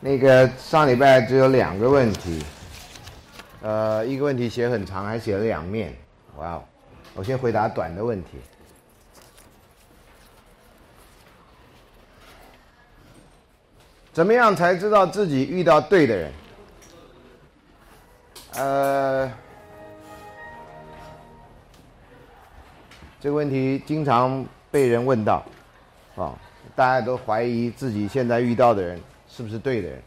那个上礼拜只有两个问题，呃，一个问题写很长，还写了两面，哇哦！我先回答短的问题。怎么样才知道自己遇到对的人？呃，这个问题经常被人问到，啊，大家都怀疑自己现在遇到的人。是不是对的人，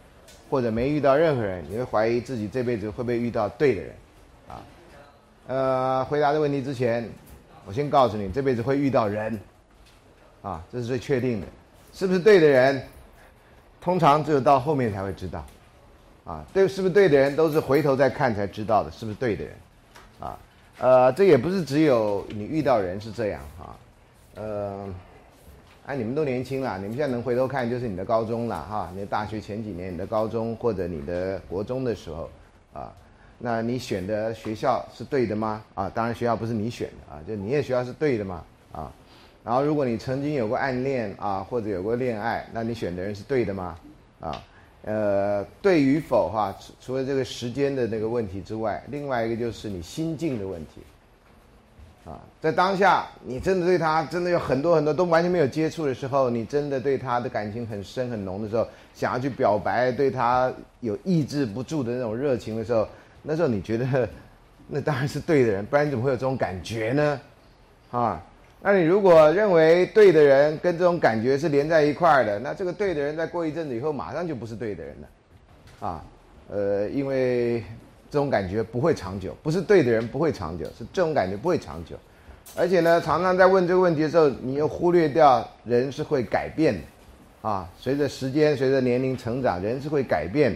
或者没遇到任何人，你会怀疑自己这辈子会不会遇到对的人，啊，呃，回答这个问题之前，我先告诉你，这辈子会遇到人，啊，这是最确定的，是不是对的人，通常只有到后面才会知道，啊，对，是不是对的人都是回头再看才知道的，是不是对的人，啊，呃，这也不是只有你遇到人是这样啊，呃。哎，你们都年轻了，你们现在能回头看，就是你的高中了哈。你的大学前几年，你的高中或者你的国中的时候，啊，那你选的学校是对的吗？啊，当然学校不是你选的啊，就你也学校是对的吗？啊，然后如果你曾经有过暗恋啊，或者有过恋爱，那你选的人是对的吗？啊，呃，对与否哈，除除了这个时间的那个问题之外，另外一个就是你心境的问题。啊，在当下，你真的对他真的有很多很多都完全没有接触的时候，你真的对他的感情很深很浓的时候，想要去表白，对他有抑制不住的那种热情的时候，那时候你觉得，那当然是对的人，不然你怎么会有这种感觉呢？啊，那你如果认为对的人跟这种感觉是连在一块儿的，那这个对的人在过一阵子以后，马上就不是对的人了，啊，呃，因为。这种感觉不会长久，不是对的人不会长久，是这种感觉不会长久。而且呢，常常在问这个问题的时候，你又忽略掉人是会改变的，啊，随着时间、随着年龄成长，人是会改变。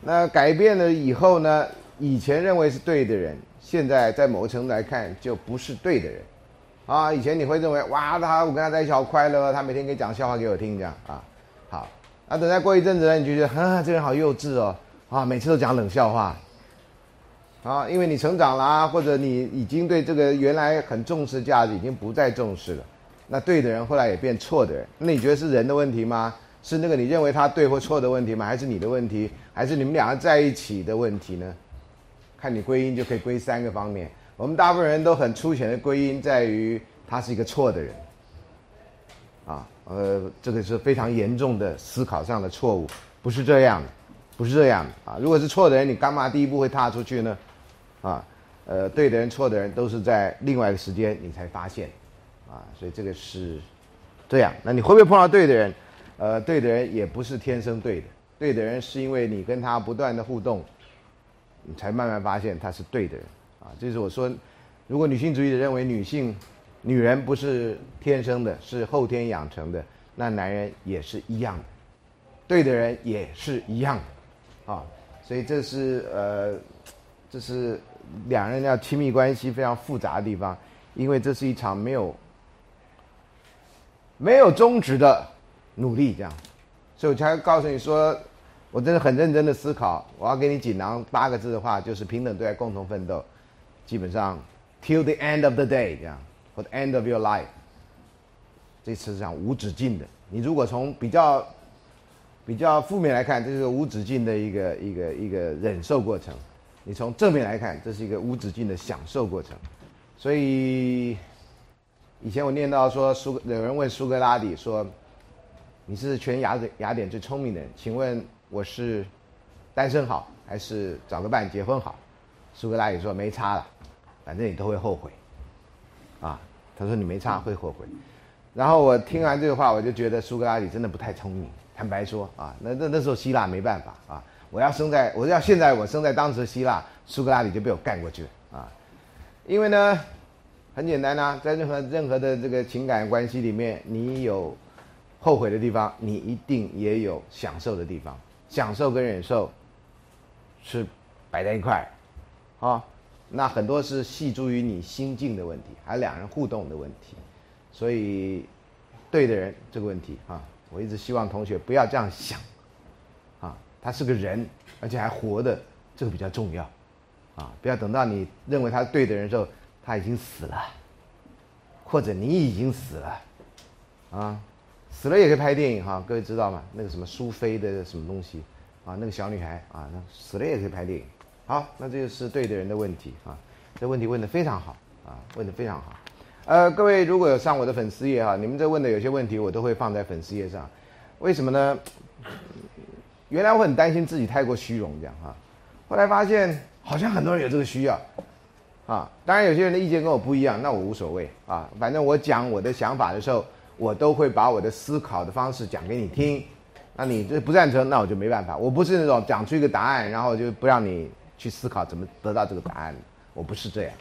那改变了以后呢，以前认为是对的人，现在在某个程度来看就不是对的人，啊，以前你会认为哇，他我跟他在一起好快乐，他每天可以讲笑话给我听，这样啊，好，那等再过一阵子呢，你就觉得啊，这人好幼稚哦，啊，每次都讲冷笑话。啊，因为你成长啦，或者你已经对这个原来很重视价值已经不再重视了，那对的人后来也变错的人，那你觉得是人的问题吗？是那个你认为他对或错的问题吗？还是你的问题？还是你们两个在一起的问题呢？看你归因就可以归三个方面。我们大部分人都很粗浅的归因在于他是一个错的人，啊，呃，这个是非常严重的思考上的错误，不是这样的，不是这样的啊。如果是错的人，你干嘛第一步会踏出去呢？啊，呃，对的人、错的人都是在另外一个时间你才发现，啊，所以这个是这样。那你会不会碰到对的人？呃，对的人也不是天生对的，对的人是因为你跟他不断的互动，你才慢慢发现他是对的人。就，是我说，如果女性主义者认为女性、女人不是天生的，是后天养成的，那男人也是一样的，对的人也是一样的，啊，所以这是呃，这是。两人要亲密关系非常复杂的地方，因为这是一场没有没有终止的努力，这样，所以我才告诉你说，我真的很认真的思考，我要给你锦囊八个字的话，就是平等对待，共同奋斗，基本上 till the end of the day 这样，或者 end of your life，这次是讲无止境的。你如果从比较比较负面来看，这是个无止境的一个一个一个忍受过程。你从正面来看，这是一个无止境的享受过程。所以以前我念到说，苏有人问苏格拉底说：“你是全雅典雅典最聪明的人，请问我是单身好，还是找个伴结婚好？”苏格拉底说：“没差了，反正你都会后悔。”啊，他说：“你没差，会后悔。”然后我听完这个话，我就觉得苏格拉底真的不太聪明。坦白说啊，那那那时候希腊没办法啊。我要生在，我要现在我生在当时希腊，苏格拉底就被我干过去了啊！因为呢，很简单呐，在任何任何的这个情感关系里面，你有后悔的地方，你一定也有享受的地方。享受跟忍受是摆在一块啊，那很多是系诸于你心境的问题，还有两人互动的问题。所以，对的人这个问题啊，我一直希望同学不要这样想，啊，他是个人，而且还活的，这个比较重要，啊，不要等到你认为他对的人时候，他已经死了，或者你已经死了，啊，死了也可以拍电影哈，各位知道吗？那个什么苏菲的什么东西，啊，那个小女孩啊，死了也可以拍电影。好，那这就是对的人的问题啊，这问题问的非常好啊，问的非常好。呃，各位如果有上我的粉丝页哈，你们这问的有些问题我都会放在粉丝页上，为什么呢？原来我很担心自己太过虚荣这样哈，后来发现好像很多人有这个需要，啊，当然有些人的意见跟我不一样，那我无所谓啊，反正我讲我的想法的时候，我都会把我的思考的方式讲给你听，那你这不赞成，那我就没办法，我不是那种讲出一个答案，然后就不让你去思考怎么得到这个答案，我不是这样。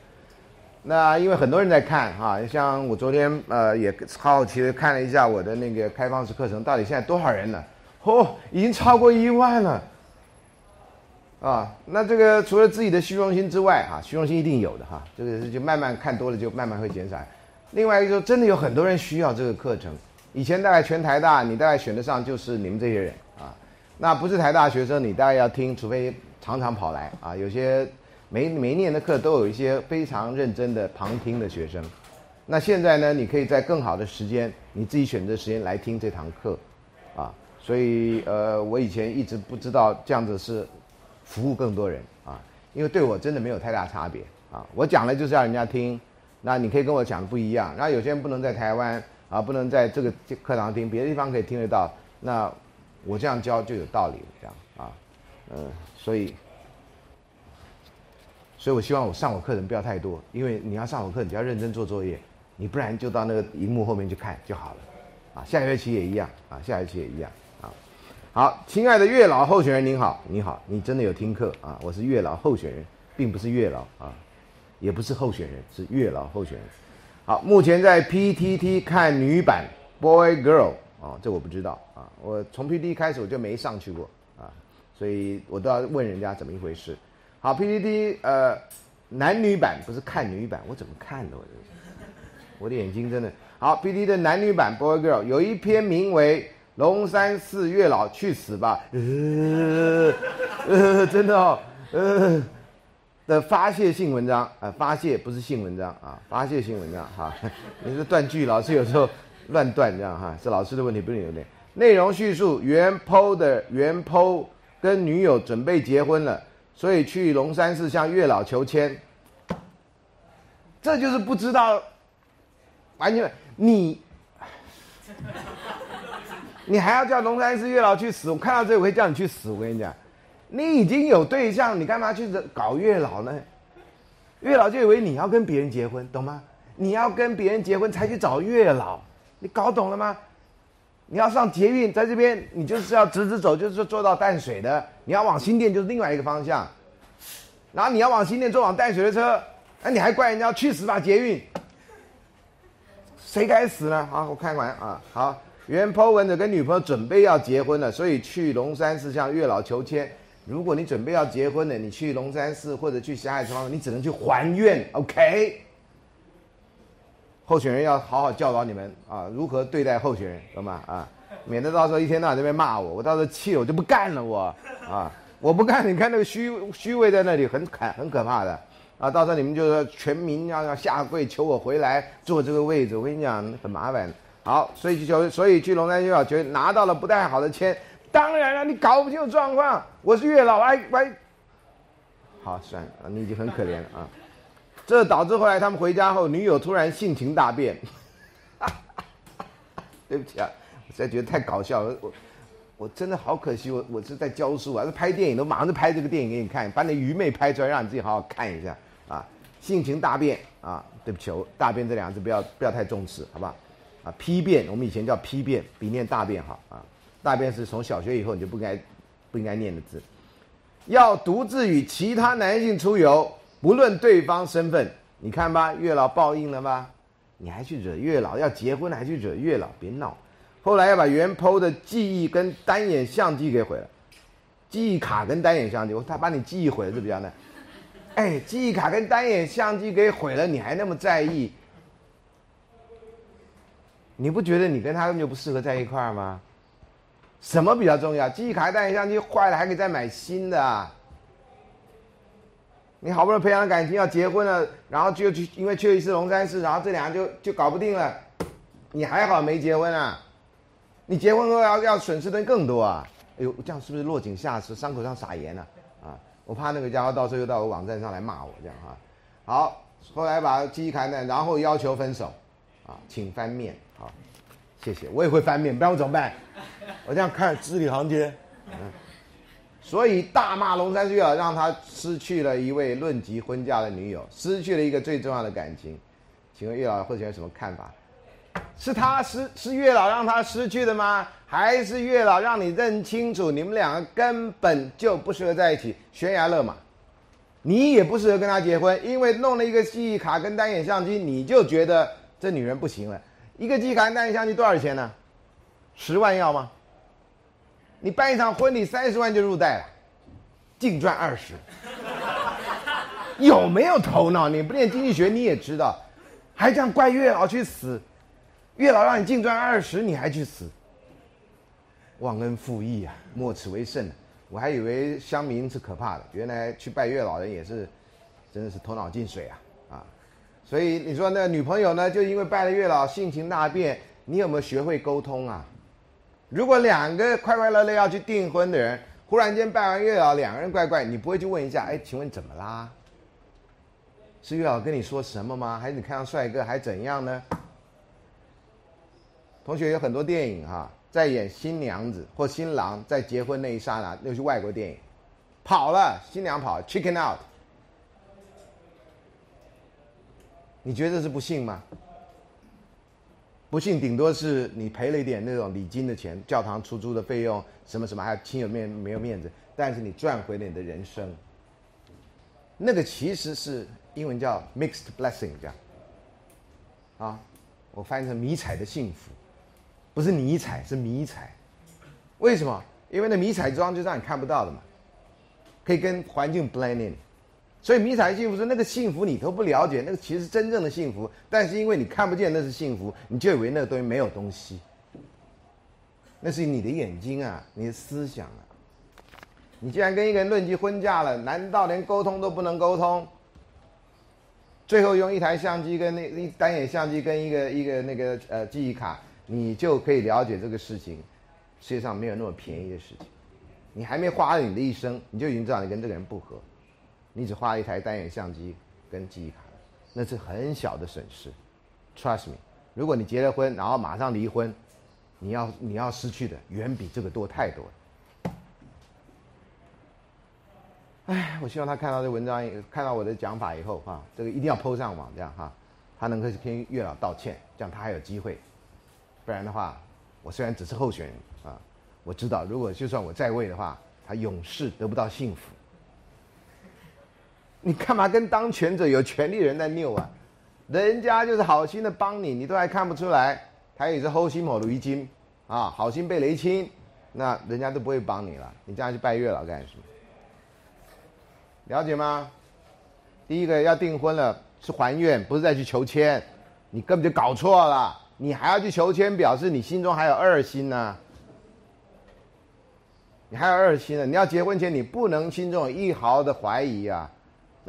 那因为很多人在看哈，像我昨天呃也好奇的看了一下我的那个开放式课程，到底现在多少人了？嚯，已经超过一万了。啊，那这个除了自己的虚荣心之外，哈，虚荣心一定有的哈，这个就慢慢看多了就慢慢会减少。另外一个，真的有很多人需要这个课程。以前大概全台大，你大概选得上就是你们这些人啊。那不是台大学生，你大概要听，除非常常跑来啊，有些。每每一年的课都有一些非常认真的旁听的学生，那现在呢，你可以在更好的时间，你自己选择时间来听这堂课，啊，所以呃，我以前一直不知道这样子是服务更多人啊，因为对我真的没有太大差别啊，我讲了就是要人家听，那你可以跟我讲的不一样，然后有些人不能在台湾啊，不能在这个课堂听，别的地方可以听得到，那我这样教就有道理了这样啊，嗯，所以。所以，我希望我上我课人不要太多，因为你要上我课，你就要认真做作业，你不然就到那个荧幕后面去看就好了，啊，下学期也一样，啊，下学期也一样，啊，好，亲爱的月老候选人您好，你好，你真的有听课啊？我是月老候选人，并不是月老啊，也不是候选人，是月老候选人。好，目前在 PTT 看女版 Boy Girl 啊，这我不知道啊，我从 PTT 开始我就没上去过，所以我都要问人家怎么一回事。好，PPT 呃，男女版不是看女版，我怎么看的？我这，我的眼睛真的好。PPT 的男女版 Boy Girl 有一篇名为《龙山寺月老去死吧》，呃，呃，真的哦，呃的发泄性文章啊，发泄不是性文章啊，发泄性文章哈。你是断句，老师有时候乱断这样哈，是老师的问题，不是你的问题。内容叙述原 PO 的原 PO 跟女友准备结婚了。所以去龙山寺向月老求签，这就是不知道，完全你，你还要叫龙山寺月老去死？我看到这我会叫你去死！我跟你讲，你已经有对象，你干嘛去搞月老呢？月老就以为你要跟别人结婚，懂吗？你要跟别人结婚才去找月老，你搞懂了吗？你要上捷运，在这边你就是要直直走，就是坐到淡水的。你要往新店，就是另外一个方向。然后你要往新店坐往淡水的车，那你还怪人家去死吧捷运？谁该死呢？好，我看完啊。好，原 po 文的跟女朋友准备要结婚了，所以去龙山寺向月老求签。如果你准备要结婚了，你去龙山寺或者去霞海城隍你只能去还愿。OK。候选人要好好教导你们啊，如何对待候选人，懂吗？啊，免得到时候一天到晚这边骂我，我到时候气我就不干了，我啊，我不干，你看那个虚虚位在那里很可很可怕的啊，到时候你们就说全民要要下跪求我回来坐这个位置，我跟你讲很麻烦。好，所以就所以去龙山月老觉拿到了不太好的签，当然了，你搞不清楚状况，我是月老，哎喂，好算了，你已经很可怜了啊。这导致后来他们回家后，女友突然性情大变。对不起啊，我实在觉得太搞笑了。我我真的好可惜，我我是在教书啊，是拍电影都马上就拍这个电影给你看，把你愚昧拍出来，让你自己好好看一下啊。性情大变啊，对不起，大变这两个字不要不要太重视，好不好？啊，批变，我们以前叫批变，比念大变好啊。大变是从小学以后你就不该不应该念的字，要独自与其他男性出游。不论对方身份，你看吧，月老报应了吧？你还去惹月老？要结婚还去惹月老？别闹！后来要把原 PO 的记忆跟单眼相机给毁了，记忆卡跟单眼相机，我他把你记忆毁了是比较难。哎，记忆卡跟单眼相机给毁了，你还那么在意？你不觉得你跟他根本就不适合在一块儿吗？什么比较重要？记忆卡、单眼相机坏了还可以再买新的啊！你好不容易培养感情要结婚了，然后就去因为缺一次龙山寺，然后这俩就就搞不定了。你还好没结婚啊？你结婚后要要损失的更多啊！哎呦，这样是不是落井下石，伤口上撒盐了？啊，我怕那个家伙到时候又到我网站上来骂我这样哈。好，后来把记忆卡呢，然后要求分手，啊，请翻面，好，谢谢，我也会翻面，不然我怎么办？我这样看字里行间，嗯。所以大骂龙山月老，让他失去了一位论及婚嫁的女友，失去了一个最重要的感情。请问月老会有什么看法？是他失是月老让他失去的吗？还是月老让你认清楚你们两个根本就不适合在一起，悬崖勒马？你也不适合跟他结婚，因为弄了一个记忆卡跟单眼相机，你就觉得这女人不行了。一个记忆卡跟单眼相机多少钱呢？十万要吗？你办一场婚礼三十万就入袋了，净赚二十，有没有头脑？你不练经济学你也知道，还这样怪月老去死，月老让你净赚二十你还去死，忘恩负义啊，莫此为甚。我还以为乡民是可怕的，原来去拜月老人也是，真的是头脑进水啊啊！所以你说那女朋友呢，就因为拜了月老性情大变，你有没有学会沟通啊？如果两个快快乐乐要去订婚的人，忽然间拜完月老，两个人怪怪，你不会去问一下？哎，请问怎么啦？是月老跟你说什么吗？还是你看到帅哥还怎样呢？同学有很多电影哈，在演新娘子或新郎在结婚那一刹那，那是外国电影，跑了，新娘跑，chicken out。你觉得是不幸吗？不幸顶多是你赔了一点那种礼金的钱，教堂出租的费用，什么什么，还有亲友面没有面子，但是你赚回了你的人生。那个其实是英文叫 mixed blessing，这样。啊，我翻译成迷彩的幸福，不是尼彩，是迷彩。为什么？因为那迷彩装就让你看不到的嘛，可以跟环境 blend in。所以迷彩幸福是那个幸福你都不了解，那个其实真正的幸福，但是因为你看不见那是幸福，你就以为那个东西没有东西。那是你的眼睛啊，你的思想啊。你既然跟一个人论及婚嫁了，难道连沟通都不能沟通？最后用一台相机跟那一单眼相机跟一个一个那个呃记忆卡，你就可以了解这个事情，世界上没有那么便宜的事情。你还没花了你的一生，你就已经知道你跟这个人不合。你只花一台单眼相机跟记忆卡，那是很小的损失。Trust me，如果你结了婚，然后马上离婚，你要你要失去的远比这个多太多了。哎，我希望他看到这文章，看到我的讲法以后哈，这个一定要 PO 上网，这样哈，他能够跟月老道歉，这样他还有机会。不然的话，我虽然只是候选人啊，我知道如果就算我在位的话，他永世得不到幸福。你干嘛跟当权者、有权利人在拗啊？人家就是好心的帮你，你都还看不出来，他也是齁心某驴精啊，好心被雷亲，那人家都不会帮你了。你这样去拜月老干什么？了解吗？第一个要订婚了是还愿，不是再去求签，你根本就搞错了。你还要去求签，表示你心中还有二心呢。你还有二心呢，你要结婚前你不能心中有一毫的怀疑啊。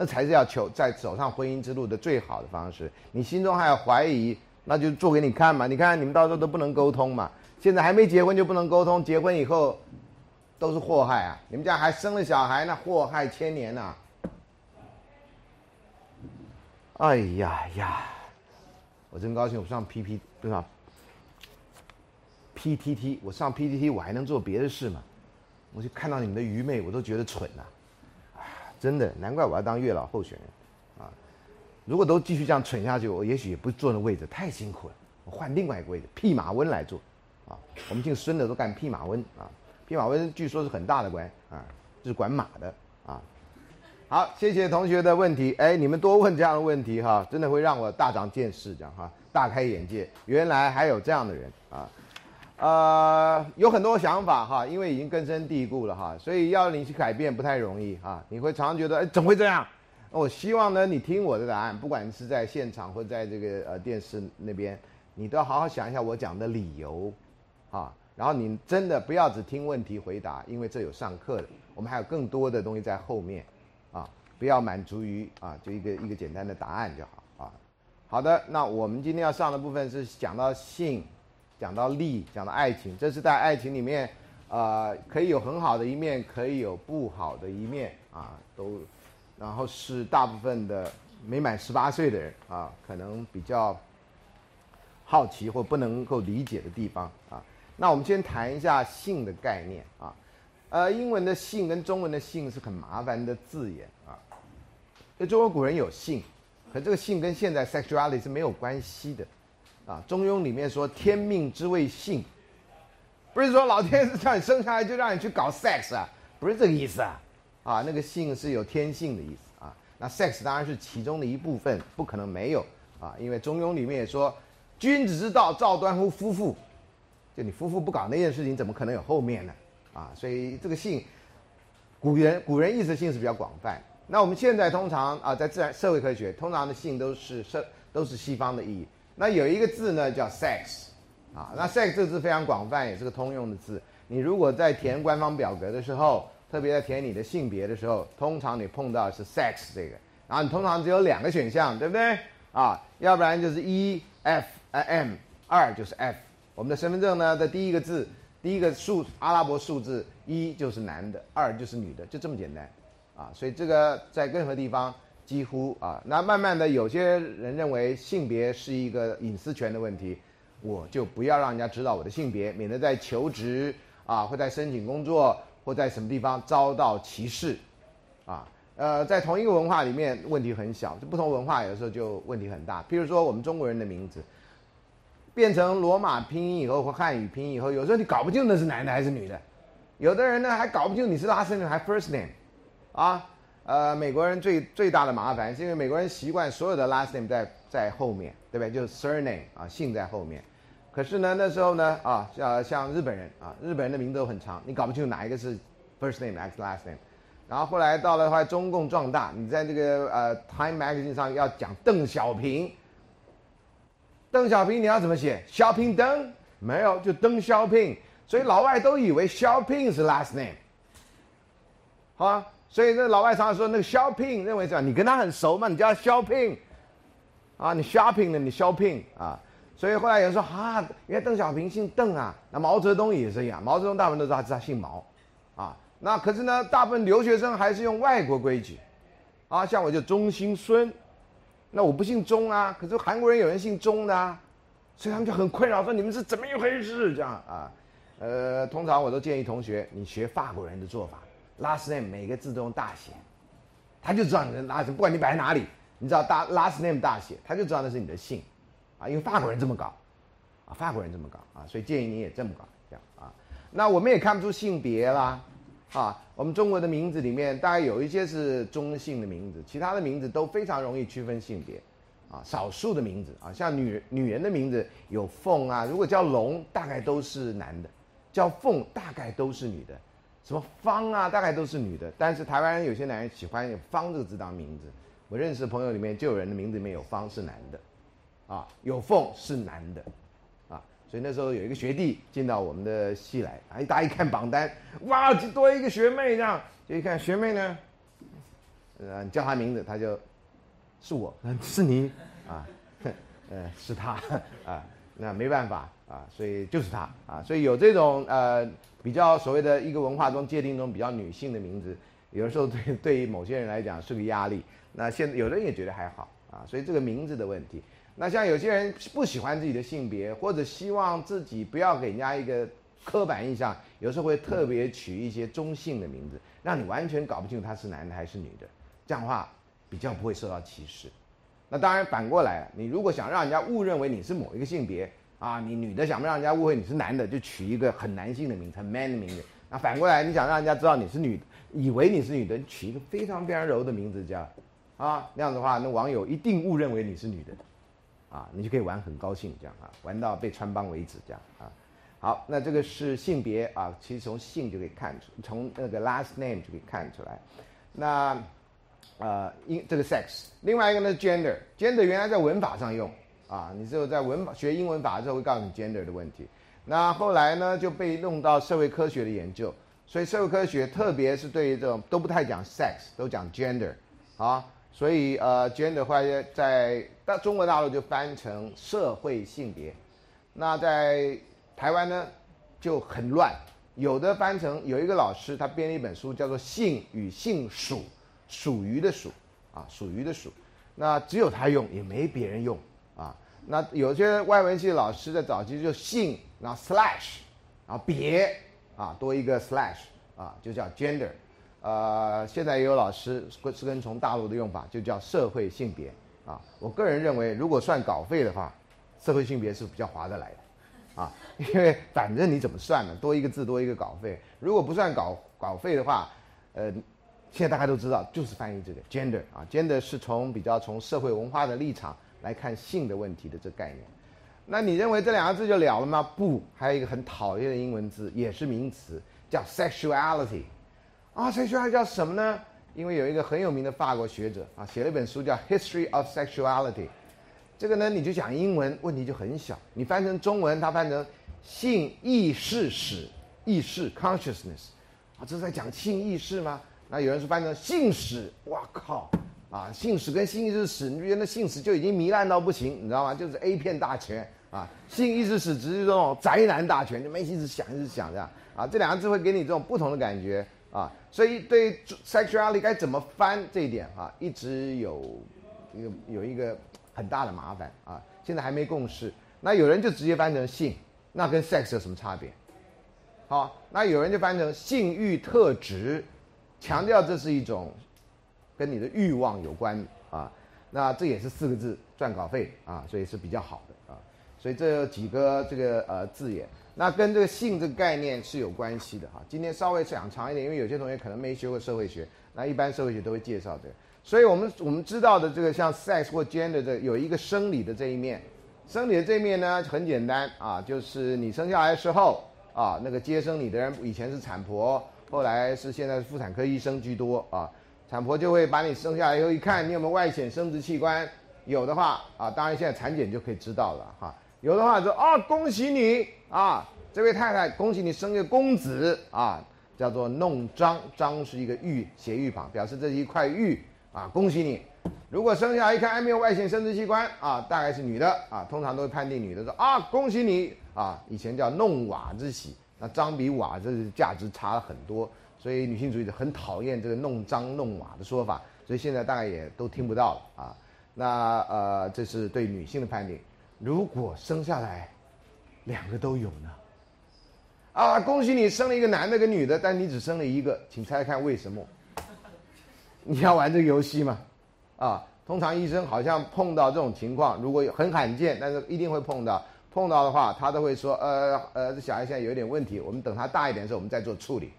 那才是要求在走上婚姻之路的最好的方式。你心中还有怀疑，那就做给你看嘛。你看你们到时候都不能沟通嘛。现在还没结婚就不能沟通，结婚以后都是祸害啊！你们家还生了小孩，那祸害千年呐！哎呀呀，我真高兴，我上 P P 不是 P T T，我上 P T T 我还能做别的事嘛？我就看到你们的愚昧，我都觉得蠢呐。真的，难怪我要当月老候选人，啊！如果都继续这样蠢下去，我也许也不坐那位置，太辛苦了。我换另外一个位置，弼马温来做，啊！我们姓孙的都干弼马温啊，弼马温据说是很大的官啊，是管马的啊。好，谢谢同学的问题，哎，你们多问这样的问题哈，真的会让我大长见识，这样哈，大开眼界，原来还有这样的人啊。呃，有很多想法哈，因为已经根深蒂固了哈，所以要你去改变不太容易哈。你会常常觉得，哎，怎么会这样？我希望呢，你听我的答案，不管是在现场或在这个呃电视那边，你都要好好想一下我讲的理由，啊，然后你真的不要只听问题回答，因为这有上课的，我们还有更多的东西在后面，啊，不要满足于啊就一个一个简单的答案就好啊。好的，那我们今天要上的部分是讲到性，讲到利，讲到爱情，这是在爱情里面，呃，可以有很好的一面，可以有不好的一面啊，都，然后是大部分的没满十八岁的人啊，可能比较好奇或不能够理解的地方啊。那我们先谈一下性的概念啊，呃，英文的性跟中文的性是很麻烦的字眼啊。那中国古人有性，可这个性跟现在 sexuality 是没有关系的啊。中庸里面说天命之谓性，不是说老天是叫你生下来就让你去搞 sex 啊，不是这个意思啊。啊，那个性是有天性的意思啊。那 sex 当然是其中的一部分，不可能没有啊，因为中庸里面也说君子之道，造端乎夫妇。就你夫妇不搞那件事情，怎么可能有后面呢？啊，所以这个性，古人古人意识性是比较广泛。那我们现在通常啊，在自然社会科学，通常的性都是社都是西方的意义。那有一个字呢叫 sex，啊，那 sex 这个字非常广泛，也是个通用的字。你如果在填官方表格的时候，特别在填你的性别的时候，通常你碰到是 sex 这个，然后你通常只有两个选项，对不对？啊，要不然就是 E F M，二就是 F。我们的身份证呢的第一个字，第一个数阿拉伯数字一就是男的，二就是女的，就这么简单，啊，所以这个在任何地方几乎啊，那慢慢的有些人认为性别是一个隐私权的问题，我就不要让人家知道我的性别，免得在求职啊，或在申请工作或在什么地方遭到歧视，啊，呃，在同一个文化里面问题很小，就不同文化有时候就问题很大，譬如说我们中国人的名字。变成罗马拼音以后或汉语拼音以后，有时候你搞不清那是男的还是女的，有的人呢还搞不清你是 last name 还 first name，啊，呃，美国人最最大的麻烦是因为美国人习惯所有的 last name 在在后面，对不对？就是 surname 啊，姓在后面。可是呢，那时候呢，啊，像像日本人啊，日本人的名字都很长，你搞不清楚哪一个是 first name 还是 last name。然后后来到了话中共壮大，你在这个呃 Time Magazine 上要讲邓小平。邓小平，你要怎么写？小平邓没有，就邓小平。所以老外都以为小平是 last name，好啊。所以那老外常常说那个 shopping，认为这样，你跟他很熟嘛，你叫他 shopping，啊，你 shopping 的，你 shopping 啊。所以后来有人说啊，原来邓小平姓邓啊。那毛泽东也是一样，毛泽东大部分都知道他姓毛，啊，那可是呢，大部分留学生还是用外国规矩，啊，像我就中兴孙。那我不姓钟啊，可是韩国人有人姓钟的啊，所以他们就很困扰，说你们是怎么一回事？这样啊，呃，通常我都建议同学，你学法国人的做法，last name 每个字都用大写，他就知道你的 last，不管你摆在哪里，你知道大 last name 大写，他就知道那是你的姓，啊，因为法国人这么搞，啊，法国人这么搞啊，所以建议你也这么搞，这样啊，那我们也看不出性别啦。啊，我们中国的名字里面大概有一些是中性的名字，其他的名字都非常容易区分性别，啊，少数的名字啊，像女女人的名字有凤啊，如果叫龙，大概都是男的；叫凤，大概都是女的；什么方啊，大概都是女的。但是台湾有些男人喜欢用方这个字当名字，我认识的朋友里面就有人的名字里面有方是男的，啊，有凤是男的。啊所以那时候有一个学弟进到我们的系来，啊，大家一看榜单，哇，就多一个学妹这样，就一看学妹呢，呃，叫她名字，他就，是我，是你，啊，呃，是他，啊，那没办法啊，所以就是他啊，所以有这种呃比较所谓的一个文化中界定中比较女性的名字，有的时候对对于某些人来讲是个压力，那现有的人也觉得还好啊，所以这个名字的问题。那像有些人不喜欢自己的性别，或者希望自己不要给人家一个刻板印象，有时候会特别取一些中性的名字，让你完全搞不清楚他是男的还是女的，这样的话比较不会受到歧视。那当然反过来，你如果想让人家误认为你是某一个性别啊，你女的想不让人家误会你是男的，就取一个很男性的名字，man 的名字。那反过来，你想让人家知道你是女的，以为你是女的，取一个非常非常柔的名字叫啊，那样的话，那网友一定误认为你是女的。啊，你就可以玩很高兴这样啊，玩到被穿帮为止这样啊。好，那这个是性别啊，其实从性就可以看出，从那个 last name 就可以看出来。那呃，英这个 sex，另外一个呢 gender，gender 原来在文法上用啊，你只有在文学英文法的时候会告诉你 gender 的问题。那后来呢就被弄到社会科学的研究，所以社会科学特别是对于这种都不太讲 sex，都讲 gender，啊，所以呃 gender 后来在大中国大陆就翻成社会性别，那在台湾呢就很乱，有的翻成有一个老师他编了一本书叫做《性与性属》，属于的属啊，属于的属，那只有他用，也没别人用。那有些外文系老师在早期就性，然后 slash，然后别啊多一个 slash 啊就叫 gender，呃现在也有老师是跟从大陆的用法就叫社会性别啊。我个人认为，如果算稿费的话，社会性别是比较划得来的啊，因为反正你怎么算呢，多一个字多一个稿费。如果不算稿稿费的话，呃现在大家都知道就是翻译这个 gender 啊，gender 是从比较从社会文化的立场。来看性的问题的这概念，那你认为这两个字就了了吗？不，还有一个很讨厌的英文字，也是名词，叫 sexuality。啊，sexuality 叫什么呢？因为有一个很有名的法国学者啊，写了一本书叫《History of Sexuality》。这个呢，你就讲英文，问题就很小。你翻成中文，它翻成性意识史，意识 （consciousness）。啊，这是在讲性意识吗？那有人说翻成性史，哇靠！啊，性史跟性意识史，你觉得那性史就已经糜烂到不行，你知道吗？就是 A 片大全啊，性意识史只是这种宅男大全，就没一直想一直想这样啊，这两个字会给你这种不同的感觉啊，所以对 sexuality 该怎么翻这一点啊，一直有有有一个很大的麻烦啊，现在还没共识。那有人就直接翻成性，那跟 sex 有什么差别？好，那有人就翻成性欲特质，强调这是一种。跟你的欲望有关啊，那这也是四个字赚稿费啊，所以是比较好的啊，所以这有几个这个呃字眼，那跟这个性这个概念是有关系的哈。今天稍微讲长一点，因为有些同学可能没学过社会学，那一般社会学都会介绍这个，所以我们我们知道的这个像 sex 或 gender 这有一个生理的这一面，生理的这一面呢很简单啊，就是你生下来的时候啊，那个接生你的人以前是产婆，后来是现在是妇产科医生居多啊。产婆就会把你生下来以后一看你有没有外显生殖器官，有的话啊，当然现在产检就可以知道了哈。有的话说啊，恭喜你啊，这位太太，恭喜你生个公子啊，叫做弄璋，璋是一个玉斜玉旁，表示这是一块玉啊，恭喜你。如果生下来一看还没有外显生殖器官啊，大概是女的啊，通常都会判定女的说啊，恭喜你啊，以前叫弄瓦之喜，那璋比瓦这价值差了很多。所以女性主义者很讨厌这个弄脏弄瓦的说法，所以现在大概也都听不到了啊。那呃，这是对女性的判定。如果生下来两个都有呢？啊，恭喜你生了一个男的跟女的，但你只生了一个，请猜猜看为什么？你要玩这个游戏吗？啊，通常医生好像碰到这种情况，如果很罕见，但是一定会碰到。碰到的话，他都会说，呃呃，这小孩现在有点问题，我们等他大一点的时候，我们再做处理。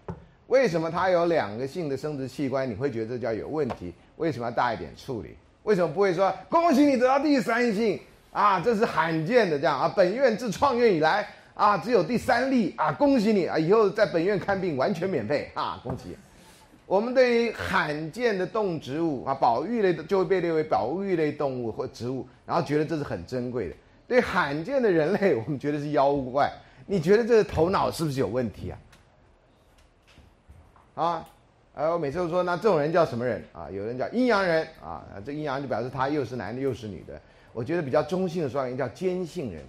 为什么他有两个性的生殖器官？你会觉得这叫有问题？为什么要大一点处理？为什么不会说恭喜你得到第三性啊？这是罕见的这样啊！本院自创院以来啊，只有第三例啊！恭喜你啊！以后在本院看病完全免费啊！恭喜！我们对于罕见的动植物啊，保育类的就会被列为保育类动物或植物，然后觉得这是很珍贵的。对罕见的人类，我们觉得是妖怪。你觉得这头脑是不是有问题啊？啊，呃，我每次都说，那这种人叫什么人啊？有人叫阴阳人啊，这阴阳就表示他又是男的又是女的。我觉得比较中性的说法，应该叫兼性人，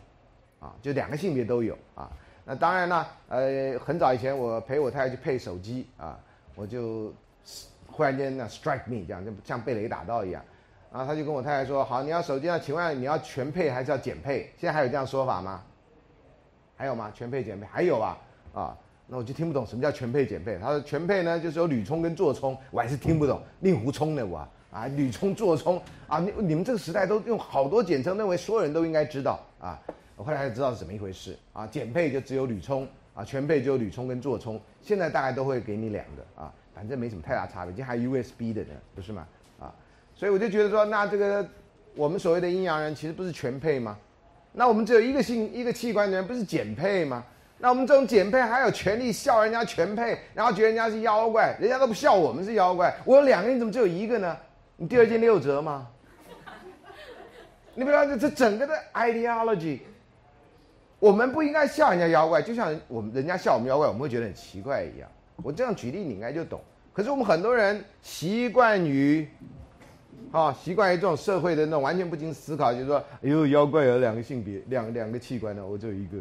啊，就两个性别都有啊。那当然呢，呃，很早以前我陪我太太去配手机啊，我就忽然间那 strike me 这样，就像被雷打到一样，然后他就跟我太太说，好，你要手机啊，请问你要全配还是要减配？现在还有这样说法吗？还有吗？全配减配还有啊？啊？那我就听不懂什么叫全配减配。他说全配呢，就是有铝充跟座充，我还是听不懂。令狐冲的我啊，铝充座充啊，你你们这个时代都用好多简称，认为所有人都应该知道啊。我后来才知道是怎么一回事啊。减配就只有铝充啊，全配就有铝充跟座充。现在大概都会给你两个啊，反正没什么太大差别。就还 USB 的呢，不是吗？啊，所以我就觉得说，那这个我们所谓的阴阳人，其实不是全配吗？那我们只有一个性一个器官的人，不是减配吗？那我们这种减配还有权利笑人家全配，然后觉得人家是妖怪，人家都不笑我们是妖怪。我有两个，你怎么只有一个呢？你第二件六折吗？你不知道这这整个的 ideology，我们不应该笑人家妖怪，就像我们人家笑我们妖怪，我们会觉得很奇怪一样。我这样举例，你应该就懂。可是我们很多人习惯于，啊，习惯于这种社会的那种完全不经思考，就是说，哎呦，妖怪有两个性别，两两个器官呢，我只有一个。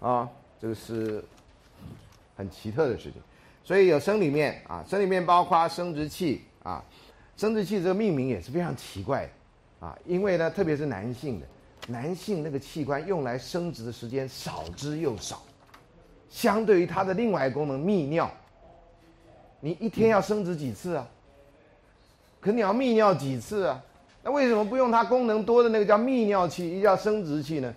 啊，这个是很奇特的事情。所以有生理面啊，生理面包括生殖器啊，生殖器这个命名也是非常奇怪的啊，因为呢，特别是男性的，男性那个器官用来生殖的时间少之又少，相对于它的另外一个功能泌尿，你一天要生殖几次啊？可你要泌尿几次啊？那为什么不用它功能多的那个叫泌尿器，一叫生殖器呢？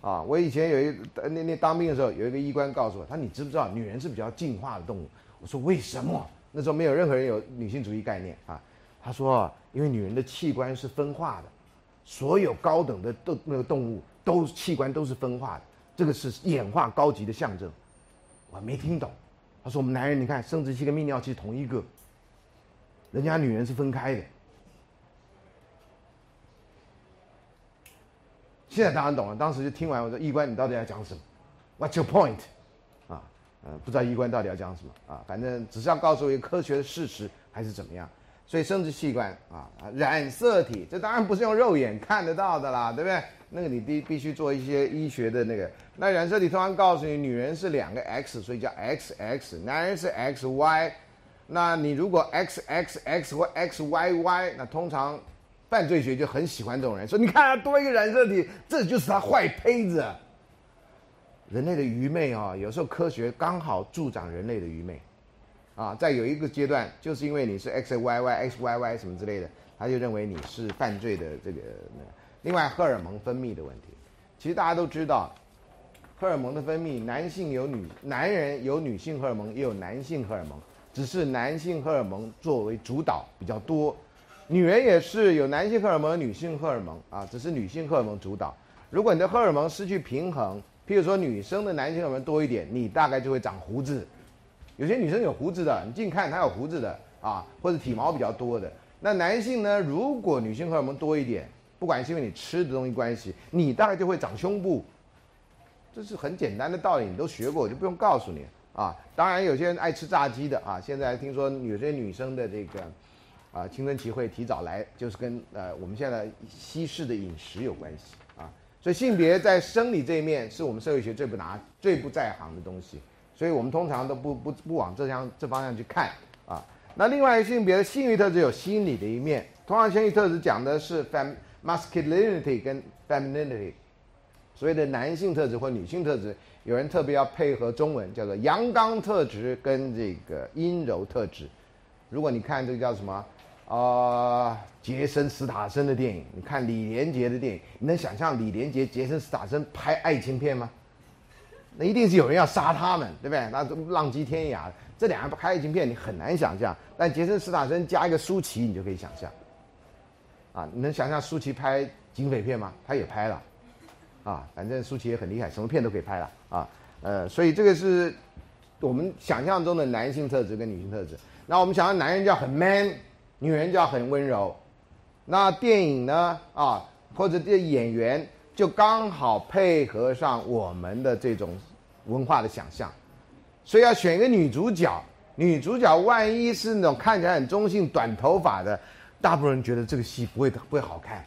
啊，我以前有一那那当兵的时候，有一个医官告诉我，他你知不知道女人是比较进化的动物？我说为什么？那时候没有任何人有女性主义概念啊。他说，因为女人的器官是分化的，所有高等的动那个动物都器官都是分化的，这个是演化高级的象征。我没听懂。他说我们男人你看生殖器跟泌尿器同一个，人家女人是分开的。现在当然懂了，当时就听完我说：“医官，你到底要讲什么？What's your point？” 啊，呃，不知道医官到底要讲什么啊，反正只是要告诉我一个科学的事实还是怎么样。所以生殖器官啊啊，染色体，这当然不是用肉眼看得到的啦，对不对？那个你必必须做一些医学的那个。那染色体通常告诉你，女人是两个 X，所以叫 XX；男人是 XY。那你如果 XXX 或 XYY，那通常。犯罪学就很喜欢这种人，说你看多一个染色体，这就是他坏胚子。人类的愚昧啊，有时候科学刚好助长人类的愚昧，啊，在有一个阶段，就是因为你是 X Y Y X Y Y 什么之类的，他就认为你是犯罪的这个。另外，荷尔蒙分泌的问题，其实大家都知道，荷尔蒙的分泌，男性有女，男人有女性荷尔蒙，也有男性荷尔蒙，只是男性荷尔蒙作为主导比较多。女人也是有男性荷尔蒙、女性荷尔蒙啊，只是女性荷尔蒙主导。如果你的荷尔蒙失去平衡，譬如说女生的男性荷尔蒙多一点，你大概就会长胡子。有些女生有胡子的，你近看她有胡子的啊，或者体毛比较多的。那男性呢，如果女性荷尔蒙多一点，不管是因为你吃的东西关系，你大概就会长胸部。这是很简单的道理，你都学过，我就不用告诉你啊。当然，有些人爱吃炸鸡的啊，现在听说有些女生的这个。啊，青春期会提早来，就是跟呃我们现在西式的饮食有关系啊。所以性别在生理这一面是我们社会学最不拿、最不在行的东西，所以我们通常都不不不往这项这方向去看啊。那另外一性别的性欲特质有心理的一面，通常性欲特质讲的是 fem masculinity 跟 femininity，所谓的男性特质或女性特质，有人特别要配合中文叫做阳刚特质跟这个阴柔特质。如果你看这个叫什么？啊，杰森·斯塔森的电影，你看李连杰的电影，你能想象李连杰、杰森·斯塔森拍爱情片吗？那一定是有人要杀他们，对不对？那浪迹天涯，这两个拍爱情片你很难想象。但杰森·斯塔森加一个舒淇，你就可以想象。啊，你能想象舒淇拍警匪片吗？他也拍了。啊，反正舒淇也很厉害，什么片都可以拍了。啊，呃，所以这个是我们想象中的男性特质跟女性特质。那我们想象男人叫很 man。女人就要很温柔，那电影呢？啊，或者这演员就刚好配合上我们的这种文化的想象，所以要选一个女主角。女主角万一是那种看起来很中性、短头发的，大部分人觉得这个戏不会不会好看。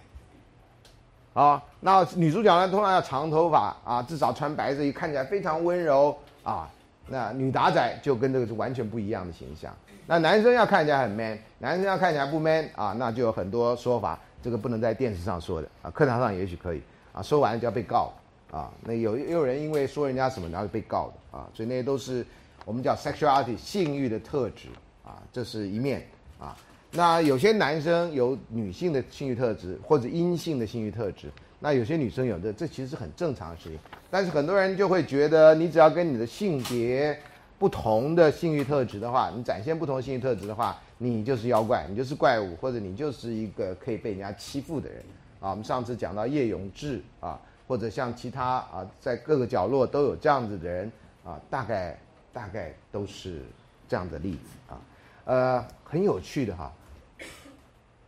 啊，那女主角呢，通常要长头发啊，至少穿白色衣，看起来非常温柔啊。那女打仔就跟这个是完全不一样的形象。那男生要看起来很 man，男生要看起来不 man 啊，那就有很多说法，这个不能在电视上说的啊，课堂上也许可以啊，说完了就要被告啊。那有也有人因为说人家什么然后被告的啊，所以那些都是我们叫 sexuality 性欲的特质啊，这是一面啊。那有些男生有女性的性欲特质或者阴性的性欲特质，那有些女生有的，这其实是很正常的事情。但是很多人就会觉得，你只要跟你的性别。不同的性欲特质的话，你展现不同性欲特质的话，你就是妖怪，你就是怪物，或者你就是一个可以被人家欺负的人啊。我们上次讲到叶永志啊，或者像其他啊，在各个角落都有这样子的人啊，大概大概都是这样的例子啊。呃，很有趣的哈，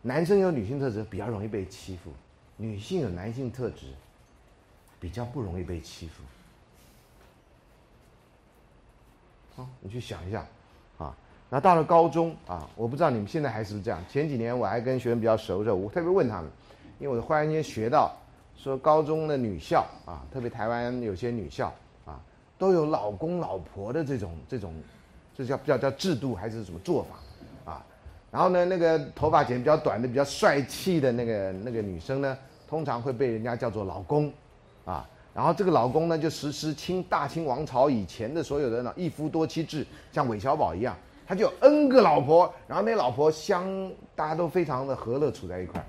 男生有女性特质比较容易被欺负，女性有男性特质比较不容易被欺负。你去想一下，啊，那到了高中啊，我不知道你们现在还是不是这样。前几年我还跟学生比较熟的时候，我特别问他们，因为我忽然间学到，说高中的女校啊，特别台湾有些女校啊，都有老公老婆的这种这种，这叫叫叫制度还是什么做法啊？然后呢，那个头发剪比较短的、比较帅气的那个那个女生呢，通常会被人家叫做老公，啊。然后这个老公呢，就实施清大清王朝以前的所有的呢一夫多妻制，像韦小宝一样，他就 N 个老婆，然后那老婆相大家都非常的和乐处在一块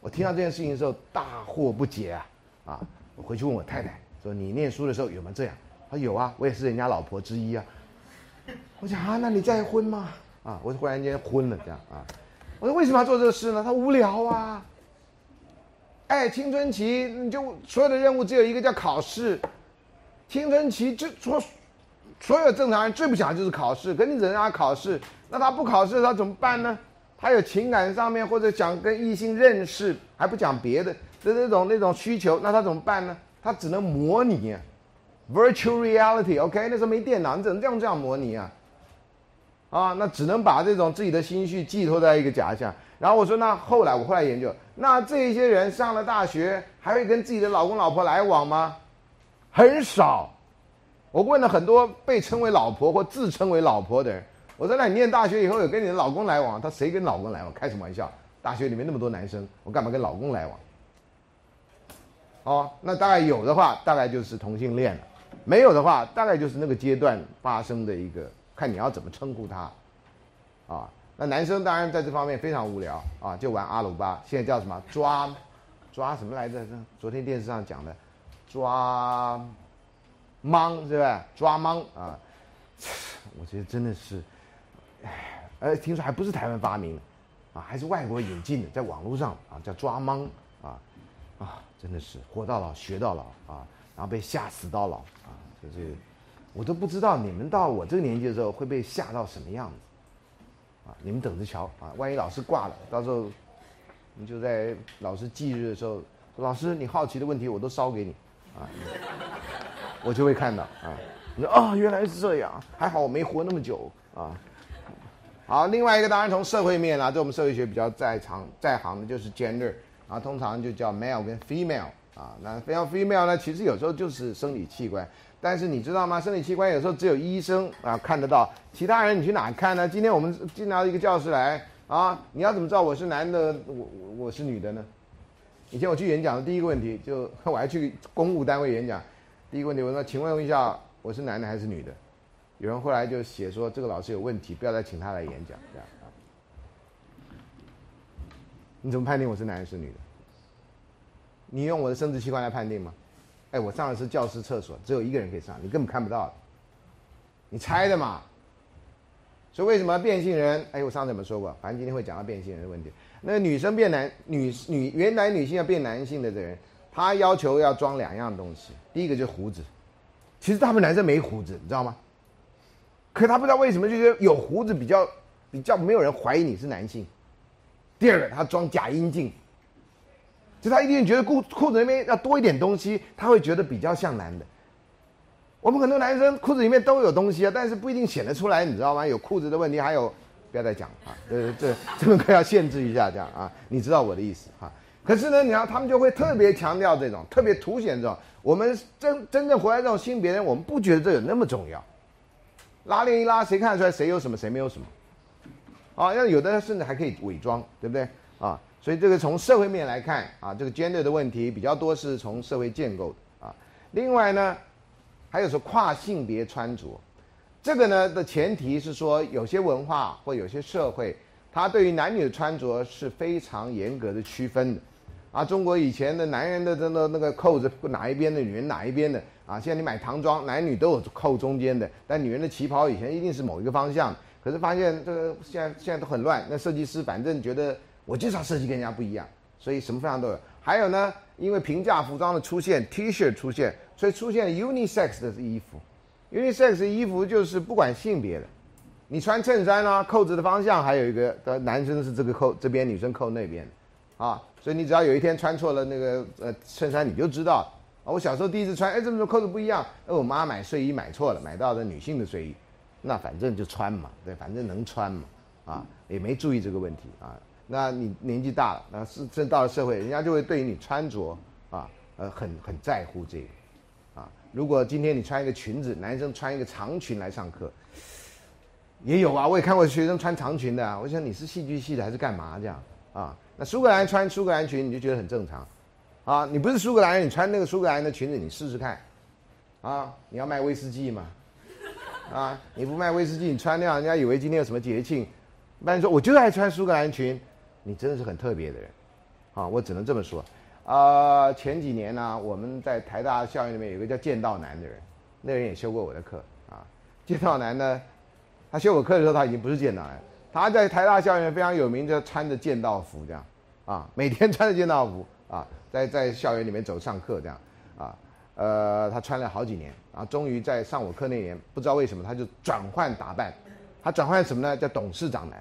我听到这件事情的时候大惑不解啊啊！我回去问我太太说：“你念书的时候有没有这样？”他有啊，我也是人家老婆之一啊。我想啊，那你再婚吗？啊，我忽然间昏了这样啊。我说为什么要做这个事呢？他无聊啊。哎，青春期你就所有的任务只有一个叫考试，青春期就所所有正常人最不想就是考试，可你只能让他考试，那他不考试他怎么办呢？他有情感上面或者想跟异性认识，还不讲别的的那种那种需求，那他怎么办呢？他只能模拟，virtual reality，OK，那时候没电脑，你只能这样这样模拟啊，啊，那只能把这种自己的心绪寄托在一个假象。然后我说，那后来我后来研究，那这些人上了大学还会跟自己的老公老婆来往吗？很少。我问了很多被称为老婆或自称为老婆的人，我说，那你念大学以后有跟你的老公来往？他谁跟老公来往？开什么玩笑？大学里面那么多男生，我干嘛跟老公来往？哦，那大概有的话，大概就是同性恋了；没有的话，大概就是那个阶段发生的一个，看你要怎么称呼他，啊。那男生当然在这方面非常无聊啊，就玩阿鲁巴，现在叫什么抓，抓什么来着？昨天电视上讲的，抓，芒是吧？抓芒啊，我觉得真的是，哎，听说还不是台湾发明的，啊，还是外国引进的，在网络上啊叫抓芒啊，啊，真的是活到老学到老啊，然后被吓死到老啊，就是，我都不知道你们到我这个年纪的时候会被吓到什么样子。你们等着瞧啊！万一老师挂了，到时候你就在老师忌日的时候，老师你好奇的问题我都烧给你，啊，我就会看到啊。你说啊，原来是这样，还好我没活那么久啊。好，另外一个当然从社会面啊，这我们社会学比较在场在行的就是 gender，啊，通常就叫 male 跟 female 啊。那 male female 呢，其实有时候就是生理器官。但是你知道吗？生理器官有时候只有医生啊看得到，其他人你去哪看呢？今天我们进到一个教室来啊，你要怎么知道我是男的，我我是女的呢？以前我去演讲的第一个问题，就我还去公务单位演讲，第一个问题我说，请问一下，我是男的还是女的？有人后来就写说这个老师有问题，不要再请他来演讲，这样啊？你怎么判定我是男的是女的？你用我的生殖器官来判定吗？哎，我上的是教师厕所，只有一个人可以上，你根本看不到。你猜的嘛？所以为什么变性人？哎，我上次怎么说过？反正今天会讲到变性人的问题。那个女生变男女女原来女性要变男性的这人，他要求要装两样东西。第一个就是胡子，其实大部分男生没胡子，你知道吗？可他不知道为什么就觉得有胡子比较比较没有人怀疑你是男性。第二个，他装假阴茎。就他一定觉得裤裤子里面要多一点东西，他会觉得比较像男的。我们很多男生裤子里面都有东西啊，但是不一定显得出来，你知道吗？有裤子的问题，还有不要再讲啊，这这这个可要限制一下，这样啊，你知道我的意思哈。可是呢，你看他们就会特别强调这种，特别凸显这种。我们真真正活在这种性别人，我们不觉得这有那么重要。拉链一拉，谁看得出来谁有什么，谁没有什么？啊，要有的甚至还可以伪装，对不对？啊。所以这个从社会面来看啊，这个 gender 的问题比较多是从社会建构的啊。另外呢，还有说跨性别穿着，这个呢的前提是说有些文化或有些社会，它对于男女的穿着是非常严格的区分的。啊，中国以前的男人的那个那个扣子哪一边的，女人哪一边的啊？现在你买唐装，男女都有扣中间的，但女人的旗袍以前一定是某一个方向。可是发现这个现在现在都很乱，那设计师反正觉得。我介绍设计跟人家不一样，所以什么方向都有。还有呢，因为平价服装的出现，T 恤出现，所以出现 unisex 的衣服。unisex 衣服就是不管性别的，你穿衬衫呢，扣子的方向还有一个，的男生是这个扣这边，女生扣那边，啊，所以你只要有一天穿错了那个呃衬衫，你就知道，我小时候第一次穿，哎，这么多扣子不一样，哎，我妈买睡衣买错了，买到的女性的睡衣，那反正就穿嘛，对，反正能穿嘛，啊，也没注意这个问题啊。那你年纪大了，那是真到了社会，人家就会对于你穿着啊，呃，很很在乎这个，啊，如果今天你穿一个裙子，男生穿一个长裙来上课，也有啊，我也看过学生穿长裙的啊，我想你是戏剧系的还是干嘛这样啊？那苏格兰穿苏格兰裙你就觉得很正常。啊，你不是苏格兰人，你穿那个苏格兰的裙子，你试试看，啊，你要卖威士忌吗？啊，你不卖威士忌，你穿那样，人家以为今天有什么节庆。那你说我就爱穿苏格兰裙，你真的是很特别的人，啊，我只能这么说。啊，前几年呢，我们在台大校园里面有个叫剑道男的人，那人也修过我的课啊。剑道男呢，他修我课的时候他已经不是剑道男，他在台大校园非常有名，就穿着剑道服这样，啊，每天穿着剑道服啊。在在校园里面走上课这样，啊，呃，他穿了好几年，然后终于在上我课那年，不知道为什么他就转换打扮，他转换什么呢？叫董事长男，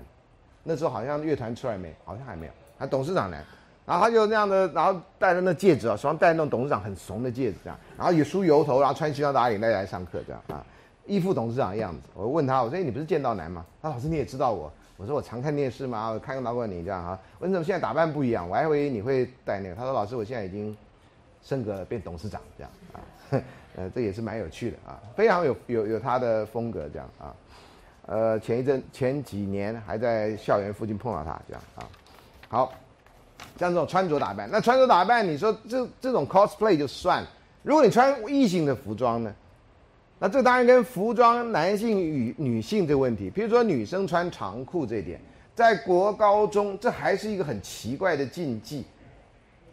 那时候好像乐团出来没？好像还没有，他董事长来，然后他就那样的，然后戴着那戒指啊，手上戴那种董事长很怂的戒指这样，然后也梳油头，然后穿西装打领带来上课这样啊，一副董事长的样子。我问他，我说你不是剑道男吗？他老师你也知道我。我说我常看电视嘛，我看到过你这样哈。为什么现在打扮不一样？我还以为你会戴那个。他说：“老师，我现在已经升格变董事长这样啊。”呃，这也是蛮有趣的啊，非常有有有他的风格这样啊。呃，前一阵前几年还在校园附近碰到他这样啊。好，像这种穿着打扮，那穿着打扮，你说这这种 cosplay 就算了，如果你穿异性的服装呢？那这当然跟服装男性与女性这个问题，比如说女生穿长裤这一点，在国高中这还是一个很奇怪的禁忌。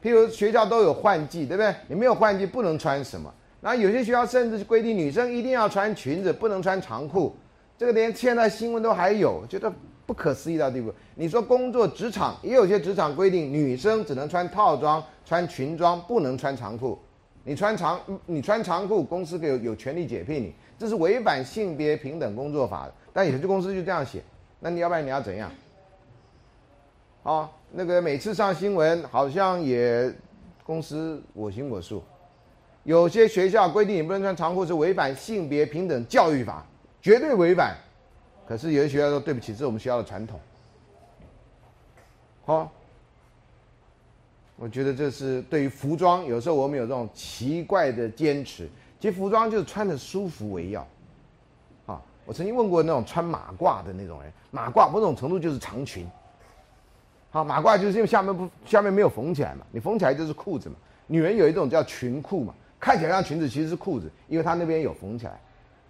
譬如学校都有换季，对不对？你没有换季不能穿什么。那有些学校甚至规定女生一定要穿裙子，不能穿长裤。这个连现在新闻都还有，觉得不可思议到地步。你说工作职场也有些职场规定，女生只能穿套装、穿裙装，不能穿长裤。你穿长，你穿长裤，公司有有权利解聘你，这是违反性别平等工作法的。但有些公司就这样写，那你要不然你要怎样？啊，那个每次上新闻好像也公司我行我素，有些学校规定你不能穿长裤是违反性别平等教育法，绝对违反。可是有些学校说对不起，这是我们学校的传统。好。我觉得这是对于服装，有时候我们有这种奇怪的坚持。其实服装就是穿的舒服为要。啊，我曾经问过那种穿马褂的那种人，马褂某种程度就是长裙。好，马褂就是因为下面不下面没有缝起来嘛，你缝起来就是裤子嘛。女人有一种叫裙裤嘛，看起来像裙子，其实是裤子，因为它那边有缝起来。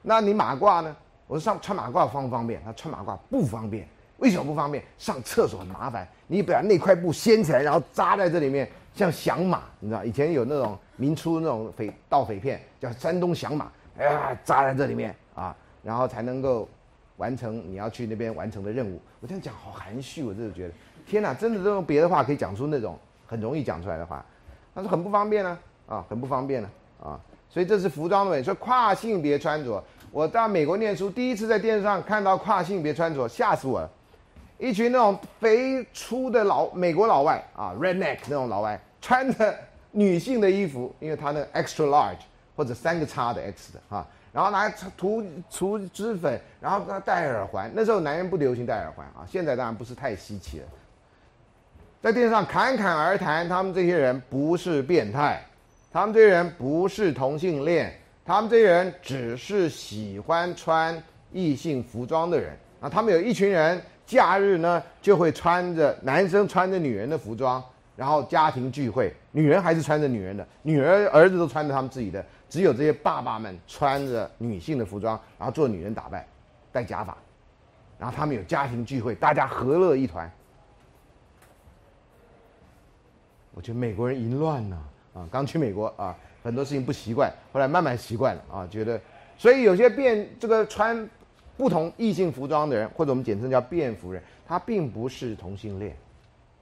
那你马褂呢？我说上穿马褂方不方便？他穿马褂不方便。为什么不方便？上厕所很麻烦，你把那块布掀起来，然后扎在这里面，像响马，你知道？以前有那种明初那种匪盗匪片，叫山东响马，哎呀，扎在这里面啊，然后才能够完成你要去那边完成的任务。我这样讲好含蓄，我真的觉得，天哪，真的这种别的话可以讲出那种很容易讲出来的话，但是很不方便呢，啊，很不方便呢，啊，所以这是服装的问题。说跨性别穿着，我到美国念书，第一次在电视上看到跨性别穿着，吓死我了。一群那种肥粗的老美国老外啊，redneck 那种老外，穿着女性的衣服，因为他那个 extra large 或者三个叉的 X 的啊，然后拿涂涂脂粉，然后他戴耳环。那时候男人不流行戴耳环啊，现在当然不是太稀奇了。在电视上侃侃而谈，他们这些人不是变态，他们这些人不是同性恋，他们这些人只是喜欢穿异性服装的人啊。他们有一群人。假日呢，就会穿着男生穿着女人的服装，然后家庭聚会，女人还是穿着女人的，女儿儿子都穿着他们自己的，只有这些爸爸们穿着女性的服装，然后做女人打扮，戴假发，然后他们有家庭聚会，大家和乐一团。我觉得美国人淫乱呢，啊，刚去美国啊，很多事情不习惯，后来慢慢习惯了啊，觉得，所以有些变这个穿。不同异性服装的人，或者我们简称叫变服人，他并不是同性恋，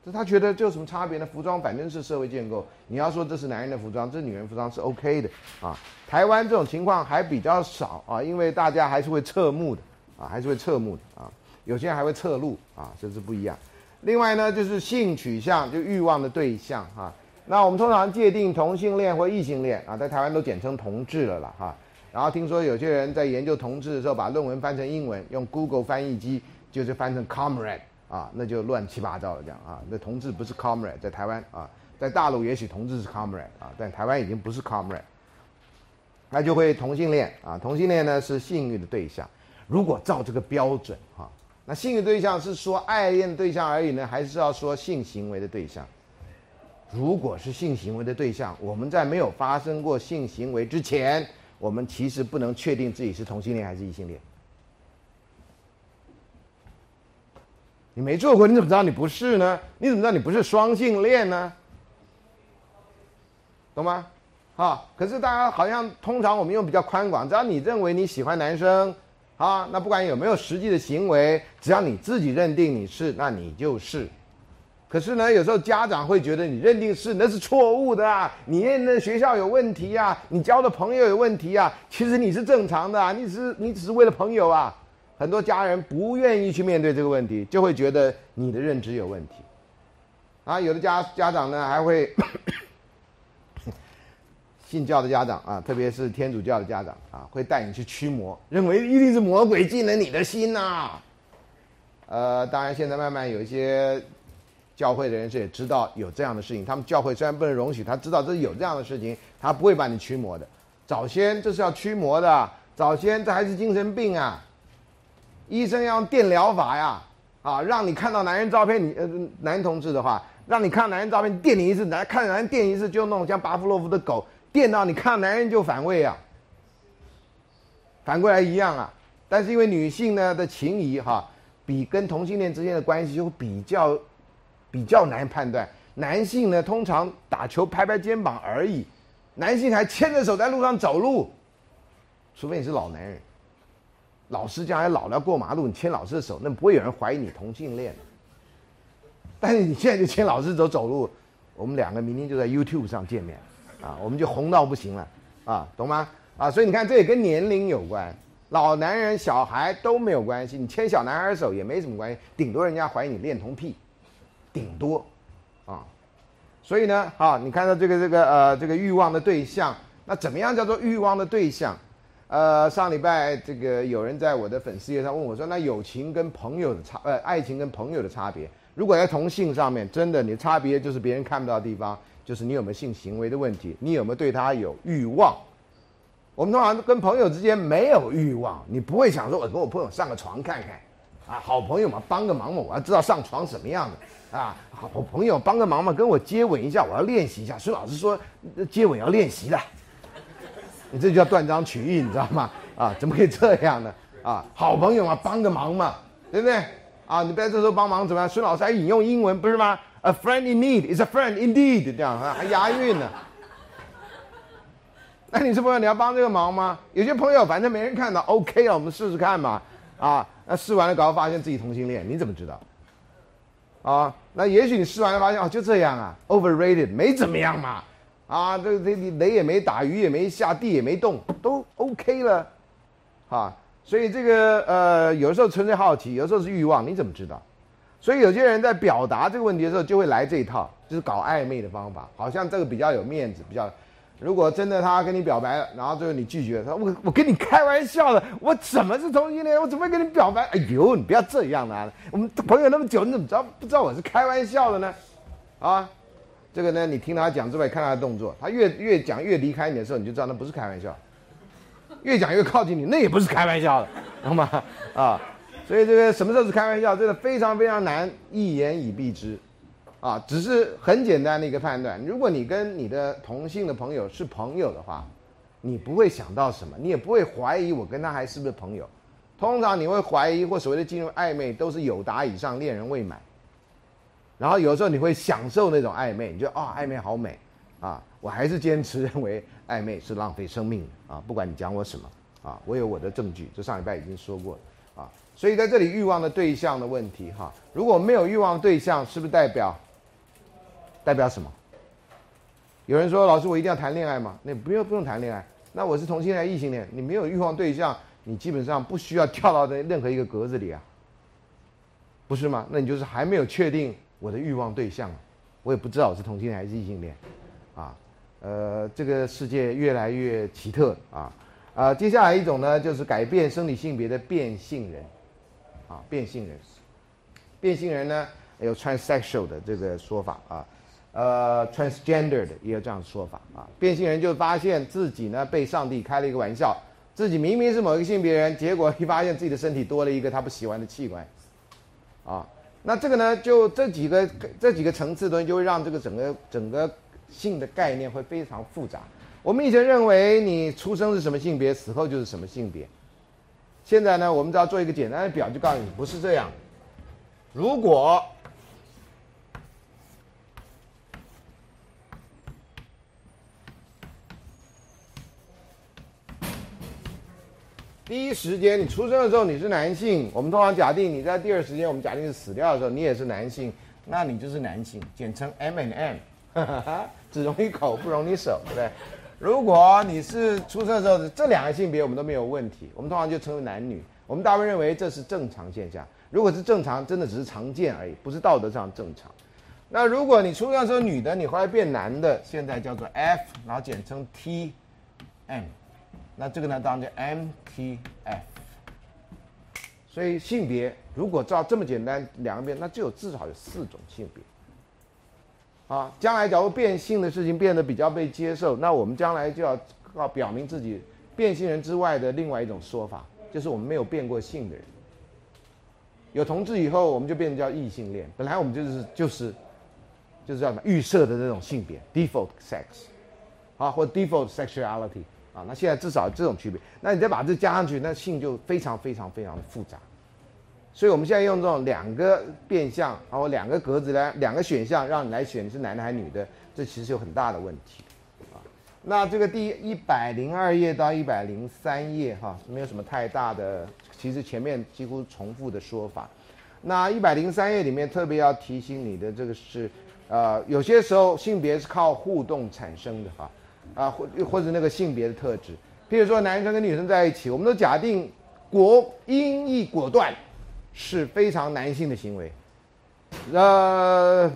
这他觉得就有什么差别呢？服装反正是社会建构，你要说这是男人的服装，这是女人服装是 OK 的啊。台湾这种情况还比较少啊，因为大家还是会侧目的啊，还是会侧目的啊，有些人还会侧路啊，这是不一样。另外呢，就是性取向，就欲望的对象哈，那我们通常界定同性恋或异性恋啊，在台湾都简称同志了啦哈。然后听说有些人在研究同志的时候，把论文翻成英文，用 Google 翻译机就是翻成 comrade 啊，那就乱七八糟的这样啊。那同志不是 comrade，在台湾啊，在大陆也许同志是 comrade 啊，但台湾已经不是 comrade，那就会同性恋啊。同性恋呢是性欲的对象，如果照这个标准哈，那性欲对象是说爱恋对象而已呢，还是要说性行为的对象？如果是性行为的对象，我们在没有发生过性行为之前。我们其实不能确定自己是同性恋还是异性恋。你没做过，你怎么知道你不是呢？你怎么知道你不是双性恋呢？懂吗？啊，可是大家好像通常我们用比较宽广，只要你认为你喜欢男生，啊，那不管有没有实际的行为，只要你自己认定你是，那你就是。可是呢，有时候家长会觉得你认定是那是错误的啊，你认的学校有问题啊，你交的朋友有问题啊，其实你是正常的，啊，你只是你只是为了朋友啊。很多家人不愿意去面对这个问题，就会觉得你的认知有问题。啊，有的家家长呢还会 信教的家长啊，特别是天主教的家长啊，会带你去驱魔，认为一定是魔鬼进了你的心呐。呃，当然现在慢慢有一些。教会的人士也知道有这样的事情，他们教会虽然不能容许，他知道这是有这样的事情，他不会把你驱魔的。早先这是要驱魔的，早先这还是精神病啊，医生要用电疗法呀，啊，让你看到男人照片，你呃男同志的话，让你看男人照片电你一次，男看男人电一次就那种像巴夫洛夫的狗，电到你看男人就反胃啊，反过来一样啊。但是因为女性呢的情谊哈，比跟同性恋之间的关系就比较。比较难判断，男性呢通常打球拍拍肩膀而已，男性还牵着手在路上走路，除非你是老男人，老师将来老了过马路，你牵老师的手，那不会有人怀疑你同性恋。但是你现在就牵老师走走路，我们两个明天就在 YouTube 上见面，啊，我们就红到不行了，啊，懂吗？啊，所以你看这也跟年龄有关，老男人、小孩都没有关系，你牵小男孩手也没什么关系，顶多人家怀疑你恋童癖。顶多，啊，所以呢，啊，你看到这个这个呃这个欲望的对象，那怎么样叫做欲望的对象？呃，上礼拜这个有人在我的粉丝页上问我说，那友情跟朋友的差，呃，爱情跟朋友的差别，如果在同性上面，真的你差别就是别人看不到的地方，就是你有没有性行为的问题，你有没有对他有欲望？我们通常跟朋友之间没有欲望，你不会想说我跟我朋友上个床看看。啊，好朋友嘛，帮个忙嘛，我要知道上床什么样的啊。好朋友帮个忙嘛，跟我接吻一下，我要练习一下。孙老师说，接吻要练习的，你这就叫断章取义，你知道吗？啊，怎么可以这样呢？啊，好朋友嘛，帮个忙嘛，对不对？啊，你不在这时候帮忙怎么样？孙老师还引用英文不是吗？A friend in need is a friend indeed，这样啊，还押韵呢。那你是朋友，你要帮这个忙吗？有些朋友反正没人看到，OK 了，我们试试看嘛，啊。那试完了，搞发现自己同性恋，你怎么知道？啊，那也许你试完了发现哦，就这样啊，overrated，没怎么样嘛，啊，这这你雷也没打，雨也没下，地也没动，都 OK 了，啊，所以这个呃，有时候纯粹好奇，有时候是欲望，你怎么知道？所以有些人在表达这个问题的时候，就会来这一套，就是搞暧昧的方法，好像这个比较有面子，比较。如果真的他跟你表白了，然后最后你拒绝，他我我跟你开玩笑的，我怎么是同性恋？我怎么会跟你表白？哎呦，你不要这样啊！我们朋友那么久，你怎么知道不知道我是开玩笑的呢？啊，这个呢，你听他讲之外，看他的动作，他越越讲越离开你的时候，你就知道那不是开玩笑；越讲越靠近你，那也不是开玩笑的，懂吗？啊，所以这个什么时候是开玩笑，真的非常非常难一言以蔽之。啊，只是很简单的一个判断。如果你跟你的同性的朋友是朋友的话，你不会想到什么，你也不会怀疑我跟他还是不是朋友。通常你会怀疑或所谓的进入暧昧，都是有达以上，恋人未满。然后有时候你会享受那种暧昧，你觉得啊，暧昧好美啊。我还是坚持认为暧昧是浪费生命的啊。不管你讲我什么啊，我有我的证据。这上礼拜已经说过了啊。所以在这里欲望的对象的问题哈，如果没有欲望对象，是不是代表？代表什么？有人说：“老师，我一定要谈恋爱吗？”那不用不用谈恋爱。那我是同性恋、异性恋，你没有欲望对象，你基本上不需要跳到的任何一个格子里啊，不是吗？那你就是还没有确定我的欲望对象，我也不知道我是同性恋还是异性恋，啊，呃，这个世界越来越奇特啊，啊，接下来一种呢，就是改变生理性别的变性人，啊，变性人，变性人呢有 transsexual 的这个说法啊，呃，transgender 的也有这样的说法啊，变性人就发现自己呢被上帝开了一个玩笑，自己明明是某一个性别人，结果一发现自己的身体多了一个他不喜欢的器官，啊。那这个呢，就这几个这几个层次的东西，就会让这个整个整个性的概念会非常复杂。我们以前认为你出生是什么性别，死后就是什么性别。现在呢，我们只要做一个简单的表，就告诉你不是这样。如果第一时间你出生的时候你是男性，我们通常假定你在第二时间，我们假定是死掉的时候你也是男性，那你就是男性，简称 M and M，只容易口不容易手，对不对？如果你是出生的时候这两个性别我们都没有问题，我们通常就称为男女，我们大部分认为这是正常现象。如果是正常，真的只是常见而已，不是道德上正常。那如果你出生的时候女的，你后来变男的，现在叫做 F，然后简称 T M。那这个呢，当然叫 MTF。所以性别如果照这么简单两个变，那就有至少有四种性别。啊，将来假如变性的事情变得比较被接受，那我们将来就要要表明自己变性人之外的另外一种说法，就是我们没有变过性的人。有同志以后，我们就变成叫异性恋。本来我们就是就是就是叫什么预设的这种性别 （default sex） 啊，或 default sexuality。啊，那现在至少这种区别，那你再把这加上去，那性就非常非常非常的复杂。所以我们现在用这种两个变相，然后两个格子来两个选项让你来选你是男的还是女的，这其实有很大的问题。啊，那这个第一百零二页到一百零三页哈，没有什么太大的，其实前面几乎重复的说法。那一百零三页里面特别要提醒你的这个是，呃，有些时候性别是靠互动产生的哈。啊或或者那个性别的特质，譬如说男生跟女生在一起，我们都假定果阴义果断是非常男性的行为，呃，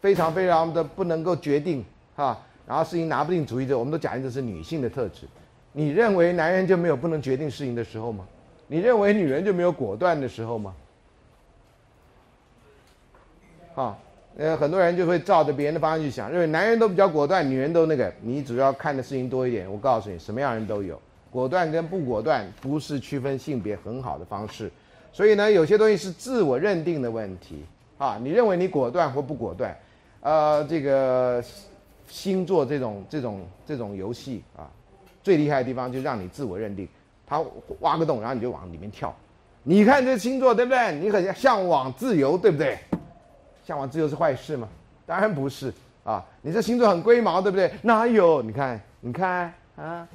非常非常的不能够决定哈，然后事情拿不定主意的，我们都假定这是女性的特质。你认为男人就没有不能决定事情的时候吗？你认为女人就没有果断的时候吗？好。呃，很多人就会照着别人的方向去想，认为男人都比较果断，女人都那个。你主要看的事情多一点。我告诉你，什么样人都有，果断跟不果断不是区分性别很好的方式。所以呢，有些东西是自我认定的问题啊。你认为你果断或不果断？呃，这个星座这种这种这种游戏啊，最厉害的地方就让你自我认定。他挖个洞，然后你就往里面跳。你看这星座对不对？你很向往自由，对不对？向往自由是坏事吗？当然不是啊！你这星座很龟毛，对不对？哪有？你看，你看啊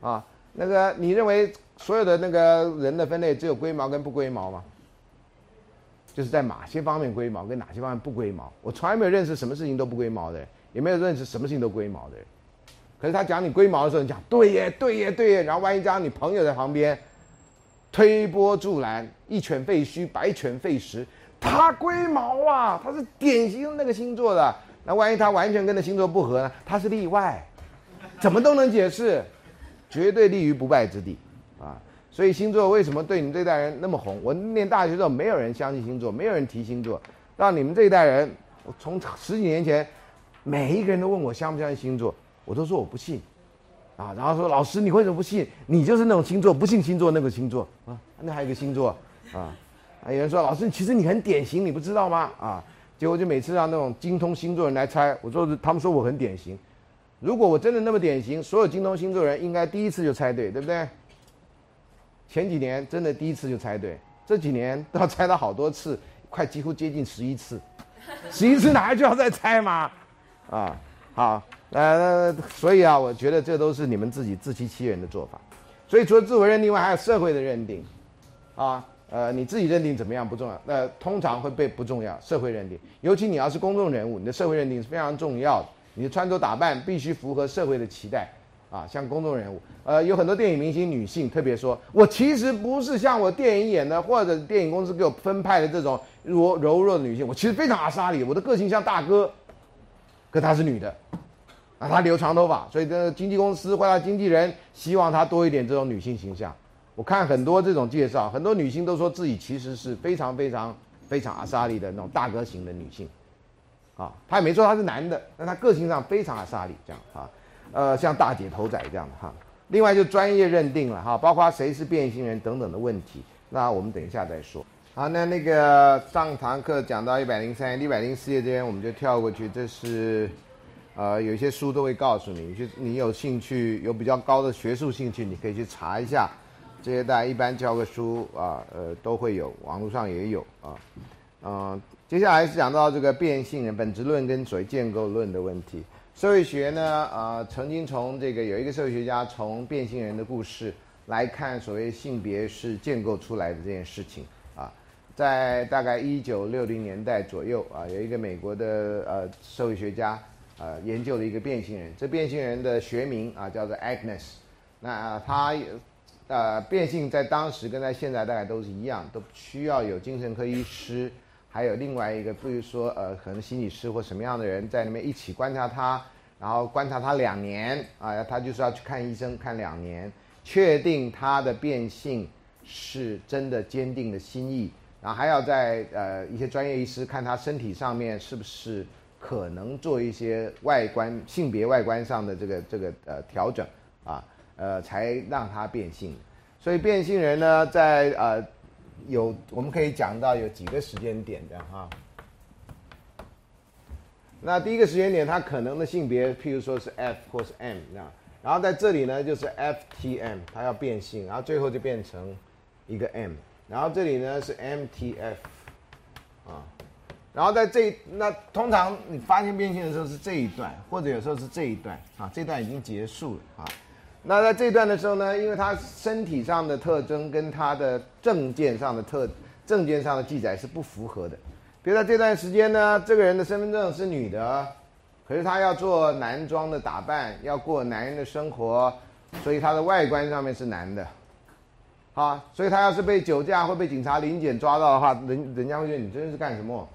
啊！那个，你认为所有的那个人的分类只有龟毛跟不龟毛吗？就是在哪些方面龟毛，跟哪些方面不龟毛？我从来没有认识什么事情都不龟毛的人，也没有认识什么事情都龟毛的人。可是他讲你龟毛的时候，你讲对耶，对耶，对耶。然后万一加上你朋友在旁边推波助澜，一拳废墟，百拳废食。他龟毛啊，他是典型的那个星座的。那万一他完全跟那星座不合呢？他是例外，怎么都能解释，绝对立于不败之地啊！所以星座为什么对你们这代人那么红？我念大学的时候，没有人相信星座，没有人提星座。到你们这一代人，我从十几年前，每一个人都问我相不相信星座，我都说我不信啊。然后说老师，你为什么不信？你就是那种星座，不信星座那个星座啊？那还有一个星座啊？啊，有人说老师，其实你很典型，你不知道吗？啊，结果就每次让那种精通星座人来猜，我说他们说我很典型。如果我真的那么典型，所有精通星座人应该第一次就猜对，对不对？前几年真的第一次就猜对，这几年都要猜到好多次，快几乎接近十一次，十一次哪还需要再猜吗？啊，好，呃，所以啊，我觉得这都是你们自己自欺欺人的做法。所以除了自我认定外，还有社会的认定，啊。呃，你自己认定怎么样不重要，那通常会被不重要。社会认定，尤其你要是公众人物，你的社会认定是非常重要的。你的穿着打扮必须符合社会的期待啊，像公众人物，呃，有很多电影明星女性特别说，我其实不是像我电影演的，或者电影公司给我分派的这种柔柔弱的女性，我其实非常阿莎里，我的个性像大哥，可她是女的，啊，她留长头发，所以这经纪公司或者经纪人希望她多一点这种女性形象。我看很多这种介绍，很多女性都说自己其实是非常非常非常阿萨利的那种大哥型的女性，啊，她也没说她是男的，但她个性上非常阿萨利这样啊，呃，像大姐头仔这样的哈。另外就专业认定了哈，包括谁是变性人等等的问题，那我们等一下再说。好，那那个上堂课讲到一百零三、一百零四页这边，我们就跳过去。这是，呃，有些书都会告诉你，就你有兴趣、有比较高的学术兴趣，你可以去查一下。这些大家一般教科书啊，呃，都会有，网络上也有啊。嗯，接下来是讲到这个变性人本质论跟所谓建构论的问题。社会学呢，呃，曾经从这个有一个社会学家从变性人的故事来看所谓性别是建构出来的这件事情啊，在大概一九六零年代左右啊，有一个美国的呃社会学家呃研究了一个变性人，这变性人的学名啊叫做 Agnes，那他呃变性在当时跟在现在大概都是一样，都需要有精神科医师。还有另外一个，比如说，呃，可能心理师或什么样的人在那边一起观察他，然后观察他两年啊，他就是要去看医生看两年，确定他的变性是真的坚定的心意，然后还要在呃一些专业医师看他身体上面是不是可能做一些外观性别外观上的这个这个呃调整啊，呃才让他变性。所以变性人呢，在呃。有，我们可以讲到有几个时间点的哈。那第一个时间点，它可能的性别，譬如说是 F 或是 M 那，然后在这里呢就是 FTM，它要变性，然后最后就变成一个 M，然后这里呢是 MTF，啊，然后在这那通常你发现变性的时候是这一段，或者有时候是这一段啊，这段已经结束了啊。那在这段的时候呢，因为他身体上的特征跟他的证件上的特证件上的记载是不符合的。比如在这段时间呢，这个人的身份证是女的，可是他要做男装的打扮，要过男人的生活，所以他的外观上面是男的。好，所以他要是被酒驾或被警察临检抓到的话，人人家会觉得你真的是干什么？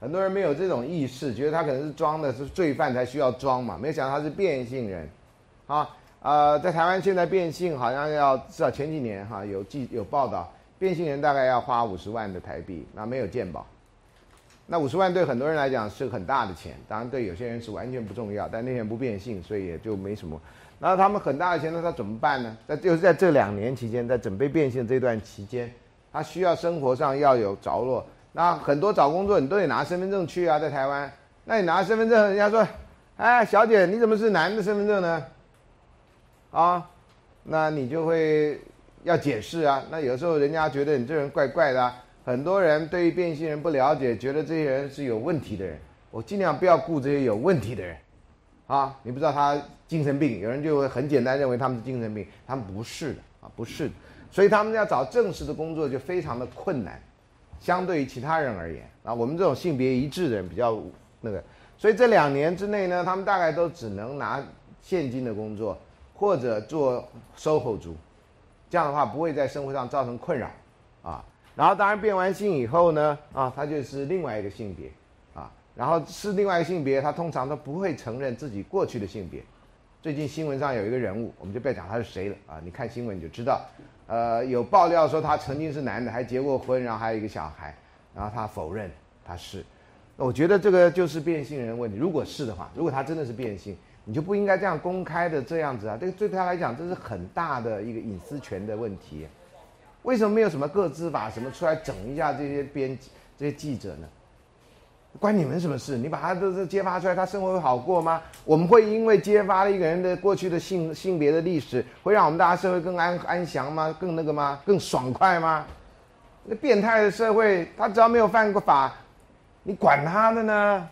很多人没有这种意识，觉得他可能是装的，是罪犯才需要装嘛，没想到他是变性人，啊。呃，在台湾现在变性好像要至少前几年哈有记有报道，变性人大概要花五十万的台币，那没有健保。那五十万对很多人来讲是很大的钱，当然对有些人是完全不重要，但那些人不变性，所以也就没什么。那他们很大的钱，那他怎么办呢？在就是在这两年期间，在准备变性这段期间，他需要生活上要有着落。那很多找工作你都得拿身份证去啊，在台湾，那你拿身份证，人家说，哎，小姐，你怎么是男的身份证呢？啊，那你就会要解释啊。那有时候人家觉得你这人怪怪的，很多人对于变性人不了解，觉得这些人是有问题的人。我尽量不要雇这些有问题的人。啊，你不知道他精神病，有人就会很简单认为他们是精神病，他们不是的啊，不是的。所以他们要找正式的工作就非常的困难，相对于其他人而言啊，我们这种性别一致的人比较那个。所以这两年之内呢，他们大概都只能拿现金的工作。或者做 SOHO 族，这样的话不会在生活上造成困扰，啊，然后当然变完性以后呢，啊，他就是另外一个性别，啊，然后是另外一个性别，他通常都不会承认自己过去的性别。最近新闻上有一个人物，我们就不要讲他是谁了，啊，你看新闻你就知道，呃，有爆料说他曾经是男的，还结过婚，然后还有一个小孩，然后他否认他是，我觉得这个就是变性人问题。如果是的话，如果他真的是变性。你就不应该这样公开的这样子啊！这个对他来讲，这是很大的一个隐私权的问题。为什么没有什么各自法什么出来整一下这些编辑、这些记者呢？关你们什么事？你把他都是揭发出来，他生活会好过吗？我们会因为揭发了一个人的过去的性性别的历史，会让我们大家社会更安安详吗？更那个吗？更爽快吗？那变态的社会，他只要没有犯过法，你管他的呢？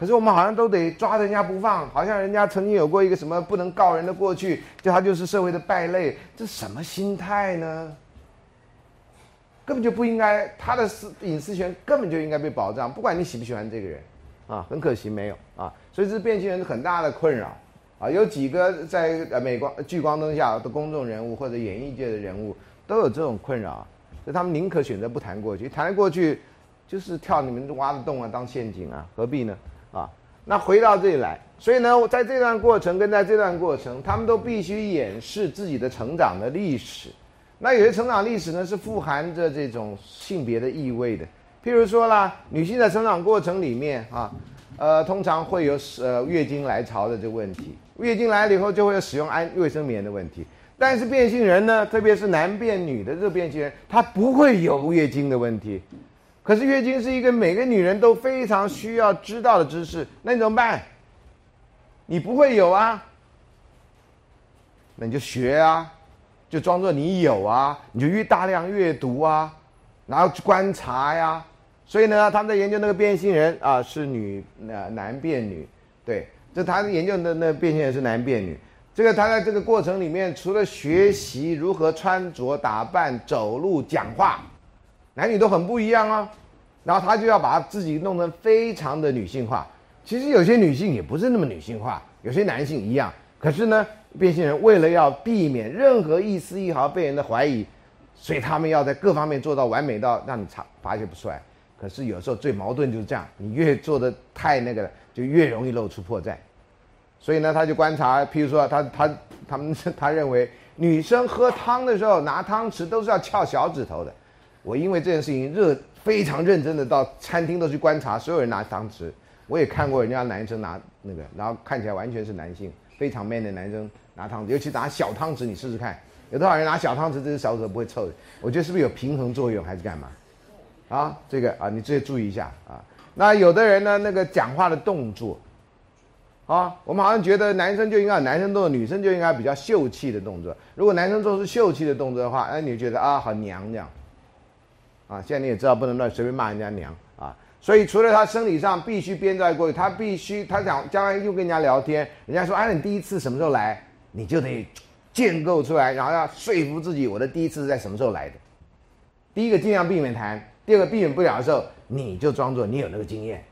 可是我们好像都得抓人家不放，好像人家曾经有过一个什么不能告人的过去，就他就是社会的败类，这什么心态呢？根本就不应该，他的私隐私权根本就应该被保障，不管你喜不喜欢这个人，啊，很可惜没有啊，所以这变性人很大的困扰啊。有几个在呃镁光聚光灯下的公众人物或者演艺界的人物都有这种困扰，所以他们宁可选择不谈过去，谈过去就是跳你们挖的洞啊，当陷阱啊，何必呢？那回到这里来，所以呢，在这段过程跟在这段过程，他们都必须掩饰自己的成长的历史。那有些成长历史呢，是富含着这种性别的意味的。譬如说啦，女性的成长过程里面啊，呃，通常会有呃月经来潮的这个问题，月经来了以后就会有使用安卫生棉的问题。但是变性人呢，特别是男变女的这个变性人，他不会有月经的问题。可是月经是一个每个女人都非常需要知道的知识，那你怎么办？你不会有啊？那你就学啊，就装作你有啊，你就越大量阅读啊，然后去观察呀。所以呢，他们在研究那个变性人啊，是女呃男变女，对，这他研究的那变性人是男变女。这个他在这个过程里面，除了学习如何穿着打扮、走路、讲话。男女都很不一样啊，然后他就要把自己弄得非常的女性化。其实有些女性也不是那么女性化，有些男性一样。可是呢，变性人为了要避免任何一丝一毫被人的怀疑，所以他们要在各方面做到完美到让你查发现不出来。可是有时候最矛盾就是这样，你越做的太那个了，就越容易露出破绽。所以呢，他就观察，譬如说他他他们 他认为女生喝汤的时候拿汤匙都是要翘小指头的。我因为这件事情热非常认真的到餐厅都去观察所有人拿汤匙，我也看过人家男生拿那个，然后看起来完全是男性，非常 man 的男生拿汤匙，尤其拿小汤匙，你试试看，有多少人拿小汤匙，这只小手不会臭的？我觉得是不是有平衡作用还是干嘛？啊，这个啊，你这些注意一下啊。那有的人呢，那个讲话的动作，啊，我们好像觉得男生就应该男生动作，女生就应该比较秀气的动作。如果男生做是秀气的动作的话，哎，你觉得啊，好娘这样。啊，现在你也知道不能乱随便骂人家娘啊，所以除了他生理上必须编造过去，他必须他想将来又跟人家聊天，人家说哎你第一次什么时候来，你就得建构出来，然后要说服自己我的第一次是在什么时候来的。第一个尽量避免谈，第二个避免不了的时候，你就装作你有那个经验，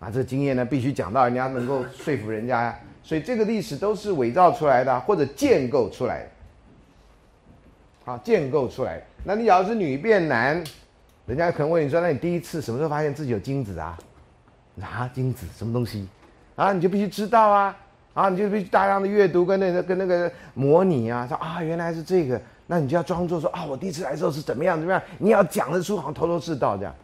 啊，这个经验呢必须讲到人家能够说服人家呀，所以这个历史都是伪造出来的或者建构出来的，好建构出来，那你要是女变男。人家可能问你说：“那你第一次什么时候发现自己有精子啊？啊，精子什么东西？啊，你就必须知道啊！啊，你就必须大量的阅读跟那个跟那个模拟啊！说啊，原来是这个，那你就要装作说啊，我第一次来的时候是怎么样怎么样？你要讲得出好像头头是道这样。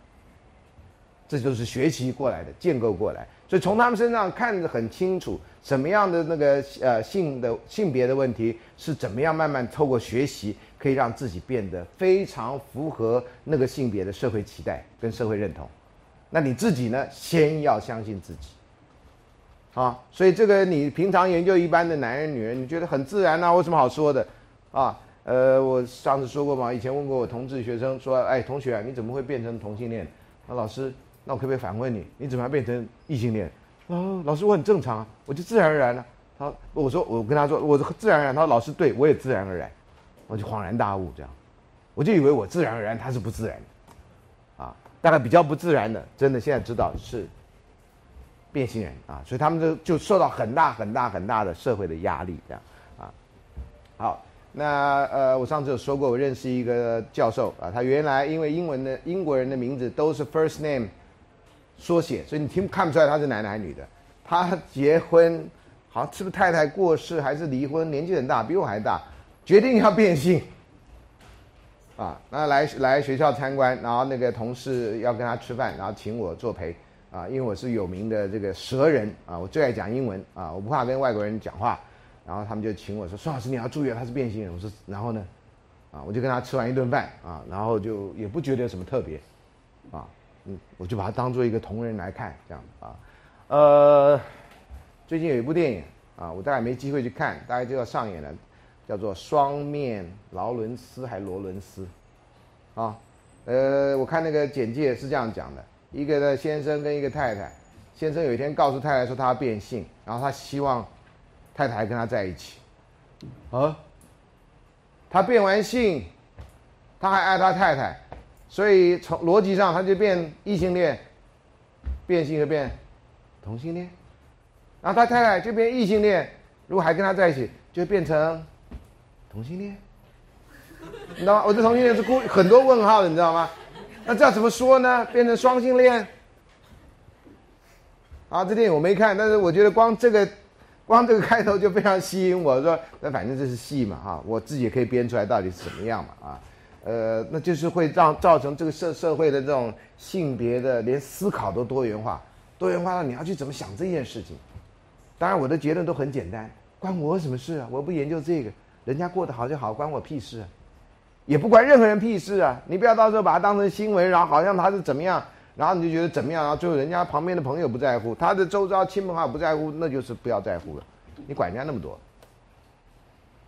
这就是学习过来的，建构过来。所以从他们身上看得很清楚，什么样的那个呃性的性别的问题是怎么样慢慢透过学习。”可以让自己变得非常符合那个性别的社会期待跟社会认同，那你自己呢？先要相信自己，啊，所以这个你平常研究一般的男人女人，你觉得很自然啊？有什么好说的？啊，呃，我上次说过嘛，以前问过我同志学生说，哎，同学，你怎么会变成同性恋？那老师，那我可不可以反问你，你怎么还变成异性恋？啊，老师，我很正常啊，我就自然而然了。他，我说，我跟他说，我自然而然。他说，老师，对我也自然而然。我就恍然大悟，这样，我就以为我自然而然，他是不自然的，啊，大概比较不自然的，真的现在知道是变性人啊，所以他们就就受到很大很大很大的社会的压力，这样，啊，好，那呃，我上次有说过，我认识一个教授啊，他原来因为英文的英国人的名字都是 first name 缩写，所以你听看不出来他是男的还是女的，他结婚，好是不是太太过世还是离婚，年纪很大，比我还大。决定要变性，啊，那来来学校参观，然后那个同事要跟他吃饭，然后请我作陪，啊，因为我是有名的这个蛇人，啊，我最爱讲英文，啊，我不怕跟外国人讲话，然后他们就请我说，孙老师你要注意，他是变性人，我说，然后呢，啊，我就跟他吃完一顿饭，啊，然后就也不觉得有什么特别，啊，嗯，我就把他当做一个同人来看，这样，啊，呃，最近有一部电影，啊，我大概没机会去看，大概就要上演了。叫做双面劳伦斯还罗伦斯，啊，呃，我看那个简介是这样讲的：一个的先生跟一个太太，先生有一天告诉太太说他要变性，然后他希望太太跟他在一起，啊，他变完性，他还爱他太太，所以从逻辑上他就变异性恋，变性就变同性恋，然后他太太就变异性恋，如果还跟他在一起，就变成。同性恋，你知道吗？我这同性恋是故很多问号的，你知道吗？那这要怎么说呢？变成双性恋？啊，这电影我没看，但是我觉得光这个，光这个开头就非常吸引我，说那反正这是戏嘛，哈，我自己也可以编出来到底是怎么样嘛，啊，呃，那就是会让造成这个社社会的这种性别的连思考都多元化，多元化到你要去怎么想这件事情。当然我的结论都很简单，关我什么事啊？我不研究这个，人家过得好就好，关我屁事啊！也不关任何人屁事啊！你不要到时候把它当成新闻，然后好像他是怎么样。然后你就觉得怎么样？然后最后人家旁边的朋友不在乎，他的周遭亲朋好友不在乎，那就是不要在乎了。你管人家那么多？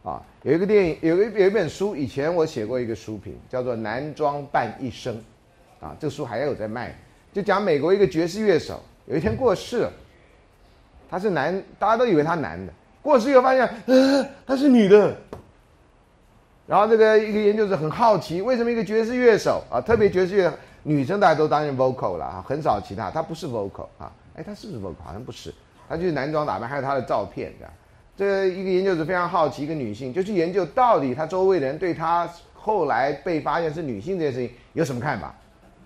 啊，有一个电影，有一有一本书，以前我写过一个书评，叫做《男装扮一生》，啊，这个书还有在卖，就讲美国一个爵士乐手有一天过世了，他是男，大家都以为他男的，过世以后发现，呃，她是女的。然后这个一个研究者很好奇，为什么一个爵士乐手啊，特别爵士乐。女生大家都担任 vocal 了啊，很少其他，她不是 vocal 啊，哎，她是不是 vocal？好像不是，她就是男装打扮，还有她的照片这样。这一个研究者非常好奇，一个女性就去研究到底她周围的人对她后来被发现是女性这件事情有什么看法。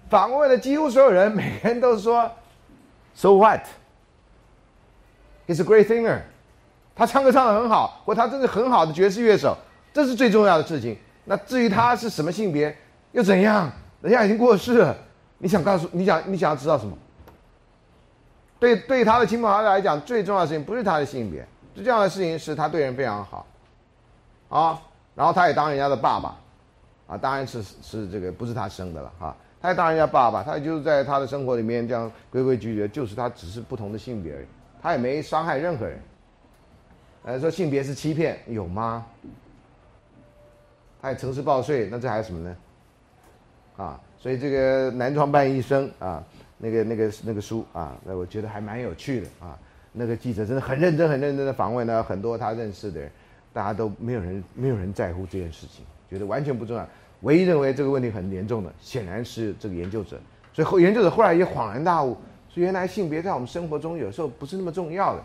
访问的几乎所有人，每个人都说，So what？He's a great singer，他唱歌唱得很好，或他真的很好的爵士乐手，这是最重要的事情。那至于他是什么性别，又怎样？人家已经过世了，你想告诉你想你想要知道什么？对对，他的亲朋好友来讲，最重要的事情不是他的性别，最重要的事情是他对人非常好，啊，然后他也当人家的爸爸，啊，当然是是这个不是他生的了哈，他也当人家爸爸，他就在他的生活里面这样规规矩矩，就是他只是不同的性别而已，他也没伤害任何人。呃，说性别是欺骗，有吗？他也诚实报税，那这还有什么呢？啊，所以这个男装扮医生啊，那个那个那个书啊，那我觉得还蛮有趣的啊。那个记者真的很认真、很认真的访问了很多他认识的人，大家都没有人没有人在乎这件事情，觉得完全不重要。唯一认为这个问题很严重的，显然是这个研究者。所以后研究者后来也恍然大悟，说原来性别在我们生活中有时候不是那么重要的，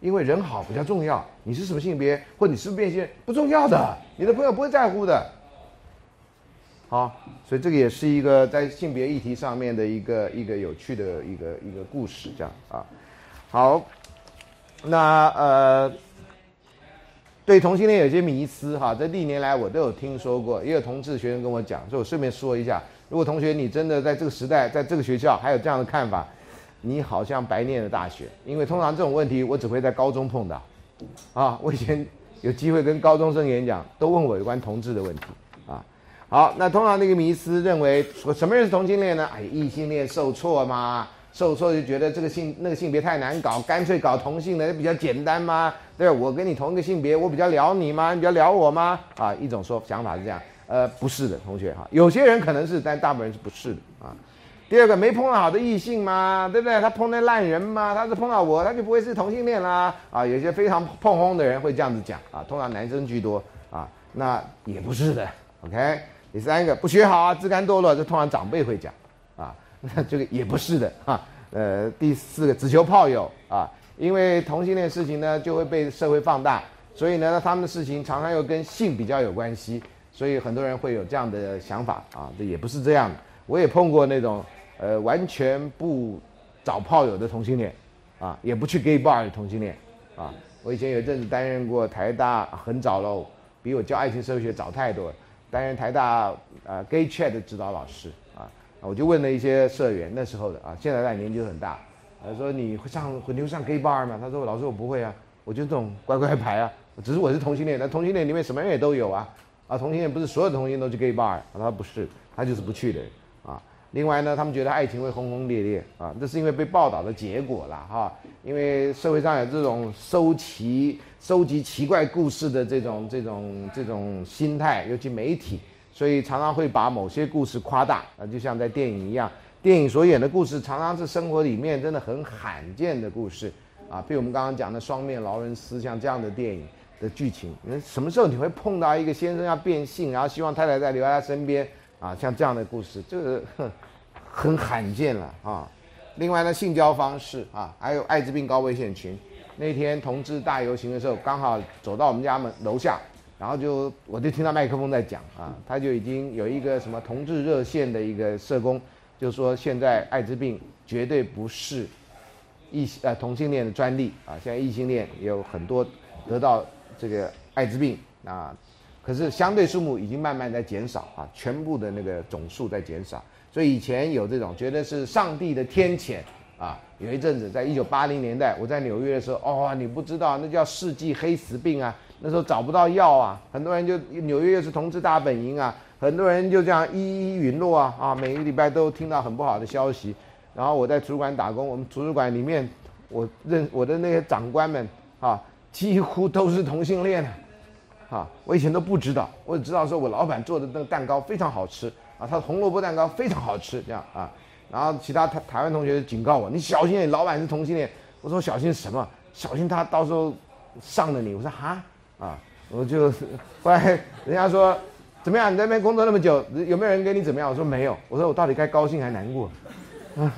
因为人好比较重要。你是什么性别，或你是不是变性，不重要的，你的朋友不会在乎的。好，所以这个也是一个在性别议题上面的一个一个有趣的一个一个故事，这样啊。好，那呃，对同性恋有些迷思哈，这历年来我都有听说过，也有同志学生跟我讲，所以我顺便说一下，如果同学你真的在这个时代，在这个学校还有这样的看法，你好像白念了大学，因为通常这种问题我只会在高中碰到。啊，我以前有机会跟高中生演讲，都问我有关同志的问题。啊好，那通常那个迷思认为说什么人是同性恋呢？哎，异性恋受挫嘛，受挫就觉得这个性那个性别太难搞，干脆搞同性的比较简单吗？对我跟你同一个性别，我比较聊你吗？你比较聊我吗？啊，一种说想法是这样，呃，不是的，同学哈，有些人可能是，但大部分人是不是的啊。第二个，没碰到好的异性吗？对不对？他碰到烂人吗？他是碰到我，他就不会是同性恋啦。啊，有些非常碰轰的人会这样子讲啊，通常男生居多啊，那也不是的，OK。第三个不学好啊，自甘堕落，这通常长辈会讲，啊，那这个也不是的啊。呃，第四个只求炮友啊，因为同性恋事情呢就会被社会放大，所以呢他们的事情常常又跟性比较有关系，所以很多人会有这样的想法啊。这也不是这样的，我也碰过那种呃完全不找炮友的同性恋，啊，也不去 gay bar 的同性恋，啊，我以前有一阵子担任过台大很早喽，比我教爱情社会学早太多。担任台大呃 gay chat 的指导老师啊，我就问了一些社员那时候的啊，现在他年纪很大，他说你会上你会上 gay bar 吗？他说老师我不会啊，我就这种乖乖牌啊，只是我是同性恋，那同性恋里面什么人也都有啊，啊同性恋不是所有的同性都去 gay bar，啊他说不是，他就是不去的人。另外呢，他们觉得爱情会轰轰烈烈啊，这是因为被报道的结果啦哈，因为社会上有这种收集。收集奇怪故事的这种这种这种心态，尤其媒体，所以常常会把某些故事夸大啊，就像在电影一样，电影所演的故事常常是生活里面真的很罕见的故事啊，比如我们刚刚讲的《双面劳伦斯》像这样的电影的剧情，那什么时候你会碰到一个先生要变性，然后希望太太在留在他身边啊？像这样的故事，这个 很罕见了啊。另外呢，性交方式啊，还有艾滋病高危险群。那天同志大游行的时候，刚好走到我们家门楼下，然后就我就听到麦克风在讲啊，他就已经有一个什么同志热线的一个社工，就说现在艾滋病绝对不是异呃同性恋的专利啊，现在异性恋也有很多得到这个艾滋病啊，可是相对数目已经慢慢在减少啊，全部的那个总数在减少，所以以前有这种觉得是上帝的天谴啊，有一阵子在一九八零年代我在纽约的时候，哦，你不知道那叫世纪黑死病啊，那时候找不到药啊，很多人就纽约又是同志大本营啊。很多人就这样一一陨落啊啊！每个礼拜都听到很不好的消息。然后我在图书馆打工，我们图书馆里面，我认我的那些长官们啊，几乎都是同性恋啊。啊，我以前都不知道，我只知道说我老板做的那个蛋糕非常好吃啊，他的红萝卜蛋糕非常好吃这样啊。然后其他台台湾同学警告我，你小心，老板是同性恋。我说小心什么？小心他到时候上了你。我说哈啊，我就后来人家说。怎么样？你那边工作那么久，有没有人跟你怎么样？我说没有。我说我到底该高兴还难过？啊，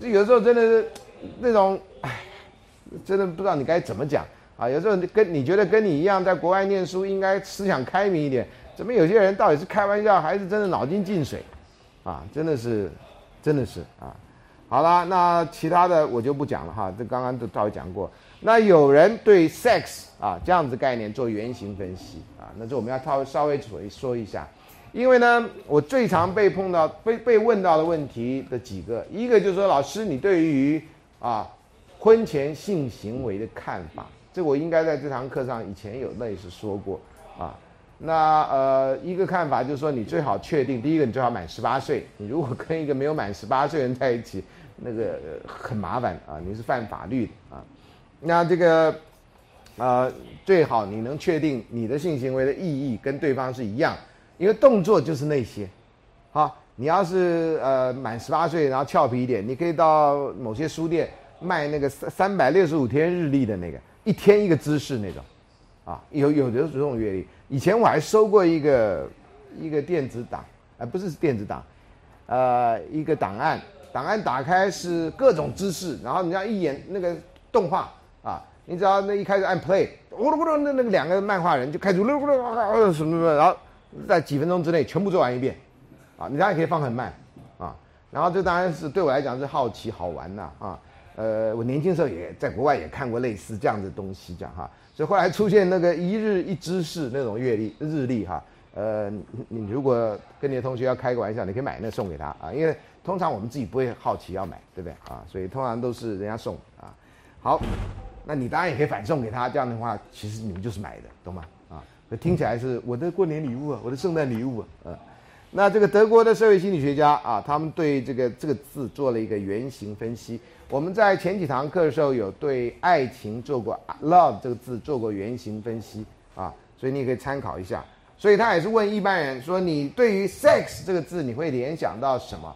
这有时候真的是那种，唉，真的不知道你该怎么讲啊。有时候跟你觉得跟你一样在国外念书，应该思想开明一点。怎么有些人到底是开玩笑，还是真的脑筋进水？啊，真的是，真的是啊。好了，那其他的我就不讲了哈。这刚刚都稍微讲过。那有人对 sex 啊这样子概念做原型分析啊，那这我们要稍微稍微说说一下，因为呢，我最常被碰到被被问到的问题的几个，一个就是说，老师你对于啊婚前性行为的看法，这我应该在这堂课上以前有类似说过啊。那呃一个看法就是说，你最好确定，第一个你最好满十八岁，你如果跟一个没有满十八岁人在一起，那个很麻烦啊，你是犯法律的啊。那这个，呃，最好你能确定你的性行为的意义跟对方是一样，因为动作就是那些。好，你要是呃满十八岁，然后俏皮一点，你可以到某些书店卖那个三三百六十五天日历的那个，一天一个姿势那种，啊，有有的这种阅历。以前我还收过一个一个电子档，啊，不是电子档，呃，一个档案，档案打开是各种姿势，然后你要一眼那个动画。啊，你只要那一开始按 play，咕噜咕噜，那那个两个漫画人就开始噜咕噜啊什么什么，然后在几分钟之内全部做完一遍，啊，你当然可以放很慢，啊，然后这当然是对我来讲是好奇好玩呐，啊，呃，我年轻时候也在国外也看过类似这样的东西，这样哈，所以后来出现那个一日一知识那种阅历日历哈，呃，你如果跟你的同学要开个玩笑，你可以买那送给他啊，因为通常我们自己不会好奇要买，对不对啊？所以通常都是人家送啊，好。那你当然也可以反送给他，这样的话，其实你们就是买的，懂吗？啊，那听起来是我的过年礼物啊，我的圣诞礼物啊，呃，那这个德国的社会心理学家啊，他们对这个这个字做了一个原型分析。我们在前几堂课的时候有对爱情做过 love 这个字做过原型分析啊，所以你也可以参考一下。所以他也是问一般人说，你对于 sex 这个字你会联想到什么？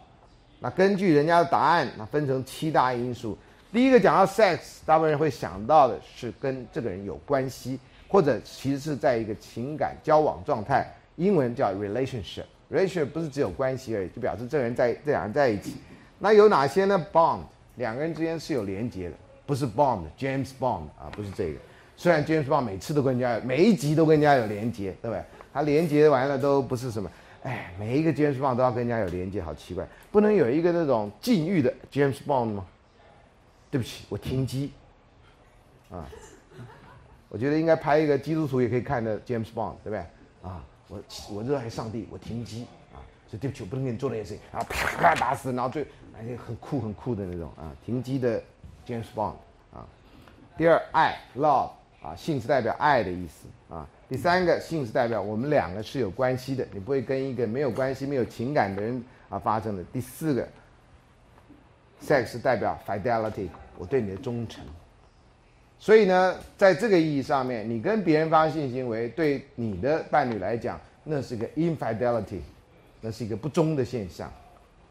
那根据人家的答案，那分成七大因素。第一个讲到 sex，大部分人会想到的是跟这个人有关系，或者其实是在一个情感交往状态。英文叫 relationship，relationship 不是只有关系而已，就表示这人在这两人在一起。那有哪些呢？bond，两个人之间是有连接的，不是 bond，James Bond 啊，不是这个。虽然 James Bond 每次都跟人家每一集都跟人家有连接，对不对？他连接完了都不是什么，哎，每一个 James Bond 都要跟人家有连接，好奇怪，不能有一个那种禁欲的 James Bond 吗？对不起，我停机。啊，我觉得应该拍一个基督徒也可以看的 James Bond，对不对？啊，我我热爱上帝，我停机啊，所以对不起，我不能给你做那件事情，然后啪啪打死，然后最而且很酷很酷的那种啊，停机的 James Bond 啊。第二，爱 love 啊，性是代表爱的意思啊。第三个，性是代表我们两个是有关系的，你不会跟一个没有关系、没有情感的人啊发生的。第四个。sex 代表 fidelity，我对你的忠诚。所以呢，在这个意义上面，你跟别人发生性行为，对你的伴侣来讲，那是个 infidelity，那是一个不忠的现象。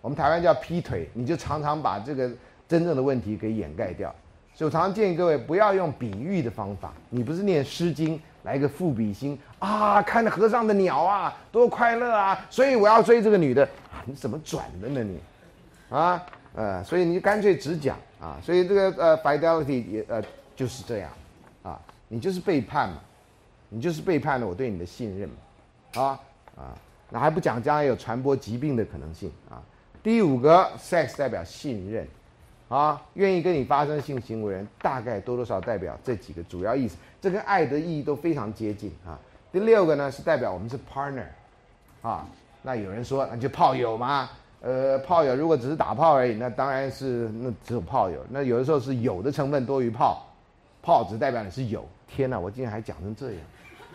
我们台湾叫劈腿，你就常常把这个真正的问题给掩盖掉。所以我常建议各位不要用比喻的方法。你不是念《诗经》来个赋比兴啊，看着河上的鸟啊，多快乐啊，所以我要追这个女的啊，你怎么转的呢你？啊？呃，所以你就干脆只讲啊，所以这个呃，fidelity 也呃就是这样，啊，你就是背叛嘛，你就是背叛了我对你的信任嘛，啊啊，那还不讲将来有传播疾病的可能性啊。第五个，sex 代表信任，啊，愿意跟你发生性行为人，大概多多少代表这几个主要意思，这跟爱的意义都非常接近啊。第六个呢是代表我们是 partner，啊，那有人说那就炮友嘛？呃，炮友如果只是打炮而已，那当然是那只有炮友。那有的时候是有的成分多于炮，炮只代表你是有。天哪，我竟然还讲成这样，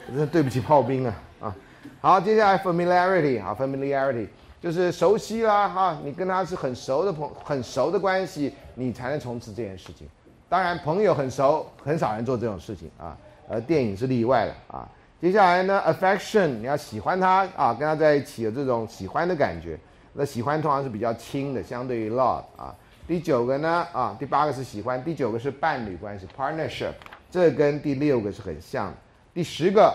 真的对不起炮兵啊啊！好，接下来 familiarity 啊，familiarity 就是熟悉啦哈，你跟他是很熟的朋很熟的关系，你才能从事这件事情。当然，朋友很熟，很少人做这种事情啊，呃，电影是例外的啊。接下来呢，affection 你要喜欢他啊，跟他在一起有这种喜欢的感觉。那喜欢通常是比较轻的，相对于 love 啊。第九个呢啊，第八个是喜欢，第九个是伴侣关系 partnership，这跟第六个是很像的。第十个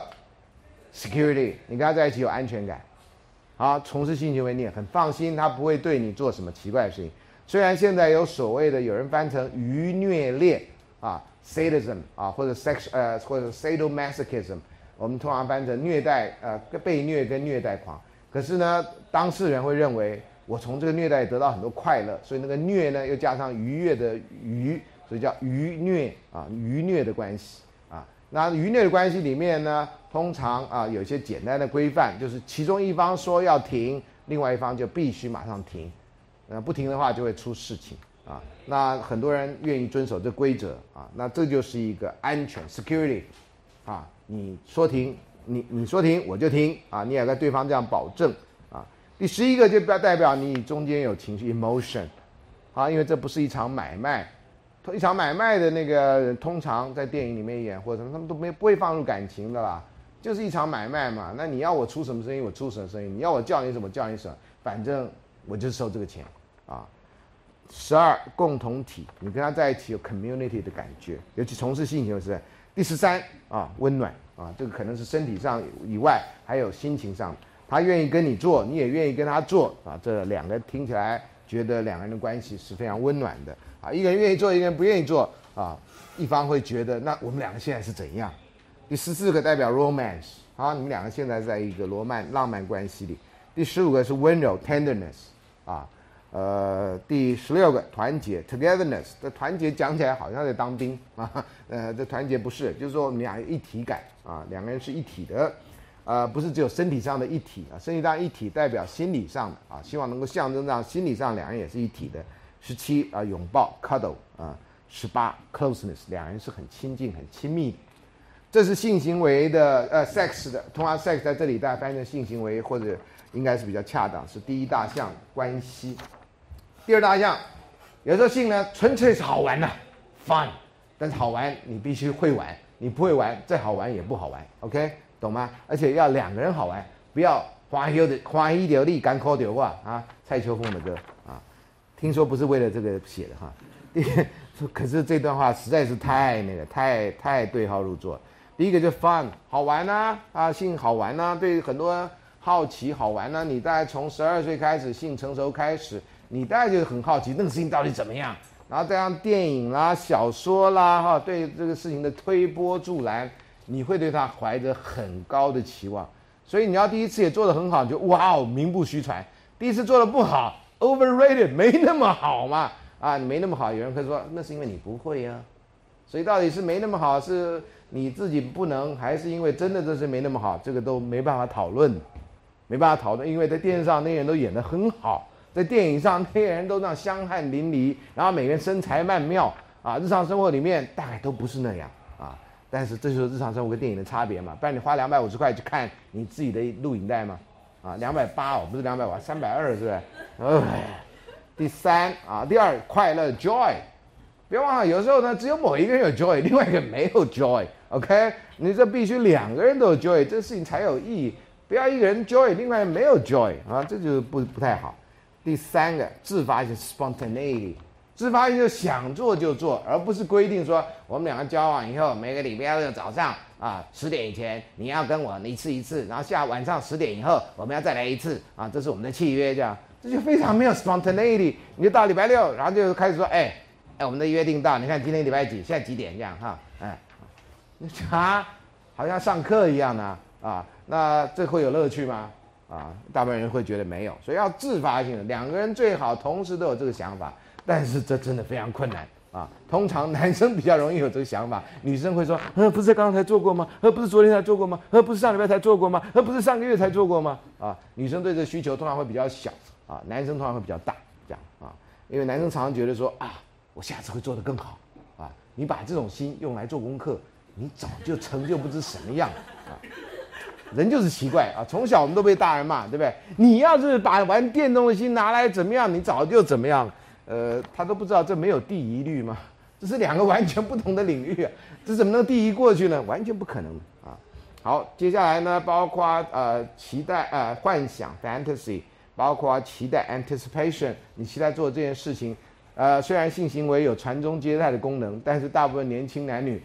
security，你跟他在一起有安全感，好，从事性行为你也很放心，他不会对你做什么奇怪的事情。虽然现在有所谓的有人翻成愚虐恋啊，sadism 啊，或者 sex 呃或者 sadomasochism，我们通常翻成虐待呃被虐跟虐待狂。可是呢，当事人会认为我从这个虐待得到很多快乐，所以那个虐呢又加上愉悦的愉，所以叫愉虐啊，愉虐的关系啊。那愉虐的关系里面呢，通常啊有一些简单的规范，就是其中一方说要停，另外一方就必须马上停，呃不停的话就会出事情啊。那很多人愿意遵守这规则啊，那这就是一个安全 security 啊，你说停。你你说停我就停啊！你也跟对方这样保证啊。第十一个就不要代表你中间有情绪 emotion，啊，因为这不是一场买卖，一场买卖的那个通常在电影里面演或者什么，他们都没不会放入感情的啦，就是一场买卖嘛。那你要我出什么声音，我出什么声音；你要我叫你什么叫你什么，反正我就收这个钱啊。十二共同体，你跟他在一起有 community 的感觉，尤其从事性行为时。第十三啊，温暖。啊，这个可能是身体上以外，还有心情上，他愿意跟你做，你也愿意跟他做啊。这两个听起来觉得两个人的关系是非常温暖的啊。一个人愿意做，一个人不愿意做啊。一方会觉得，那我们两个现在是怎样？第十四个代表 romance，啊，你们两个现在在一个罗曼浪漫关系里。第十五个是温柔 tenderness，啊。呃，第十六个团结，togetherness。这团结讲起来好像在当兵啊，呃，这团结不是，就是说我们俩一体感啊，两个人是一体的，呃，不是只有身体上的一体啊，身体上一体代表心理上的啊，希望能够象征上心理上两人也是一体的。十七啊，拥抱，cuddle 啊，十八，closeness，两人是很亲近、很亲密的。这是性行为的呃，sex 的，通常 sex 在这里大家翻译成性行为或者应该是比较恰当，是第一大项关系。第二大项，有时候性呢纯粹是好玩呐，fun，但是好玩你必须会玩，你不会玩再好玩也不好玩，OK，懂吗？而且要两个人好玩，不要花有的花一流力干口流话啊，蔡秋凤的歌啊，听说不是为了这个写的哈，可是这段话实在是太那个太太对号入座。第一个就 fun 好玩呐啊，性好玩呐，对很多好奇好玩呐，你大概从十二岁开始性成熟开始。你大概就很好奇那个事情到底怎么样，然后再让电影啦、小说啦，哈，对这个事情的推波助澜，你会对他怀着很高的期望。所以你要第一次也做得很好，就哇哦，名不虚传；第一次做的不好，overrated，没那么好嘛，啊，你没那么好，有人会说那是因为你不会呀。所以到底是没那么好，是你自己不能，还是因为真的这是没那么好？这个都没办法讨论，没办法讨论，因为在电视上那些人都演得很好。在电影上，那些人都那样香汗淋漓，然后每个人身材曼妙啊。日常生活里面大概都不是那样啊。但是这就是日常生活跟电影的差别嘛。不然你花两百五十块去看你自己的录影带吗？啊，两百八哦，不是两百八，三百二是不是？哎，第三啊，第二快乐 joy，别忘了有时候呢，只有某一个人有 joy，另外一个没有 joy。OK，你这必须两个人都有 joy，这事情才有意义。不要一个人 joy，另外没有 joy 啊，这就不不太好。第三个自发性 spontaneity，自发性就想做就做，而不是规定说我们两个交往以后每个礼拜六早上啊十点以前你要跟我一次一次，然后下晚上十点以后我们要再来一次啊，这是我们的契约，这样这就非常没有 spontaneity。你就到礼拜六，然后就开始说，哎哎，我们的约定到，你看今天礼拜几，现在几点这样哈，哎，啊，好像上课一样呢啊，那这会有乐趣吗？啊，大部分人会觉得没有，所以要自发性的，两个人最好同时都有这个想法。但是这真的非常困难啊。通常男生比较容易有这个想法，女生会说：“呃，不是刚才做过吗？呃，不是昨天才做过吗？呃，不是上礼拜才做过吗？呃，不是上个月才做过吗？”啊，女生对这需求通常会比较小啊，男生通常会比较大，这样啊，因为男生常常觉得说：“啊，我下次会做得更好啊。”你把这种心用来做功课，你早就成就不知什么样啊。人就是奇怪啊！从小我们都被大人骂，对不对？你要是把玩电动的心拿来怎么样，你早就怎么样。呃，他都不知道这没有第一律吗？这是两个完全不同的领域，这怎么能第一过去呢？完全不可能啊！好，接下来呢，包括呃期待呃幻想 fantasy，包括期待 anticipation，你期待做这件事情。呃，虽然性行为有传宗接代的功能，但是大部分年轻男女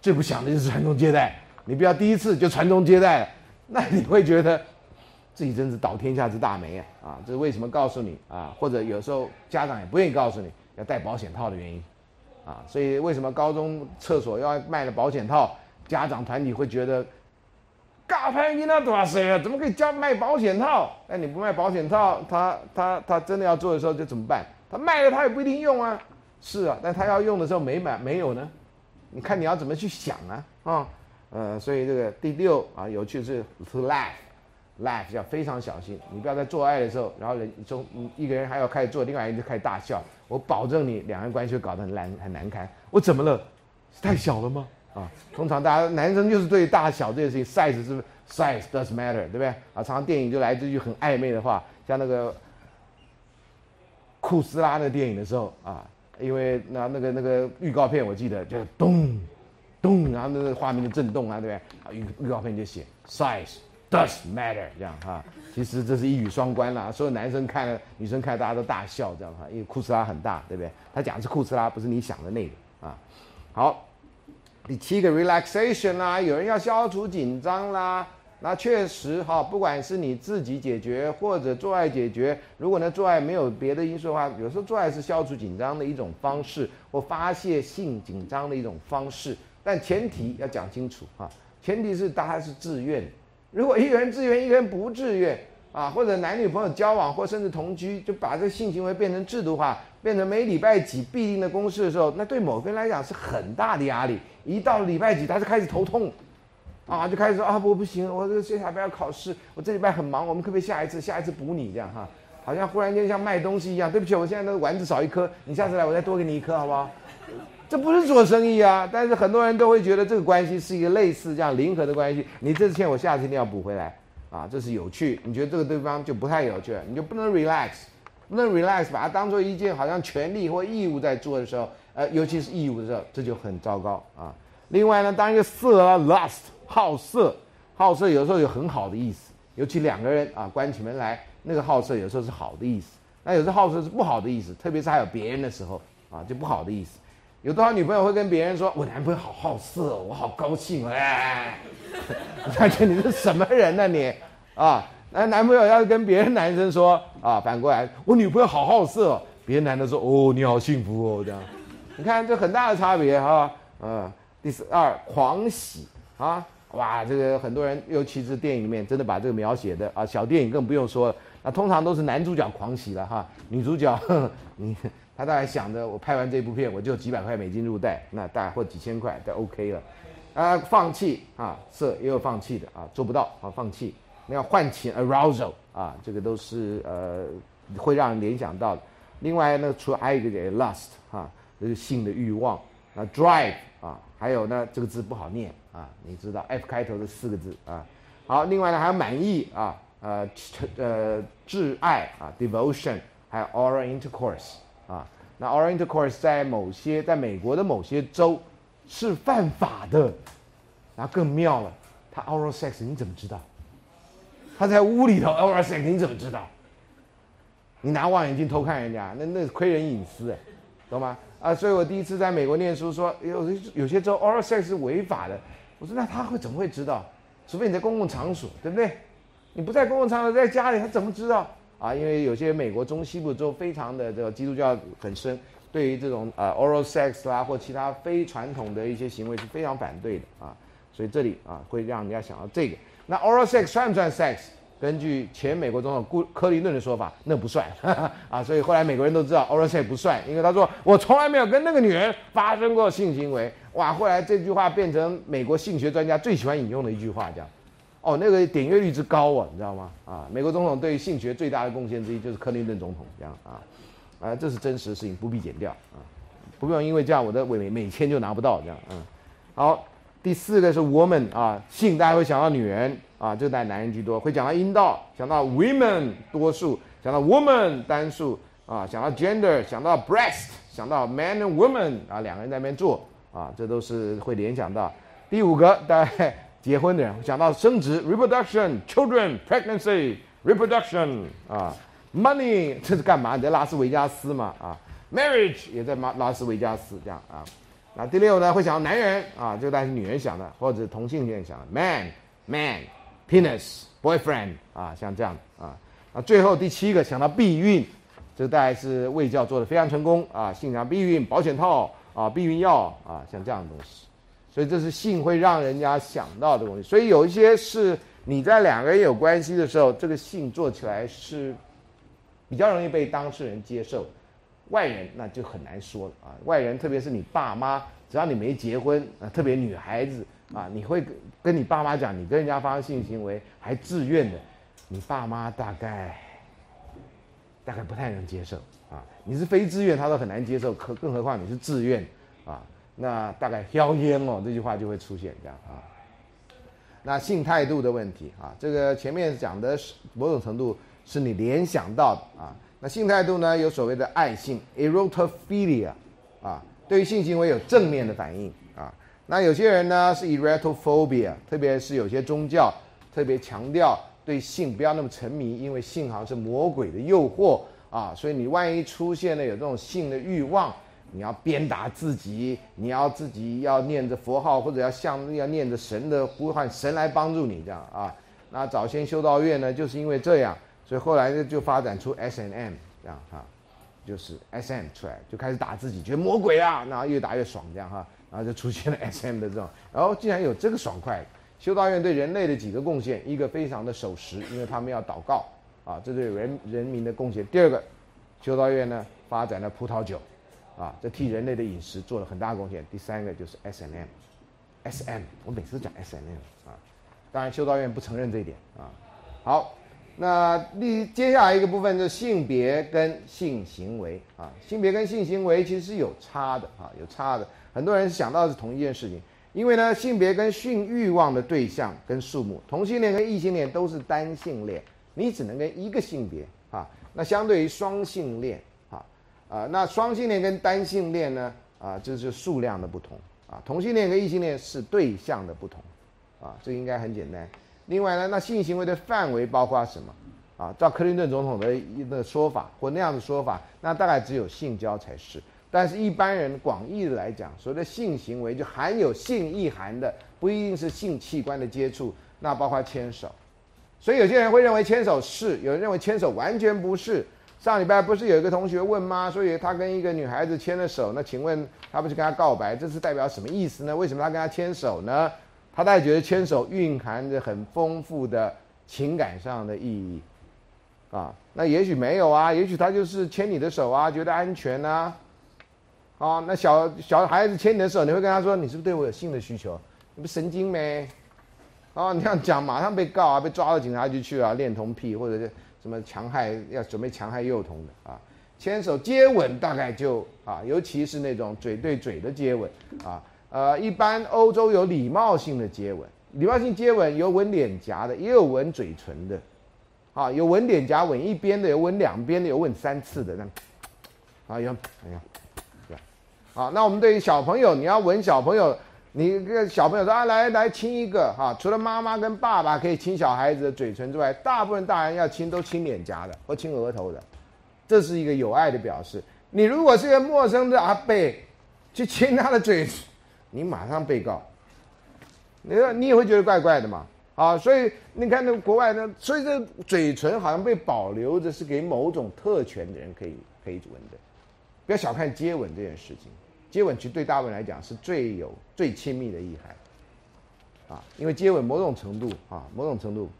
最不想的就是传宗接代。你不要第一次就传宗接代。那你会觉得自己真是倒天下之大霉啊！啊，这是为什么告诉你啊？或者有时候家长也不愿意告诉你要带保险套的原因啊。所以为什么高中厕所要卖的保险套？家长团体会觉得，嘎拍你那多少岁啊？怎么可以教卖保险套？那你不卖保险套，他他他真的要做的时候就怎么办？他卖了他也不一定用啊。是啊，但他要用的时候没买没有呢？你看你要怎么去想啊？啊？呃，所以这个第六啊，有趣是 to laugh，laugh 要非常小心，你不要在做爱的时候，然后人中一个人还要开始做，另外一个人就开始大笑，我保证你两人关系会搞得很难很难堪。我怎么了？是太小了吗？啊，通常大家男生就是对大小这件事情，size 是 size does matter，对不对？啊，常常电影就来这句很暧昧的话，像那个库斯拉那电影的时候啊，因为那那个那个预告片我记得就是咚。咚，然后那个画面就震动啊，对不对？预预告片就写 size does matter 这样哈，其实这是一语双关啦。所有男生看了，女生看，大家都大笑这样哈，因为库斯拉很大，对不对？他讲的是库斯拉，不是你想的那个啊。好，第七个 relaxation 啦，有人要消除紧张啦，那确实哈，不管是你自己解决或者做爱解决，如果呢做爱没有别的因素的话，有时候做爱是消除紧张的一种方式，或发泄性紧张的一种方式。但前提要讲清楚啊，前提是大家是自愿。如果一个人自愿，一个人不自愿啊，或者男女朋友交往，或甚至同居，就把这个性行为变成制度化，变成每礼拜几必定的公式的时候，那对某个人来讲是很大的压力。一到礼拜几，他就开始头痛，啊，就开始说啊，我不行，我这接下来要考试，我这礼拜很忙，我们可不可以下一次，下一次补你这样哈？好像忽然间像卖东西一样，对不起，我现在那个丸子少一颗，你下次来我再多给你一颗，好不好？这不是做生意啊，但是很多人都会觉得这个关系是一个类似这样零和的关系。你这次欠我，下次一定要补回来啊，这是有趣。你觉得这个对方就不太有趣，你就不能 relax，不能 relax，把它当做一件好像权利或义务在做的时候，呃，尤其是义务的时候，这就很糟糕啊。另外呢，当一个色啊，lust 好色，好色有时候有很好的意思，尤其两个人啊关起门来，那个好色有时候是好的意思，那有时候好色是不好的意思，特别是还有别人的时候啊，就不好的意思。有多少女朋友会跟别人说：“我男朋友好好色，我好高兴哎！”感觉你是什么人呢你？啊，那男朋友要是跟别人男生说啊，反过来我女朋友好好色，别人男的说：“哦，你好幸福哦。”这样，你看这很大的差别哈。嗯，第十二狂喜啊，哇，这个很多人，尤其是电影里面真的把这个描写的啊，小电影更不用说了。那通常都是男主角狂喜了哈，女主角 你。他大概想着，我拍完这部片，我就几百块美金入袋，那大概或几千块就 OK 了。啊，放弃啊，色也有放弃的啊，做不到啊，放弃。那要唤起 arousal 啊，这个都是呃会让人联想到的。另外呢，除了还有一个 lust 啊，就是性的欲望。那 drive 啊，还有呢这个字不好念啊，你知道 F 开头的四个字啊。好，另外呢还有满意啊，呃呃挚爱啊，devotion，还有 oral intercourse。啊，那 oral intercourse 在某些在美国的某些州是犯法的，那更妙了，他 oral sex 你怎么知道？他在屋里头 oral sex 你怎么知道？你拿望远镜偷看人家，那那亏人隐私，懂吗？啊，所以我第一次在美国念书，说有有些州 oral sex 是违法的，我说那他会怎么会知道？除非你在公共场所，对不对？你不在公共场所，在家里，他怎么知道？啊，因为有些美国中西部州非常的这个基督教很深，对于这种呃 oral sex 啦或其他非传统的一些行为是非常反对的啊，所以这里啊会让人家想到这个。那 oral sex 算不算 sex？根据前美国总统顾克林顿的说法，那不算 啊，所以后来美国人都知道 o r a s e 不算，因为他说我从来没有跟那个女人发生过性行为。哇，后来这句话变成美国性学专家最喜欢引用的一句话，这样。哦，那个点阅率之高啊，你知道吗？啊，美国总统对性学最大的贡献之一就是克林顿总统，这样啊，啊，这是真实的事情，不必剪掉啊，不用因为这样我的美美签就拿不到这样，嗯，好。第四个是 woman 啊，性大家会想到女人啊，这代男人居多，会讲到阴道，想到 women 多数，想到 woman 单数啊，想到 gender，想到 breast，想到 man and woman 啊，两个人在那边做啊，这都是会联想到。第五个，大概结婚的人想到生殖 reproduction，children，pregnancy，reproduction 啊，money 这是干嘛？你在拉斯维加斯嘛啊，marriage 也在拉拉斯维加斯这样啊。那第六呢，会想到男人啊，这个大概是女人想的，或者同性恋想的，man，man，penis，boyfriend 啊，像这样啊。那最后第七个想到避孕，这个大概是卫教做的非常成功啊，性上避孕保险套啊，避孕药啊，像这样的东西。所以这是性会让人家想到的东西。所以有一些是你在两个人有关系的时候，这个性做起来是比较容易被当事人接受的。外人那就很难说了啊！外人，特别是你爸妈，只要你没结婚啊，特别女孩子啊，你会跟你爸妈讲你跟人家发生性行为还自愿的，你爸妈大概大概不太能接受啊。你是非自愿，他都很难接受，可更何况你是自愿啊？那大概硝烟哦，这句话就会出现这样啊。那性态度的问题啊，这个前面讲的是某种程度是你联想到的啊。那性态度呢？有所谓的爱性 （erotophilia），啊，对于性行为有正面的反应啊。那有些人呢是 erotophobia，特别是有些宗教特别强调对性不要那么沉迷，因为性好像是魔鬼的诱惑啊。所以你万一出现了有这种性的欲望，你要鞭打自己，你要自己要念着佛号，或者要向要念着神的呼唤，神来帮助你这样啊。那早先修道院呢，就是因为这样。所以后来呢，就发展出 S N M 这样哈，就是 S M 出来，就开始打自己，觉得魔鬼啊，然后越打越爽这样哈，然后就出现了 S M 的这种，然后竟然有这个爽快。修道院对人类的几个贡献，一个非常的守时，因为他们要祷告啊，这对人人民的贡献。第二个，修道院呢发展了葡萄酒，啊，这替人类的饮食做了很大贡献。第三个就是 S N M，S M，我每次讲 S N M 啊，当然修道院不承认这一点啊。好。那第接下来一个部分就是性别跟性行为啊，性别跟性行为其实是有差的啊，有差的。很多人想到是同一件事情，因为呢，性别跟性欲望的对象跟数目，同性恋跟异性恋都是单性恋，你只能跟一个性别啊。那相对于双性恋啊，啊，那双性恋跟单性恋呢啊，这是数量的不同啊。同性恋跟异性恋是对象的不同啊，这应该很简单。另外呢，那性行为的范围包括什么？啊，照克林顿总统的一个说法或那样的说法，那大概只有性交才是。但是一般人广义的来讲，所谓的性行为就含有性意涵的，不一定是性器官的接触，那包括牵手。所以有些人会认为牵手是，有人认为牵手完全不是。上礼拜不是有一个同学问吗？所以他跟一个女孩子牵了手，那请问他不是跟她告白，这是代表什么意思呢？为什么他跟她牵手呢？他大概觉得牵手蕴含着很丰富的情感上的意义，啊，那也许没有啊，也许他就是牵你的手啊，觉得安全啊，啊，那小小孩子牵你的手，你会跟他说，你是不是对我有性的需求？你不神经没？啊，你这样讲，马上被告啊，被抓到警察局去啊，恋童癖或者是什么强害，要准备强害幼童的啊，牵手接吻大概就啊，尤其是那种嘴对嘴的接吻啊。呃，一般欧洲有礼貌性的接吻，礼貌性接吻有吻脸颊的，也有吻嘴唇的，啊，有吻脸颊吻一边的，有吻两边的，有吻三次的，那，啊，有，哎呀，对，好，那我们对于小朋友，你要吻小朋友，你跟小朋友说啊，来来亲一个，哈，除了妈妈跟爸爸可以亲小孩子的嘴唇之外，大部分大人要亲都亲脸颊的或亲额头的，这是一个有爱的表示。你如果是个陌生的阿贝，去亲他的嘴唇。你马上被告，你说你也会觉得怪怪的嘛？啊，所以你看那国外呢，所以这嘴唇好像被保留着，是给某种特权的人可以可以吻的。不要小看接吻这件事情，接吻其实对大部分来讲是最有最亲密的意涵，啊，因为接吻某种程度啊，某种程度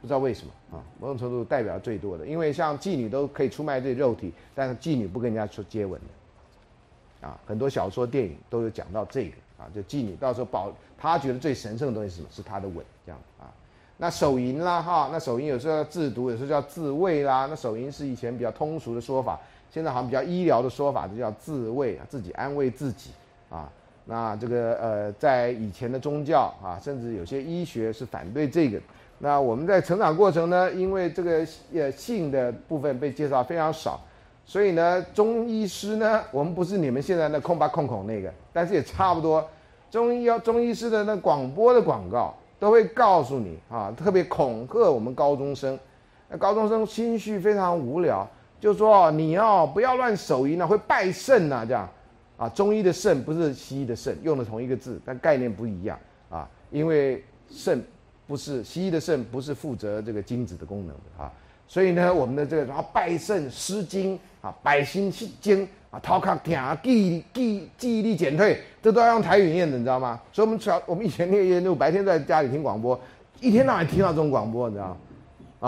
不知道为什么啊，某种程度代表最多的，因为像妓女都可以出卖这肉体，但是妓女不跟人家说接吻的，啊，很多小说电影都有讲到这个啊，就妓女到时候保他觉得最神圣的东西是什么？是他的吻，这样啊。那手淫啦哈，那手淫有时候要自毒，有时候叫自慰啦。那手淫是以前比较通俗的说法，现在好像比较医疗的说法，就叫自慰，自己安慰自己啊。那这个呃，在以前的宗教啊，甚至有些医学是反对这个。那我们在成长过程呢，因为这个呃性的部分被介绍非常少，所以呢，中医师呢，我们不是你们现在的空吧空孔那个，但是也差不多。中医要中医师的那广播的广告都会告诉你啊，特别恐吓我们高中生。那高中生心绪非常无聊，就说你哦不要乱手淫啊，会败肾呐这样。啊，中医的肾不是西医的肾，用的同一个字，但概念不一样啊。因为肾不是西医的肾，不是负责这个精子的功能的啊。所以呢，我们的这个什么拜肾失精啊，百心失精啊，头壳疼，记记记忆力减退，这都要用台语念的，你知道吗？所以我们小我们以前那个研究，白天在家里听广播，一天到晚听到这种广播，你知道吗？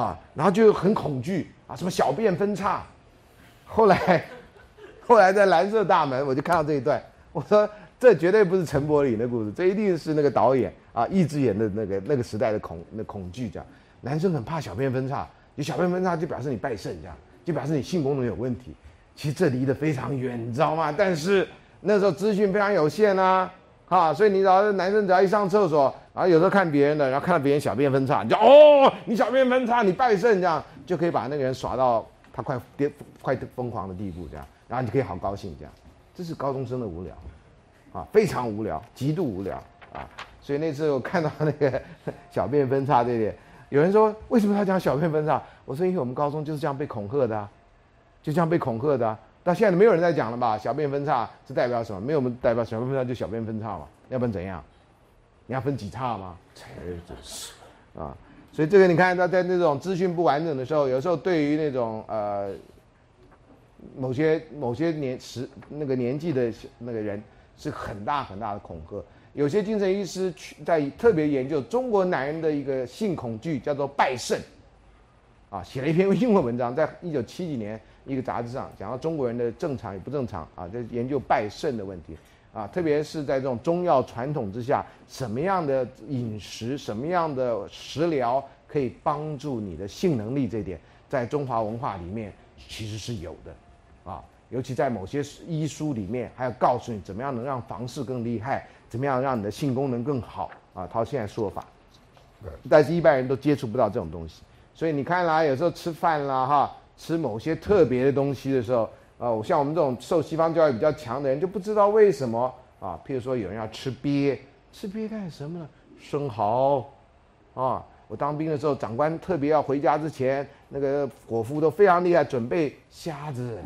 啊，然后就很恐惧啊，什么小便分叉，后来。后来在蓝色大门，我就看到这一段，我说这绝对不是陈柏霖的故事，这一定是那个导演啊，易智言的那个那个时代的恐那恐惧这样。男生很怕小便分叉，有小便分叉就表示你败肾这样，就表示你性功能有问题。其实这离得非常远，你知道吗？但是那时候资讯非常有限啊，啊，所以你只要男生只要一上厕所，然后有时候看别人的，然后看到别人小便分叉，你就哦，你小便分叉，你败肾这样，就可以把那个人耍到他快跌快疯狂的地步这样。然后你可以好高兴，这样，这是高中生的无聊，啊，非常无聊，极度无聊啊！所以那次我看到那个小便分叉这点，有人说为什么他讲小便分叉？我说因为我们高中就是这样被恐吓的，就这样被恐吓的。到现在没有人在讲了吧？小便分叉是代表什么？没有，我们代表小便分叉就小便分叉嘛，要不然怎样？你要分几叉吗？才真是啊！所以这个你看，他在那种资讯不完整的时候，有时候对于那种呃。某些某些年时那个年纪的那个人是很大很大的恐吓。有些精神医师去在特别研究中国男人的一个性恐惧，叫做败肾，啊，写了一篇英文文章，在一九七几年一个杂志上讲到中国人的正常与不正常啊，在研究败肾的问题啊，特别是在这种中药传统之下，什么样的饮食、什么样的食疗可以帮助你的性能力，这点在中华文化里面其实是有的。啊，尤其在某些医书里面，还要告诉你怎么样能让房事更厉害，怎么样让你的性功能更好啊。他现在说法，但是一般人都接触不到这种东西，所以你看啦，有时候吃饭啦，哈，吃某些特别的东西的时候，啊，像我们这种受西方教育比较强的人就不知道为什么啊。譬如说有人要吃鳖，吃鳖干什么呢？生蚝，啊，我当兵的时候，长官特别要回家之前，那个伙夫都非常厉害，准备虾子。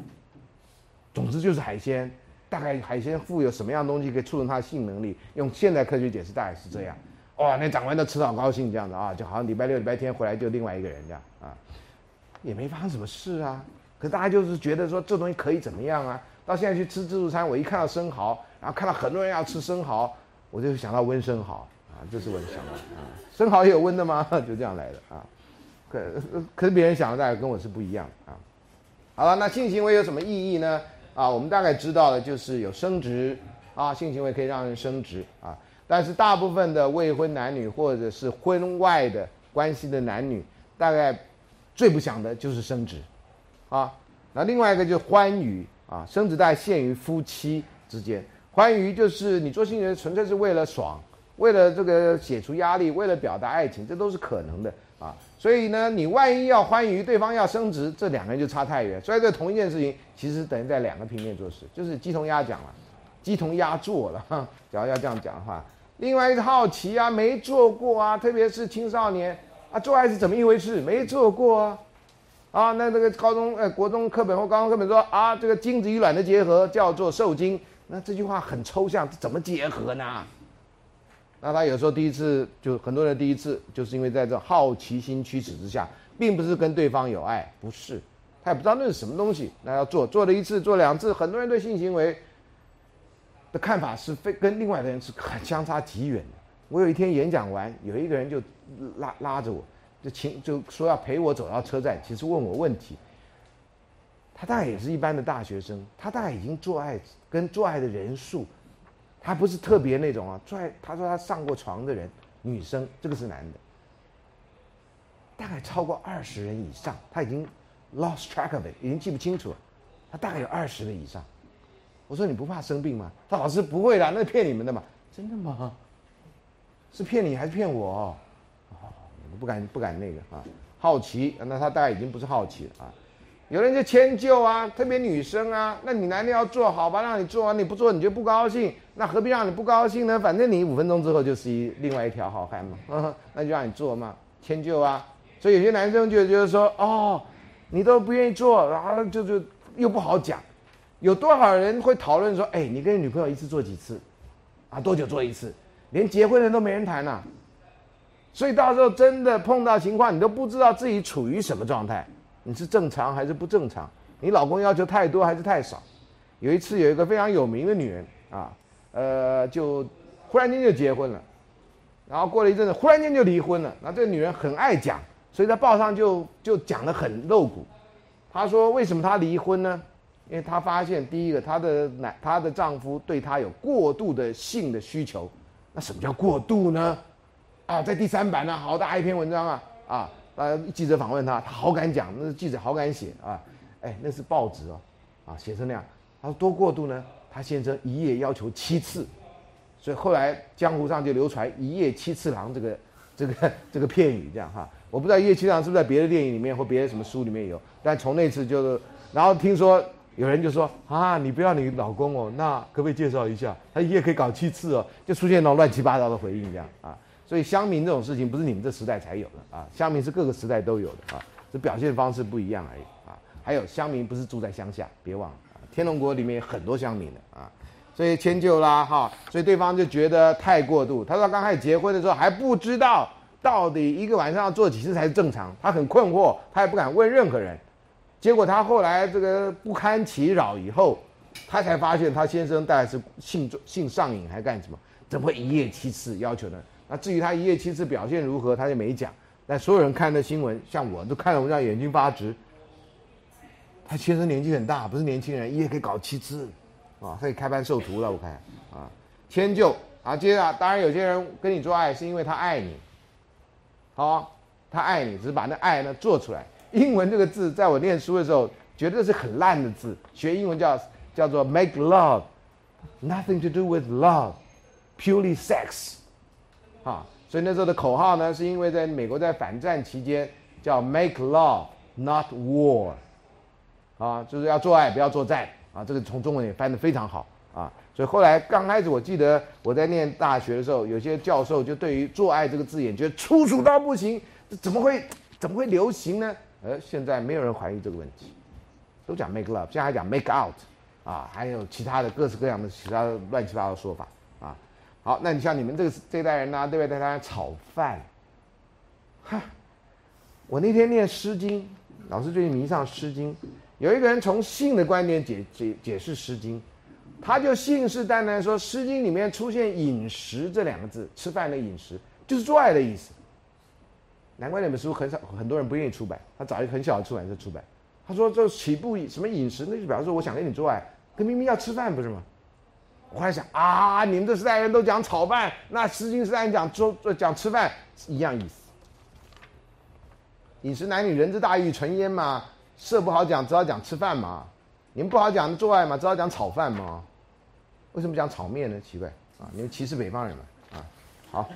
总之就是海鲜，大概海鲜富有什么样东西可以促成它的性能力？用现代科学解释，大概是这样。哇，那长官都吃的好高兴，这样子啊，就好像礼拜六、礼拜天回来就另外一个人这样啊，也没发生什么事啊。可大家就是觉得说这东西可以怎么样啊？到现在去吃自助餐，我一看到生蚝，然后看到很多人要吃生蚝，我就想到温生蚝啊，这是我的想法啊。生蚝也有温的吗？就这样来的啊。可可是别人想的大概跟我是不一样啊。好了，那性行为有什么意义呢？啊，我们大概知道的就是有生殖啊，性行为可以让人生殖啊。但是大部分的未婚男女或者是婚外的关系的男女，大概最不想的就是生殖啊。那另外一个就是欢愉啊，生殖大概限于夫妻之间，欢愉就是你做性行为纯粹是为了爽，为了这个解除压力，为了表达爱情，这都是可能的。所以呢，你万一要欢愉，对方要升职，这两个人就差太远。所以这同一件事情，其实等于在两个平面做事，就是鸡同鸭讲了，鸡同鸭做了。哈，假如要这样讲的话，另外一个好奇啊，没做过啊，特别是青少年啊，做爱是怎么一回事？没做过啊，啊，那这个高中呃国中课本或高中课本说啊，这个精子与卵的结合叫做受精，那这句话很抽象，怎么结合呢？那他有时候第一次就很多人第一次就是因为在这好奇心驱使之下，并不是跟对方有爱，不是，他也不知道那是什么东西，那要做做了一次做两次，很多人对性行为的看法是非跟另外的人是很相差极远的。我有一天演讲完，有一个人就拉拉着我，就请就说要陪我走到车站，其实问我问题。他大概也是一般的大学生，他大概已经做爱跟做爱的人数，他不是特别那种啊，拽他说他上过床的人，女生这个是男的，大概超过二十人以上，他已经 lost track of it，已经记不清楚了，他大概有二十人以上。我说你不怕生病吗？他老师不会的，那骗你们的嘛，真的吗？是骗你还是骗我？哦，不敢不敢那个啊，好奇，那他大概已经不是好奇了啊。有人就迁就啊，特别女生啊，那你男的要做好吧，让你做完你不做你就不高兴，那何必让你不高兴呢？反正你五分钟之后就是一另外一条好汉嘛，嗯，那就让你做嘛，迁就啊。所以有些男生就觉得说，哦，你都不愿意做，然后就就又不好讲。有多少人会讨论说，哎，你跟女朋友一次做几次？啊，多久做一次？连结婚的都没人谈呐。所以到时候真的碰到情况，你都不知道自己处于什么状态，你是正常还是不正常？你老公要求太多还是太少？有一次有一个非常有名的女人啊，呃，就忽然间就结婚了，然后过了一阵子，忽然间就离婚了。那这个女人很爱讲，所以在报上就就讲得很露骨。她说为什么她离婚呢？因为她发现第一个，她的男她的丈夫对她有过度的性的需求。那什么叫过度呢？啊，在第三版呢，好大一篇文章啊，啊，呃，记者访问他，他好敢讲，那是记者好敢写啊，哎，那是报纸哦，啊，写成那样，他说多过度呢？他先生一夜要求七次，所以后来江湖上就流传“一夜七次郎”这个 这个这个片语，这样哈，我不知道“一夜七次郎”是不是在别的电影里面或别的什么书里面有，但从那次就是，然后听说。有人就说啊，你不要你老公哦，那可不可以介绍一下？他一夜可以搞七次哦，就出现那种乱七八糟的回应这样啊。所以乡民这种事情不是你们这时代才有的啊，乡民是各个时代都有的啊，这表现方式不一样而已啊。还有乡民不是住在乡下，别忘了，啊天龙国里面有很多乡民的啊。所以迁就啦哈，所以对方就觉得太过度。他说刚开始结婚的时候还不知道到底一个晚上要做几次才是正常，他很困惑，他也不敢问任何人。结果他后来这个不堪其扰以后，他才发现他先生大概是性性上瘾还干什么？怎么会一夜七次要求呢？那至于他一夜七次表现如何，他就没讲。但所有人看的新闻，像我都看了，我这样眼睛发直。他先生年纪很大，不是年轻人，一夜可以搞七次，啊，可以开班授徒了。我看啊，迁就啊，接着当然有些人跟你做爱是因为他爱你，好，他爱你，只是把那爱呢做出来。英文这个字，在我念书的时候，觉得是很烂的字。学英文叫叫做 make love，nothing to do with love，purely sex，啊，所以那时候的口号呢，是因为在美国在反战期间叫 make love，not war，啊，就是要做爱不要作战啊。这个从中文也翻得非常好啊。所以后来刚开始，我记得我在念大学的时候，有些教授就对于做爱这个字眼觉得粗俗到不行，这怎么会怎么会流行呢？而现在没有人怀疑这个问题，都讲 make love，现在还讲 make out，啊，还有其他的各式各样的其他乱七八糟的说法。好，那你像你们这个这代人呢，对不对？大家炒饭，哈，我那天念《诗经》，老师最近迷上《诗经》，有一个人从性的观点解解解释《诗经》，他就信誓旦旦说，《诗经》里面出现“饮食”这两个字，吃饭的饮食，就是做爱的意思。难怪那本书很少，很多人不愿意出版。他找一个很小的出版社出版。他说：“这起步什么饮食，那就表示我想跟你做爱，跟明明要吃饭不是吗？”我还想啊，你们这时代人都讲炒饭，那《诗经》时代人讲做讲吃饭一样意思。饮食男女人之大欲存焉嘛，色不好讲，只好讲吃饭嘛。你们不好讲做爱嘛，只好讲炒饭嘛。为什么讲炒面呢？奇怪啊，你们歧视北方人嘛？啊，好。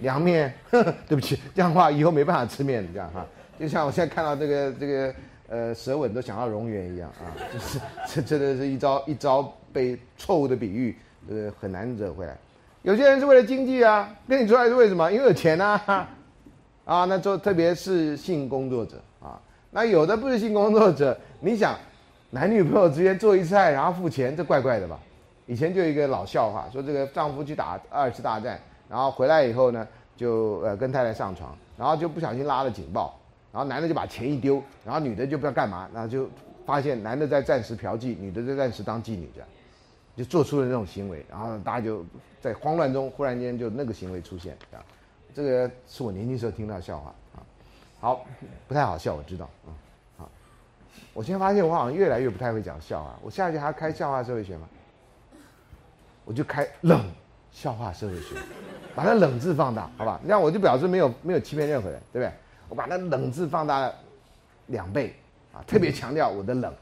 凉面，对不起，这样的话以后没办法吃面，这样哈，就像我现在看到这个这个呃舌吻都想到蝾螈一样啊，就是这真的是一招一招被错误的比喻，呃很难惹回来。有些人是为了经济啊，跟你出来是为什么？因为有钱啊，啊，那做特别是性工作者啊，那有的不是性工作者，你想男女朋友之间做一次爱然后付钱，这怪怪的吧？以前就有一个老笑话，说这个丈夫去打二次大战。然后回来以后呢，就呃跟太太上床，然后就不小心拉了警报，然后男的就把钱一丢，然后女的就不知道干嘛，然后就发现男的在暂时嫖妓，女的在暂时当妓女这样，就做出了那种行为，然后大家就在慌乱中忽然间就那个行为出现这样，这个是我年轻时候听到笑话啊。好，不太好笑，我知道，嗯，好，我现在发现我好像越来越不太会讲笑话。我下一节还要开笑话社会学吗？我就开冷笑话社会学，把那冷字放大，好吧？那我就表示没有没有欺骗任何人，对不对？我把那冷字放大两倍，啊，特别强调我的冷，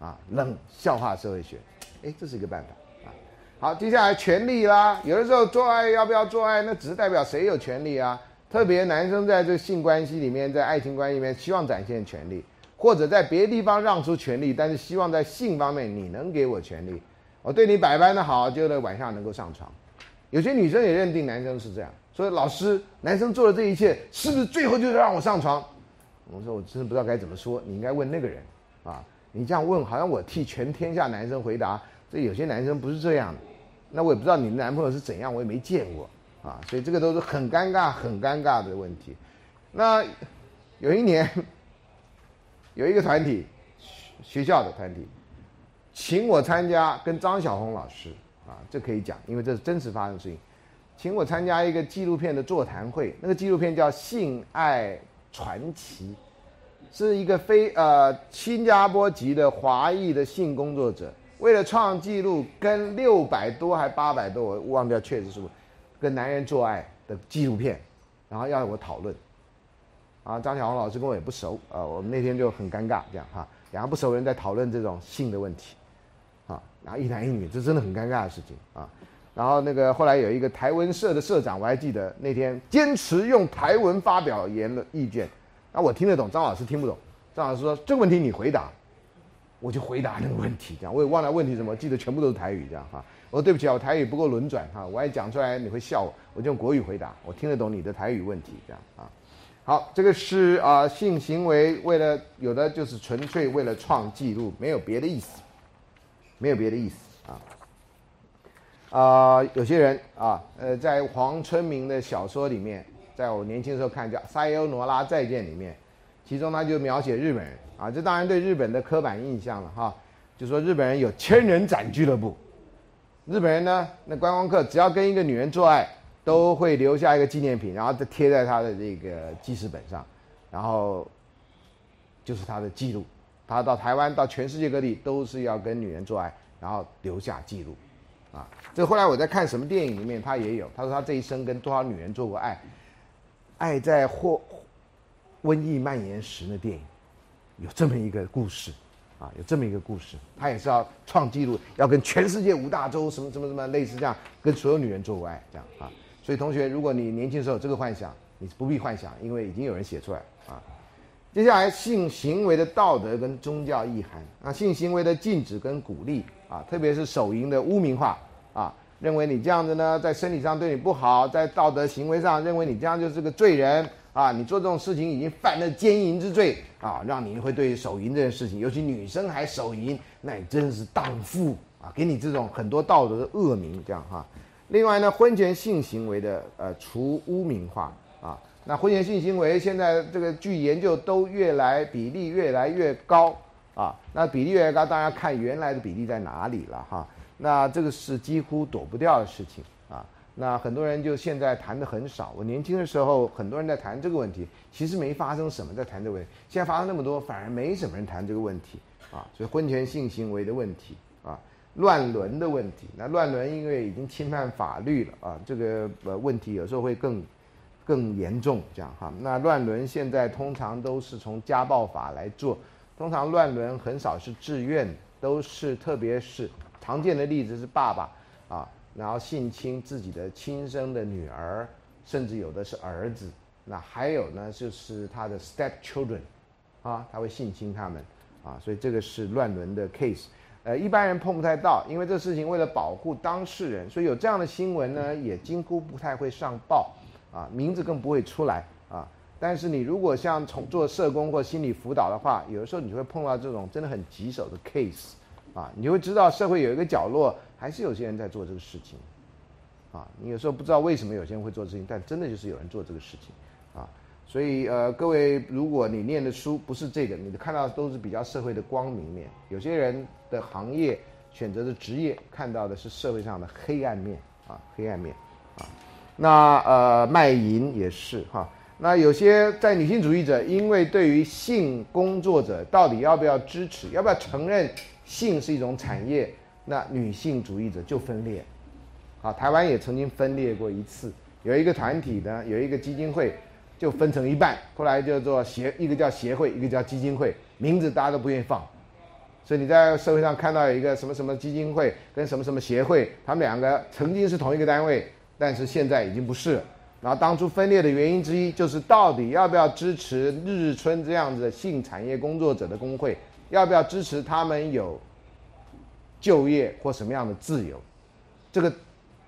啊，冷笑话社会学，哎，这是一个办法啊。好，接下来权利啦，有的时候做爱要不要做爱，那只是代表谁有权利啊？特别男生在这性关系里面，在爱情关系里面，希望展现权利，或者在别的地方让出权利，但是希望在性方面你能给我权利，我对你百般的好，就得晚上能够上床。有些女生也认定男生是这样，所以老师，男生做的这一切是不是最后就是让我上床？我说我真的不知道该怎么说，你应该问那个人啊，你这样问好像我替全天下男生回答，这有些男生不是这样的，那我也不知道你的男朋友是怎样，我也没见过。啊，所以这个都是很尴尬、很尴尬的问题。那有一年，有一个团体，学校的团体，请我参加，跟张晓红老师啊，这可以讲，因为这是真实发生的事情，请我参加一个纪录片的座谈会。那个纪录片叫《性爱传奇》，是一个非呃新加坡籍的华裔的性工作者，为了创纪录，跟六百多还八百多，我忘掉确实数。跟男人做爱的纪录片，然后要我讨论，啊，张小红老师跟我也不熟，啊，我们那天就很尴尬，这样哈，两个不熟人在讨论这种性的问题，啊，然后一男一女，这真的很尴尬的事情啊，然后那个后来有一个台文社的社长，我还记得那天坚持用台文发表言论意见，那我听得懂，张老师听不懂，张老师说这个问题你回答，我就回答那个问题，这样我也忘了问题什么，记得全部都是台语，这样哈。我说对不起啊，我台语不够轮转哈，我还讲出来你会笑我，我就用国语回答，我听得懂你的台语问题这样啊。好，这个是啊性行为为了有的就是纯粹为了创纪录，没有别的意思，没有别的意思啊。啊，有些人啊，呃，在黄春明的小说里面，在我年轻的时候看叫《塞欧罗拉再见》里面，其中他就描写日本人啊，这当然对日本的刻板印象了哈，就说日本人有千人斩俱乐部。日本人呢，那观光客只要跟一个女人做爱，都会留下一个纪念品，然后再贴在他的这个记事本上，然后就是他的记录。他到台湾，到全世界各地都是要跟女人做爱，然后留下记录。啊，这后来我在看什么电影里面，他也有。他说他这一生跟多少女人做过爱，爱在或瘟疫蔓延时的电影，有这么一个故事。啊，有这么一个故事，他也是要创纪录，要跟全世界五大洲什么什么什么类似这样，跟所有女人做过爱这样啊。所以同学，如果你年轻时候有这个幻想，你不必幻想，因为已经有人写出来啊。接下来，性行为的道德跟宗教意涵啊，性行为的禁止跟鼓励啊，特别是手淫的污名化啊，认为你这样子呢，在身体上对你不好，在道德行为上认为你这样就是个罪人。啊，你做这种事情已经犯了奸淫之罪啊，让你会对手淫这件事情，尤其女生还手淫，那你真是荡妇啊！给你这种很多道德的恶名，这样哈。另外呢，婚前性行为的呃除污名化啊，那婚前性行为现在这个据研究都越来比例越来越高啊，那比例越高，当然看原来的比例在哪里了哈。那这个是几乎躲不掉的事情啊。那很多人就现在谈的很少。我年轻的时候，很多人在谈这个问题，其实没发生什么，在谈这个问题。现在发生那么多，反而没什么人谈这个问题啊。所以婚前性行为的问题啊，乱伦的问题。那乱伦因为已经侵犯法律了啊，这个呃问题有时候会更更严重这样哈。那乱伦现在通常都是从家暴法来做，通常乱伦很少是自愿，都是特别是常见的例子是爸爸啊。然后性侵自己的亲生的女儿，甚至有的是儿子。那还有呢，就是他的 step children，啊，他会性侵他们，啊，所以这个是乱伦的 case。呃，一般人碰不太到，因为这事情为了保护当事人，所以有这样的新闻呢，也几乎不太会上报，啊，名字更不会出来，但是你如果像从做社工或心理辅导的话，有的时候你会碰到这种真的很棘手的 case。啊，你会知道社会有一个角落，还是有些人在做这个事情，啊，你有时候不知道为什么有些人会做事情，但真的就是有人做这个事情，啊，所以呃，各位，如果你念的书不是这个，你看到都是比较社会的光明面，有些人的行业选择的职业看到的是社会上的黑暗面，啊，黑暗面，啊，那呃卖淫也是哈，那有些在女性主义者，因为对于性工作者到底要不要支持，要不要承认性是一种产业，那女性主义者就分裂。啊，台湾也曾经分裂过一次，有一个团体呢，有一个基金会，就分成一半，后来叫做协，一个叫协会，一个叫基金会，名字大家都不愿意放。所以你在社会上看到有一个什么什么基金会跟什么什么协会，他们两个曾经是同一个单位，但是现在已经不是了。然后当初分裂的原因之一，就是到底要不要支持日日春这样子的性产业工作者的工会，要不要支持他们有就业或什么样的自由？这个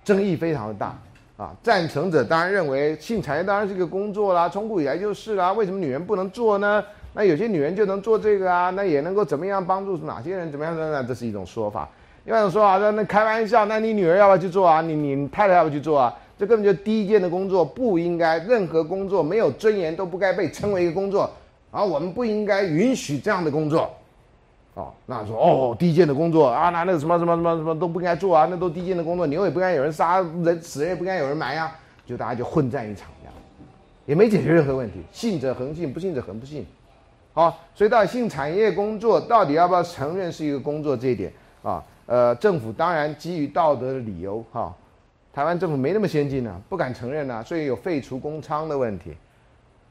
争议非常的大啊！赞成者当然认为性产业当然是一个工作啦，从古以来就是啦，为什么女人不能做呢？那有些女人就能做这个啊，那也能够怎么样帮助哪些人？怎么样的呢？这是一种说法。另外一种说法说，那开玩笑，那你女儿要不要去做啊？你你太太要不要去做啊？这根本就低贱的工作，不应该任何工作没有尊严都不该被称为一个工作，而我们不应该允许这样的工作。哦，那说哦低贱的工作啊，那那个什么什么什么什么都不应该做啊，那都低贱的工作，牛也不该有人杀人，死人也不该有人埋呀，就大家就混战一场这样，也没解决任何问题，信者恒信，不信者恒不信。好，所以到底性产业工作到底要不要承认是一个工作这一点啊，呃，政府当然基于道德的理由哈，台湾政府没那么先进呢，不敢承认呢，所以有废除公娼的问题，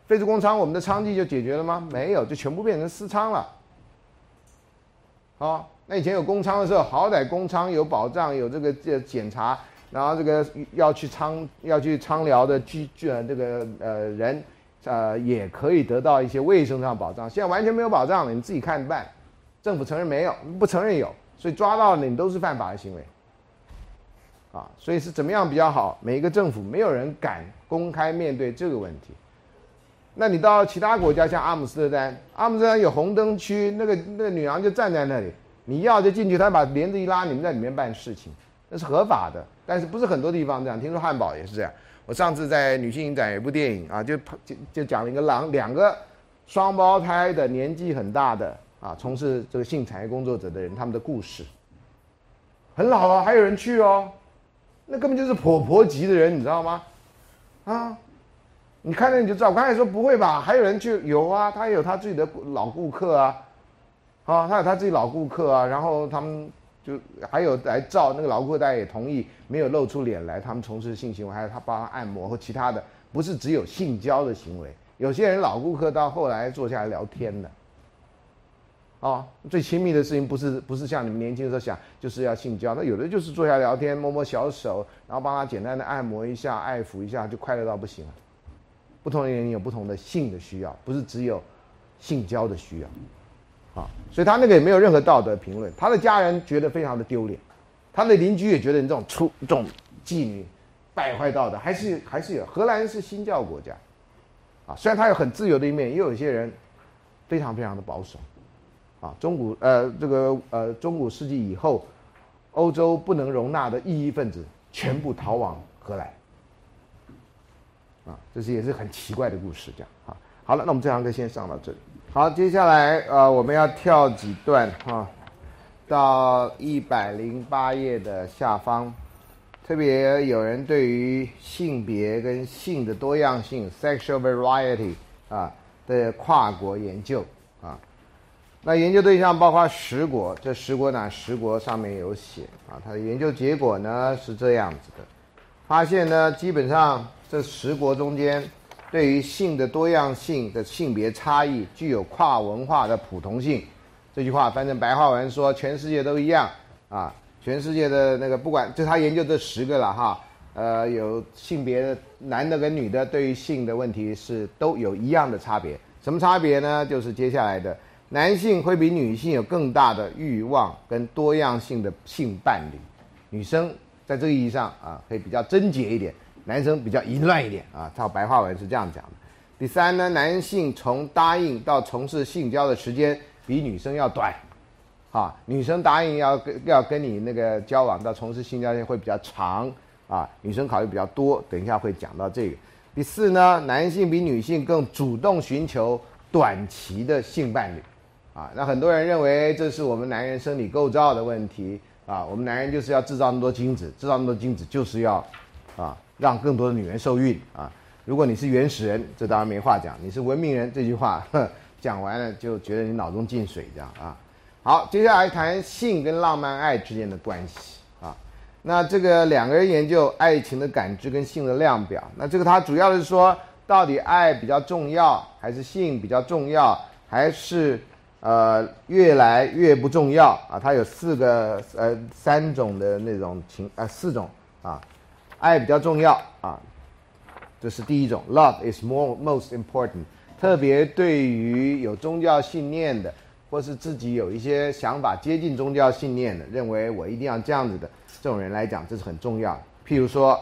废除公娼，我们的娼妓就解决了吗？没有，就全部变成私娼了。好，那以前有公娼的时候，好歹公娼有保障，有这个这检查，然后这个要去娼要去娼寮的居居呃这个呃人。呃，也可以得到一些卫生上保障。现在完全没有保障了，你自己看办。政府承认没有，不承认有，所以抓到了你都是犯法的行为。啊，所以是怎么样比较好？每一个政府没有人敢公开面对这个问题。那你到其他国家，像阿姆斯特丹，阿姆斯特丹有红灯区，那个那个女郎就站在那里，你要就进去，她把帘子一拉，你们在里面办事情，那是合法的。但是不是很多地方这样？听说汉堡也是这样。我上次在女性影展有部电影啊，就就就讲了一个狼两个双胞胎的年纪很大的啊，从事这个性产业工作者的人他们的故事，很老了还有人去哦，那根本就是婆婆级的人，你知道吗？啊，你看着你就知道。我刚才说不会吧？还有人去？有啊，他有他自己的老顾客啊，啊，他有他自己老顾客啊，然后他们。就还有来照那个老顾大家也同意，没有露出脸来，他们从事性行为，还有他帮他按摩或其他的，不是只有性交的行为。有些人老顾客到后来坐下来聊天的，哦，最亲密的事情不是不是像你们年轻的时候想，就是要性交，那有的就是坐下聊天，摸摸小手，然后帮他简单的按摩一下，爱抚一下，就快乐到不行了。不同的人有不同的性的需要，不是只有性交的需要。啊，所以他那个也没有任何道德评论，他的家人觉得非常的丢脸，他的邻居也觉得你这种粗这种妓女败坏道德，还是还是有。荷兰是新教国家，啊，虽然他有很自由的一面，也有一些人非常非常的保守，啊，中古呃这个呃中古世纪以后，欧洲不能容纳的异议分子全部逃往荷兰，啊，这是也是很奇怪的故事，这样啊。好了，那我们这堂课先上到这里。好，接下来呃，我们要跳几段哈，到一百零八页的下方，特别有人对于性别跟性的多样性 （sexual variety） 啊的跨国研究，那研究对象包括十国，这十国哪十国上面有写啊？它的研究结果呢是这样子的，发现呢，基本上这十国中间。对于性的多样性的性别差异，具有跨文化的普同性。这句话翻成白话文说，全世界都一样啊！全世界的那个不管，就他研究这十个了哈。呃，有性别的男的跟女的，对于性的问题是都有一样的差别。什么差别呢？就是接下来的，男性会比女性有更大的欲望跟多样性的性伴侣，女生在这个意义上啊，会比较贞洁一点。男生比较淫乱一点啊，套白话文是这样讲的。第三呢，男性从答应到从事性交的时间比女生要短，啊，女生答应要跟要跟你那个交往到从事性交会比较长啊，女生考虑比较多。等一下会讲到这个。第四呢，男性比女性更主动寻求短期的性伴侣，啊，那很多人认为这是我们男人生理构造的问题啊，我们男人就是要制造那么多精子，制造那么多精子就是要啊。让更多的女人受孕啊，如果你是原始人，这当然没话讲；你是文明人，这句话讲完了就觉得你脑中进水这样啊。好，接下来谈性跟浪漫爱之间的关系啊。那这个两个人研究爱情的感知跟性的量表。那这个它主要是说，到底爱比较重要，还是性比较重要，还是呃越来越不重要啊？它有四个呃三种的那种情呃四种啊，爱比较重要啊，这是第一种，love is more most important。特别对于有宗教信念的。或是自己有一些想法接近宗教信念的，认为我一定要这样子的这种人来讲，这是很重要的。譬如说，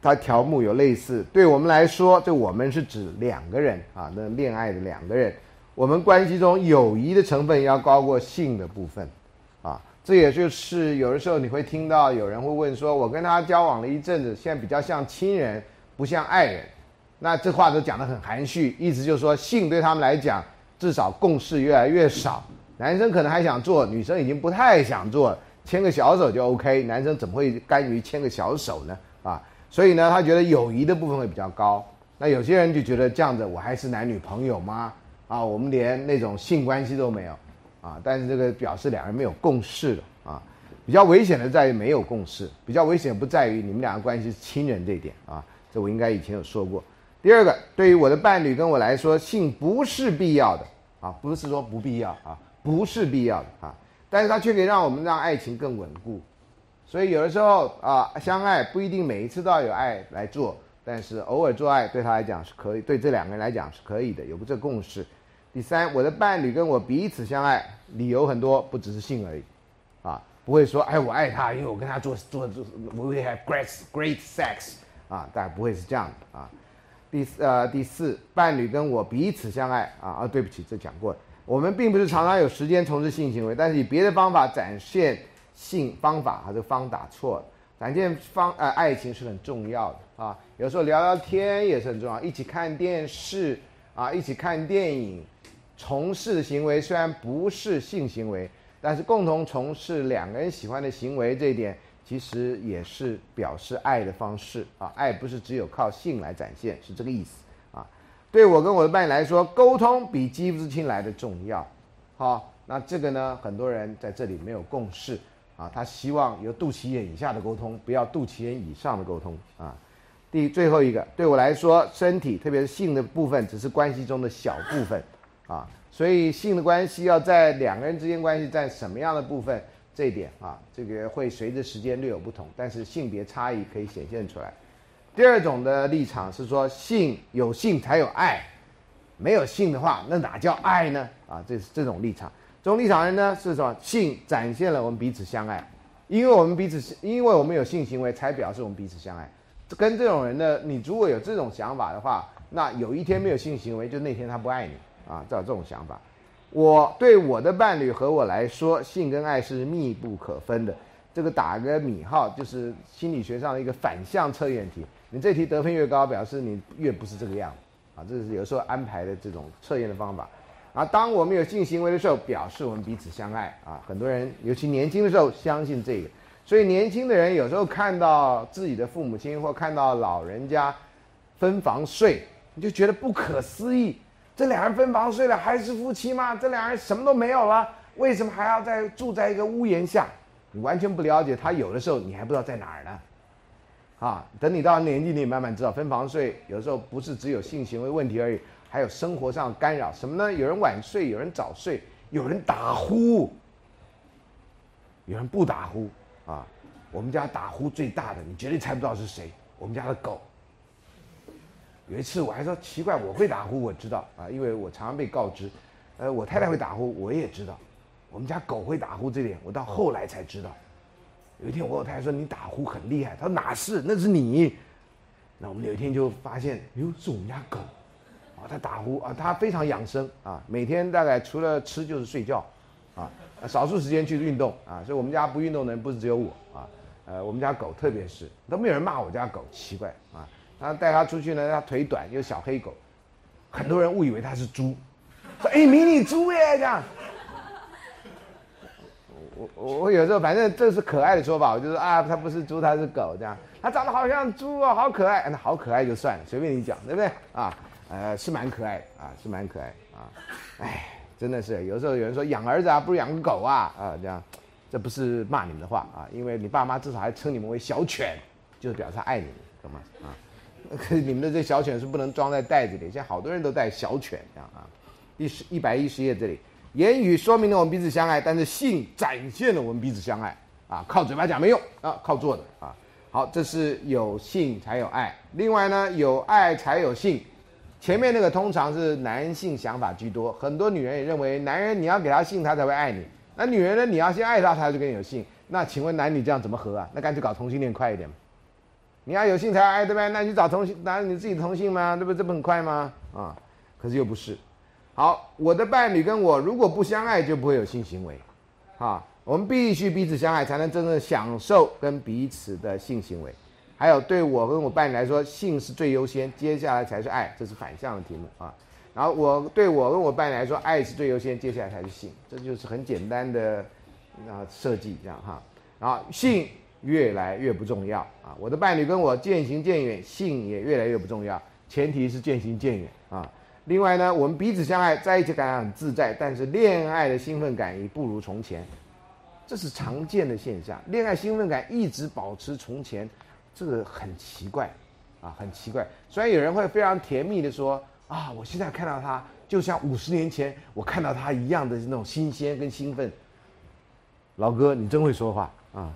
他条目有类似，对我们来说，就我们是指两个人啊，那恋爱的两个人，我们关系中友谊的成分要高过性的部分，啊，这也就是有的时候你会听到有人会问说，我跟他交往了一阵子，现在比较像亲人，不像爱人，那这话都讲得很含蓄，意思就是说性对他们来讲。至少共识越来越少，男生可能还想做，女生已经不太想做，牵个小手就 OK。男生怎么会甘于牵个小手呢？啊，所以呢，他觉得友谊的部分会比较高。那有些人就觉得这样子，我还是男女朋友吗？啊，我们连那种性关系都没有，啊，但是这个表示两人没有共识的啊。比较危险的在于没有共识，比较危险不在于你们两个关系是亲人这一点啊。这我应该以前有说过。第二个，对于我的伴侣跟我来说，性不是必要的啊，不是说不必要啊，不是必要的啊，但是它却可以让我们让爱情更稳固。所以有的时候啊，相爱不一定每一次都要有爱来做，但是偶尔做爱对他来讲是可以，对这两个人来讲是可以的，有个这共识。第三，我的伴侣跟我彼此相爱，理由很多，不只是性而已啊，不会说哎我爱他，因为我跟他做做做，we have great great sex 啊，当然不会是这样的啊。第四呃第四，伴侣跟我彼此相爱啊啊，对不起，这讲过了。我们并不是常常有时间从事性行为，但是以别的方法展现性方法，啊，这个方打错了。展现方呃爱情是很重要的啊，有时候聊聊天也是很重要，一起看电视啊，一起看电影，从事的行为虽然不是性行为，但是共同从事两个人喜欢的行为这一点。其实也是表示爱的方式啊，爱不是只有靠性来展现，是这个意思啊。对我跟我的伴侣来说，沟通比肌肤之亲来的重要。好，那这个呢，很多人在这里没有共识啊。他希望有肚脐眼以下的沟通，不要肚脐眼以上的沟通啊。第最后一个，对我来说，身体特别是性的部分，只是关系中的小部分啊。所以性的关系要在两个人之间关系占什么样的部分？这一点啊，这个会随着时间略有不同，但是性别差异可以显现出来。第二种的立场是说，性有性才有爱，没有性的话，那哪叫爱呢？啊，这是这种立场。这种立场人呢，是说性展现了我们彼此相爱，因为我们彼此，因为我们有性行为，才表示我们彼此相爱。跟这种人呢，你如果有这种想法的话，那有一天没有性行为，就那天他不爱你啊，照这种想法。我对我的伴侣和我来说，性跟爱是密不可分的。这个打个米号，就是心理学上的一个反向测验题。你这题得分越高，表示你越不是这个样啊。这是有时候安排的这种测验的方法。啊，当我们有性行为的时候，表示我们彼此相爱啊。很多人，尤其年轻的时候，相信这个。所以年轻的人有时候看到自己的父母亲或看到老人家分房睡，你就觉得不可思议。这两人分房睡了，还是夫妻吗？这两人什么都没有了，为什么还要在住在一个屋檐下？你完全不了解他，有的时候你还不知道在哪儿呢。啊，等你到年纪，你慢慢知道，分房睡有的时候不是只有性行为问题而已，还有生活上干扰。什么呢？有人晚睡，有人早睡，有人打呼，有人不打呼。啊，我们家打呼最大的，你绝对猜不到是谁。我们家的狗。有一次我还说奇怪，我会打呼，我知道啊，因为我常常被告知，呃，我太太会打呼，我也知道，我们家狗会打呼这点，我到后来才知道。有一天我太太说你打呼很厉害，她说哪是，那是你。那我们有一天就发现，哟，是我们家狗，啊，它打呼啊，它非常养生啊，每天大概除了吃就是睡觉，啊，少数时间去运动啊，所以我们家不运动的人不是只有我啊，呃，我们家狗特别是都没有人骂我家狗，奇怪啊。然后带他出去呢，他腿短，有小黑狗，很多人误以为他是猪，说：“哎，迷你猪耶！”这样，我我我有时候反正这是可爱的说法，我就说啊，它不是猪，它是狗这样。它长得好像猪哦，好可爱，那好可爱就算了，随便你讲，对不对啊？呃，是蛮可爱啊，是蛮可爱啊。哎，真的是有时候有人说养儿子啊，不如养狗啊啊这样，这不是骂你们的话啊，因为你爸妈至少还称你们为小犬，就是表示爱你们，懂吗？啊，你们的这小犬是不能装在袋子里，现在好多人都带小犬这样啊。一十一百一十页这里，言语说明了我们彼此相爱，但是性展现了我们彼此相爱啊，靠嘴巴讲没用啊，靠做的啊。好，这是有性才有爱。另外呢，有爱才有性。前面那个通常是男性想法居多，很多女人也认为，男人你要给他性，他才会爱你。那女人呢，你要先爱他，他就跟你有性。那请问男女这样怎么合啊？那干脆搞同性恋快一点你要有性才爱，对不对？那你找同性，拿你自己同性吗？对不？这不很快吗？啊，可是又不是。好，我的伴侣跟我如果不相爱，就不会有性行为。啊。我们必须彼此相爱，才能真正享受跟彼此的性行为。还有，对我跟我伴侣来说，性是最优先，接下来才是爱，这是反向的题目啊。然后我对我跟我伴侣来说，爱是最优先，接下来才是性，这就是很简单的啊设计这样哈。然后性越来越不重要啊，我的伴侣跟我渐行渐远，性也越来越不重要，前提是渐行渐远啊。另外呢，我们彼此相爱，在一起感觉很自在，但是恋爱的兴奋感已不如从前。这是常见的现象，恋爱兴奋感一直保持从前，这个很奇怪，啊，很奇怪。虽然有人会非常甜蜜的说，啊，我现在看到他就像五十年前我看到他一样的那种新鲜跟兴奋。老哥，你真会说话啊，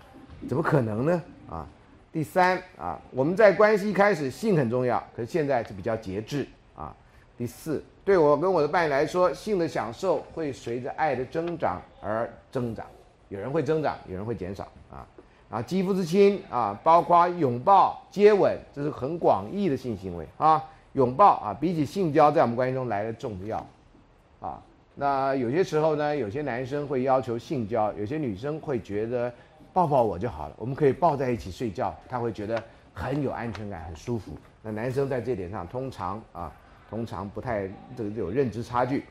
怎么可能呢？啊，第三啊，我们在关系一开始性很重要，可是现在是比较节制啊。第四，对我跟我的伴侣来说，性的享受会随着爱的增长而增长。有人会增长，有人会减少啊，啊，肌肤之亲啊，包括拥抱、接吻，这是很广义的性行为啊。拥抱啊，比起性交，在我们关系中来的重要啊。那有些时候呢，有些男生会要求性交，有些女生会觉得抱抱我就好了，我们可以抱在一起睡觉，他会觉得很有安全感，很舒服。那男生在这点上通常啊，通常不太这个有认知差距。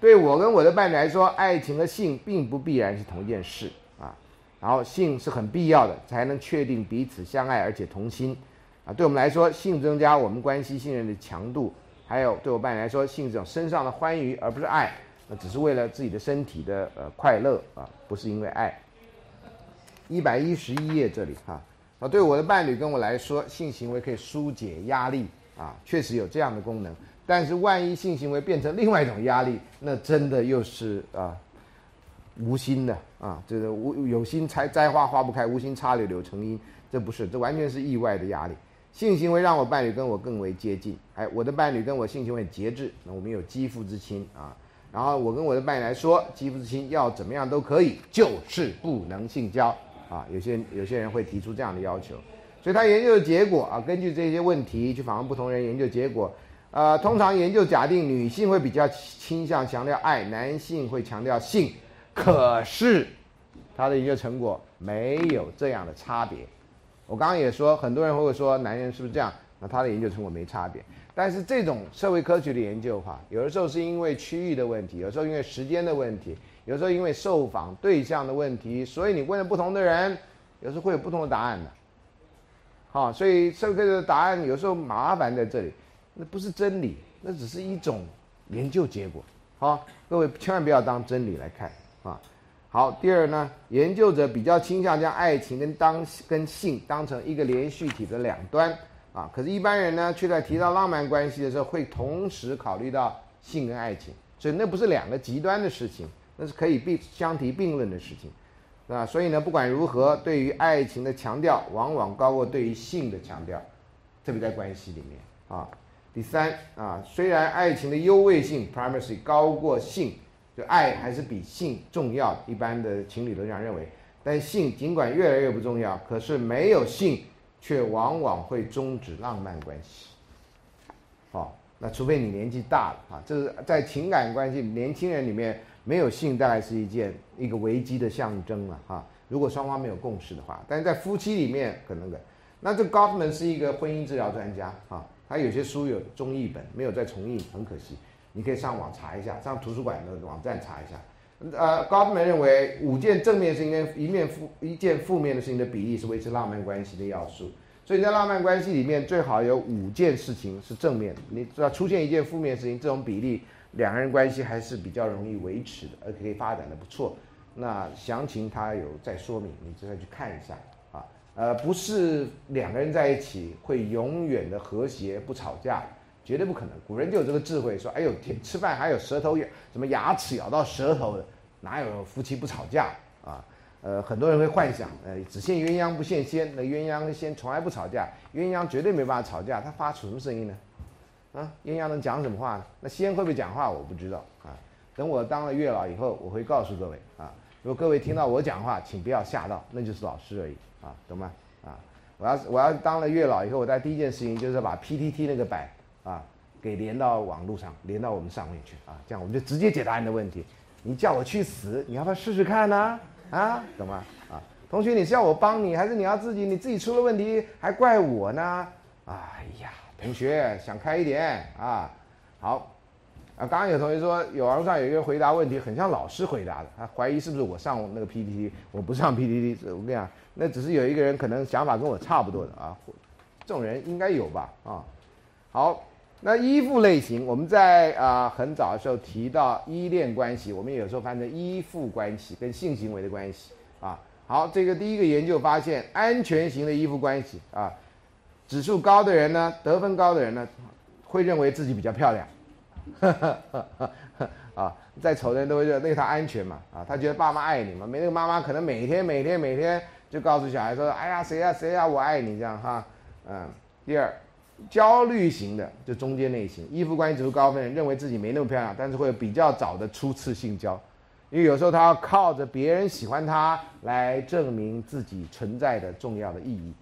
对我跟我的伴侣来说，爱情和性并不必然是同一件事啊。然后性是很必要的，才能确定彼此相爱而且同心啊。对我们来说，性增加我们关系信任的强度，还有对我伴侣来说，性这种身上的欢愉而不是爱，那只是为了自己的身体的呃快乐啊，不是因为爱。一百一十一页这里哈啊，对我的伴侣跟我来说，性行为可以疏解压力啊，确实有这样的功能。但是万一性行为变成另外一种压力，那真的又是啊无心的啊，这个无有心栽栽花花不开，无心插柳柳成荫，这不是，这完全是意外的压力。性行为让我伴侣跟我更为接近，哎，我的伴侣跟我性行为节制，那我们有肌肤之亲啊。然后我跟我的伴侣来说，肌肤之亲要怎么样都可以，就是不能性交啊。有些有些人会提出这样的要求，所以他研究的结果啊，根据这些问题去访问不同人，研究结果。呃，通常研究假定女性会比较倾向强调爱，男性会强调性。可是，他的研究成果没有这样的差别。我刚刚也说，很多人会说男人是不是这样？那他的研究成果没差别。但是这种社会科学的研究哈，有的时候是因为区域的问题，有时候因为时间的问题，有时候因为受访对象的问题，所以你问了不同的人，有时候会有不同的答案的。好，所以社会的答案有时候麻烦在这里。那不是真理，那只是一种研究结果。好，各位千万不要当真理来看啊。好，第二呢，研究者比较倾向将爱情跟当跟性当成一个连续体的两端啊。可是，一般人呢，却在提到浪漫关系的时候，会同时考虑到性跟爱情，所以那不是两个极端的事情，那是可以并相提并论的事情，啊。所以呢，不管如何，对于爱情的强调往往高过对于性的强调，特别在关系里面啊。第三啊，虽然爱情的优位性 （primacy） 高过性，就爱还是比性重要。一般的情侣都这样认为。但性尽管越来越不重要，可是没有性却往往会终止浪漫关系。好，那除非你年纪大了啊，这是在情感关系，年轻人里面没有性大概是一件一个危机的象征了哈。如果双方没有共识的话，但是在夫妻里面可能的。那这 Gottman 是一个婚姻治疗专家啊。他有些书有中译本，没有再重印，很可惜。你可以上网查一下，上图书馆的网站查一下。呃，高夫曼认为五件正面事情跟一面负一件负面的事情的比例是维持浪漫关系的要素。所以在浪漫关系里面，最好有五件事情是正面。你只要出现一件负面事情，这种比例，两个人关系还是比较容易维持的，而且可以发展的不错。那详情他有在说明，你再去看一下啊。呃，不是两个人在一起会永远的和谐不吵架。绝对不可能，古人就有这个智慧，说：“哎呦，天，吃饭还有舌头咬，什么牙齿咬到舌头的，哪有夫妻不吵架啊？”呃，很多人会幻想，呃，只羡鸳鸯不羡仙，那鸳鸯仙从来不吵架，鸳鸯绝对没办法吵架，它发出什么声音呢？啊，鸳鸯能讲什么话呢？那仙会不会讲话？我不知道啊。等我当了月老以后，我会告诉各位啊，如果各位听到我讲话，请不要吓到，那就是老师而已啊，懂吗？啊，我要我要当了月老以后，我在第一件事情就是把 PTT 那个摆。啊，给连到网络上，连到我们上面去啊，这样我们就直接解答你的问题。你叫我去死，你要不要试试看呢？啊，懂吗？啊，同学，你是要我帮你，还是你要自己？你自己出了问题还怪我呢？哎呀，同学想开一点啊。好，啊，刚刚有同学说，有网上有一个回答问题很像老师回答的，他怀疑是不是我上那个 PPT，我不上 PPT，我跟你讲，那只是有一个人可能想法跟我差不多的啊，这种人应该有吧？啊，好。那依附类型，我们在啊很早的时候提到依恋关系，我们有时候翻成依附关系跟性行为的关系啊。好，这个第一个研究发现，安全型的依附关系啊，指数高的人呢，得分高的人呢，会认为自己比较漂亮，啊，再丑的人都会认为他安全嘛，啊，他觉得爸妈爱你嘛，没那个妈妈可能每天每天每天就告诉小孩说，哎呀谁呀谁呀我爱你这样哈，嗯，第二。焦虑型的就中间类型，依附关系指数高分，认为自己没那么漂亮，但是会有比较早的初次性交，因为有时候他要靠着别人喜欢他来证明自己存在的重要的意义，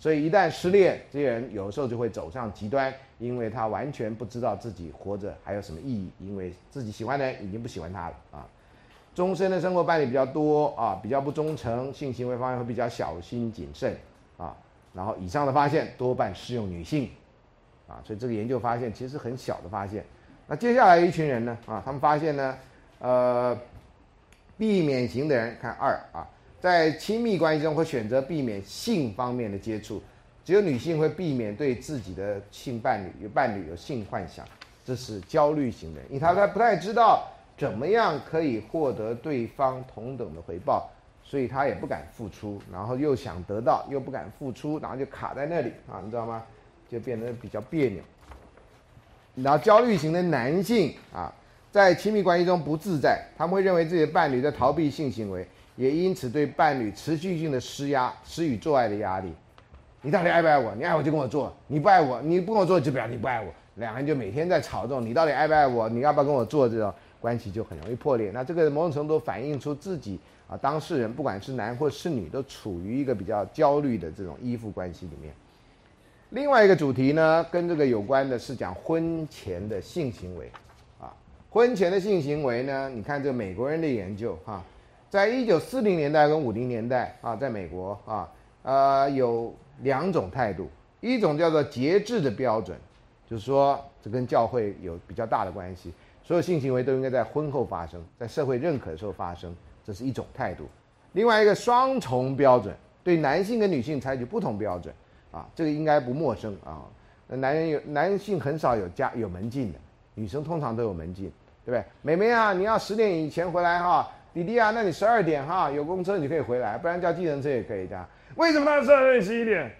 所以一旦失恋，这些人有时候就会走上极端，因为他完全不知道自己活着还有什么意义，因为自己喜欢的人已经不喜欢他了啊，终身的生活伴侣比较多啊，比较不忠诚，性行为方面会比较小心谨慎啊。然后以上的发现多半适用女性，啊，所以这个研究发现其实很小的发现。那接下来一群人呢，啊，他们发现呢，呃，避免型的人看二啊，在亲密关系中会选择避免性方面的接触，只有女性会避免对自己的性伴侣有伴侣有性幻想，这是焦虑型的，因为他他不太知道怎么样可以获得对方同等的回报。所以他也不敢付出，然后又想得到，又不敢付出，然后就卡在那里啊，你知道吗？就变得比较别扭。然后焦虑型的男性啊，在亲密关系中不自在，他们会认为自己的伴侣在逃避性行为，也因此对伴侣持续性的施压，施予做爱的压力。你到底爱不爱我？你爱我就跟我做，你不爱我，你不跟我做就表示你不爱我。两个人就每天在吵这种，你到底爱不爱我？你要不要跟我做？这种关系就很容易破裂。那这个某种程度反映出自己。啊，当事人不管是男或是女，都处于一个比较焦虑的这种依附关系里面。另外一个主题呢，跟这个有关的是讲婚前的性行为。啊，婚前的性行为呢，你看这美国人的研究哈，在一九四零年代跟五零年代啊，在美国啊，呃，有两种态度，一种叫做节制的标准，就是说这跟教会有比较大的关系，所有性行为都应该在婚后发生，在社会认可的时候发生。这是一种态度，另外一个双重标准，对男性跟女性采取不同标准，啊，这个应该不陌生啊。那男人有男性很少有家有门禁的，女生通常都有门禁，对不对？妹妹啊，你要十点以前回来哈。弟弟啊，那你十二点哈，有公车你可以回来，不然叫计程车也可以的。为什么他十二点十一点？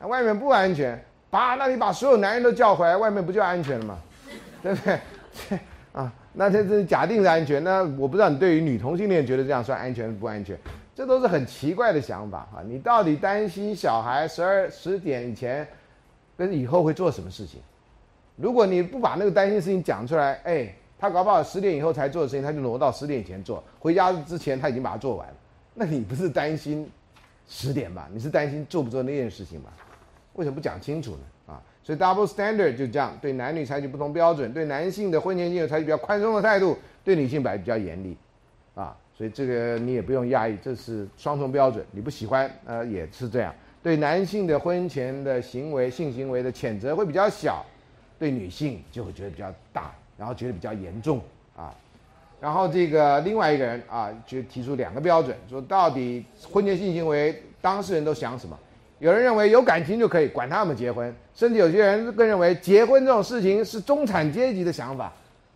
外面不安全，把那你把所有男人都叫回来，外面不就安全了吗？对不对？啊。那这这假定是安全，那我不知道你对于女同性恋觉得这样算安全不安全？这都是很奇怪的想法啊！你到底担心小孩十二十点以前跟以后会做什么事情？如果你不把那个担心事情讲出来，哎，他搞不好十点以后才做的事情，他就挪到十点以前做，回家之前他已经把它做完了。那你不是担心十点吧？你是担心做不做那件事情吧？为什么不讲清楚呢？啊所以 double standard 就这样，对男女采取不同标准，对男性的婚前性采取比较宽松的态度，对女性摆比较严厉，啊，所以这个你也不用压抑，这是双重标准，你不喜欢，呃，也是这样。对男性的婚前的行为、性行为的谴责会比较小，对女性就会觉得比较大，然后觉得比较严重，啊，然后这个另外一个人啊，就提出两个标准，说到底婚前性行为当事人都想什么？有人认为有感情就可以，管他们结婚，甚至有些人更认为结婚这种事情是中产阶级的想法。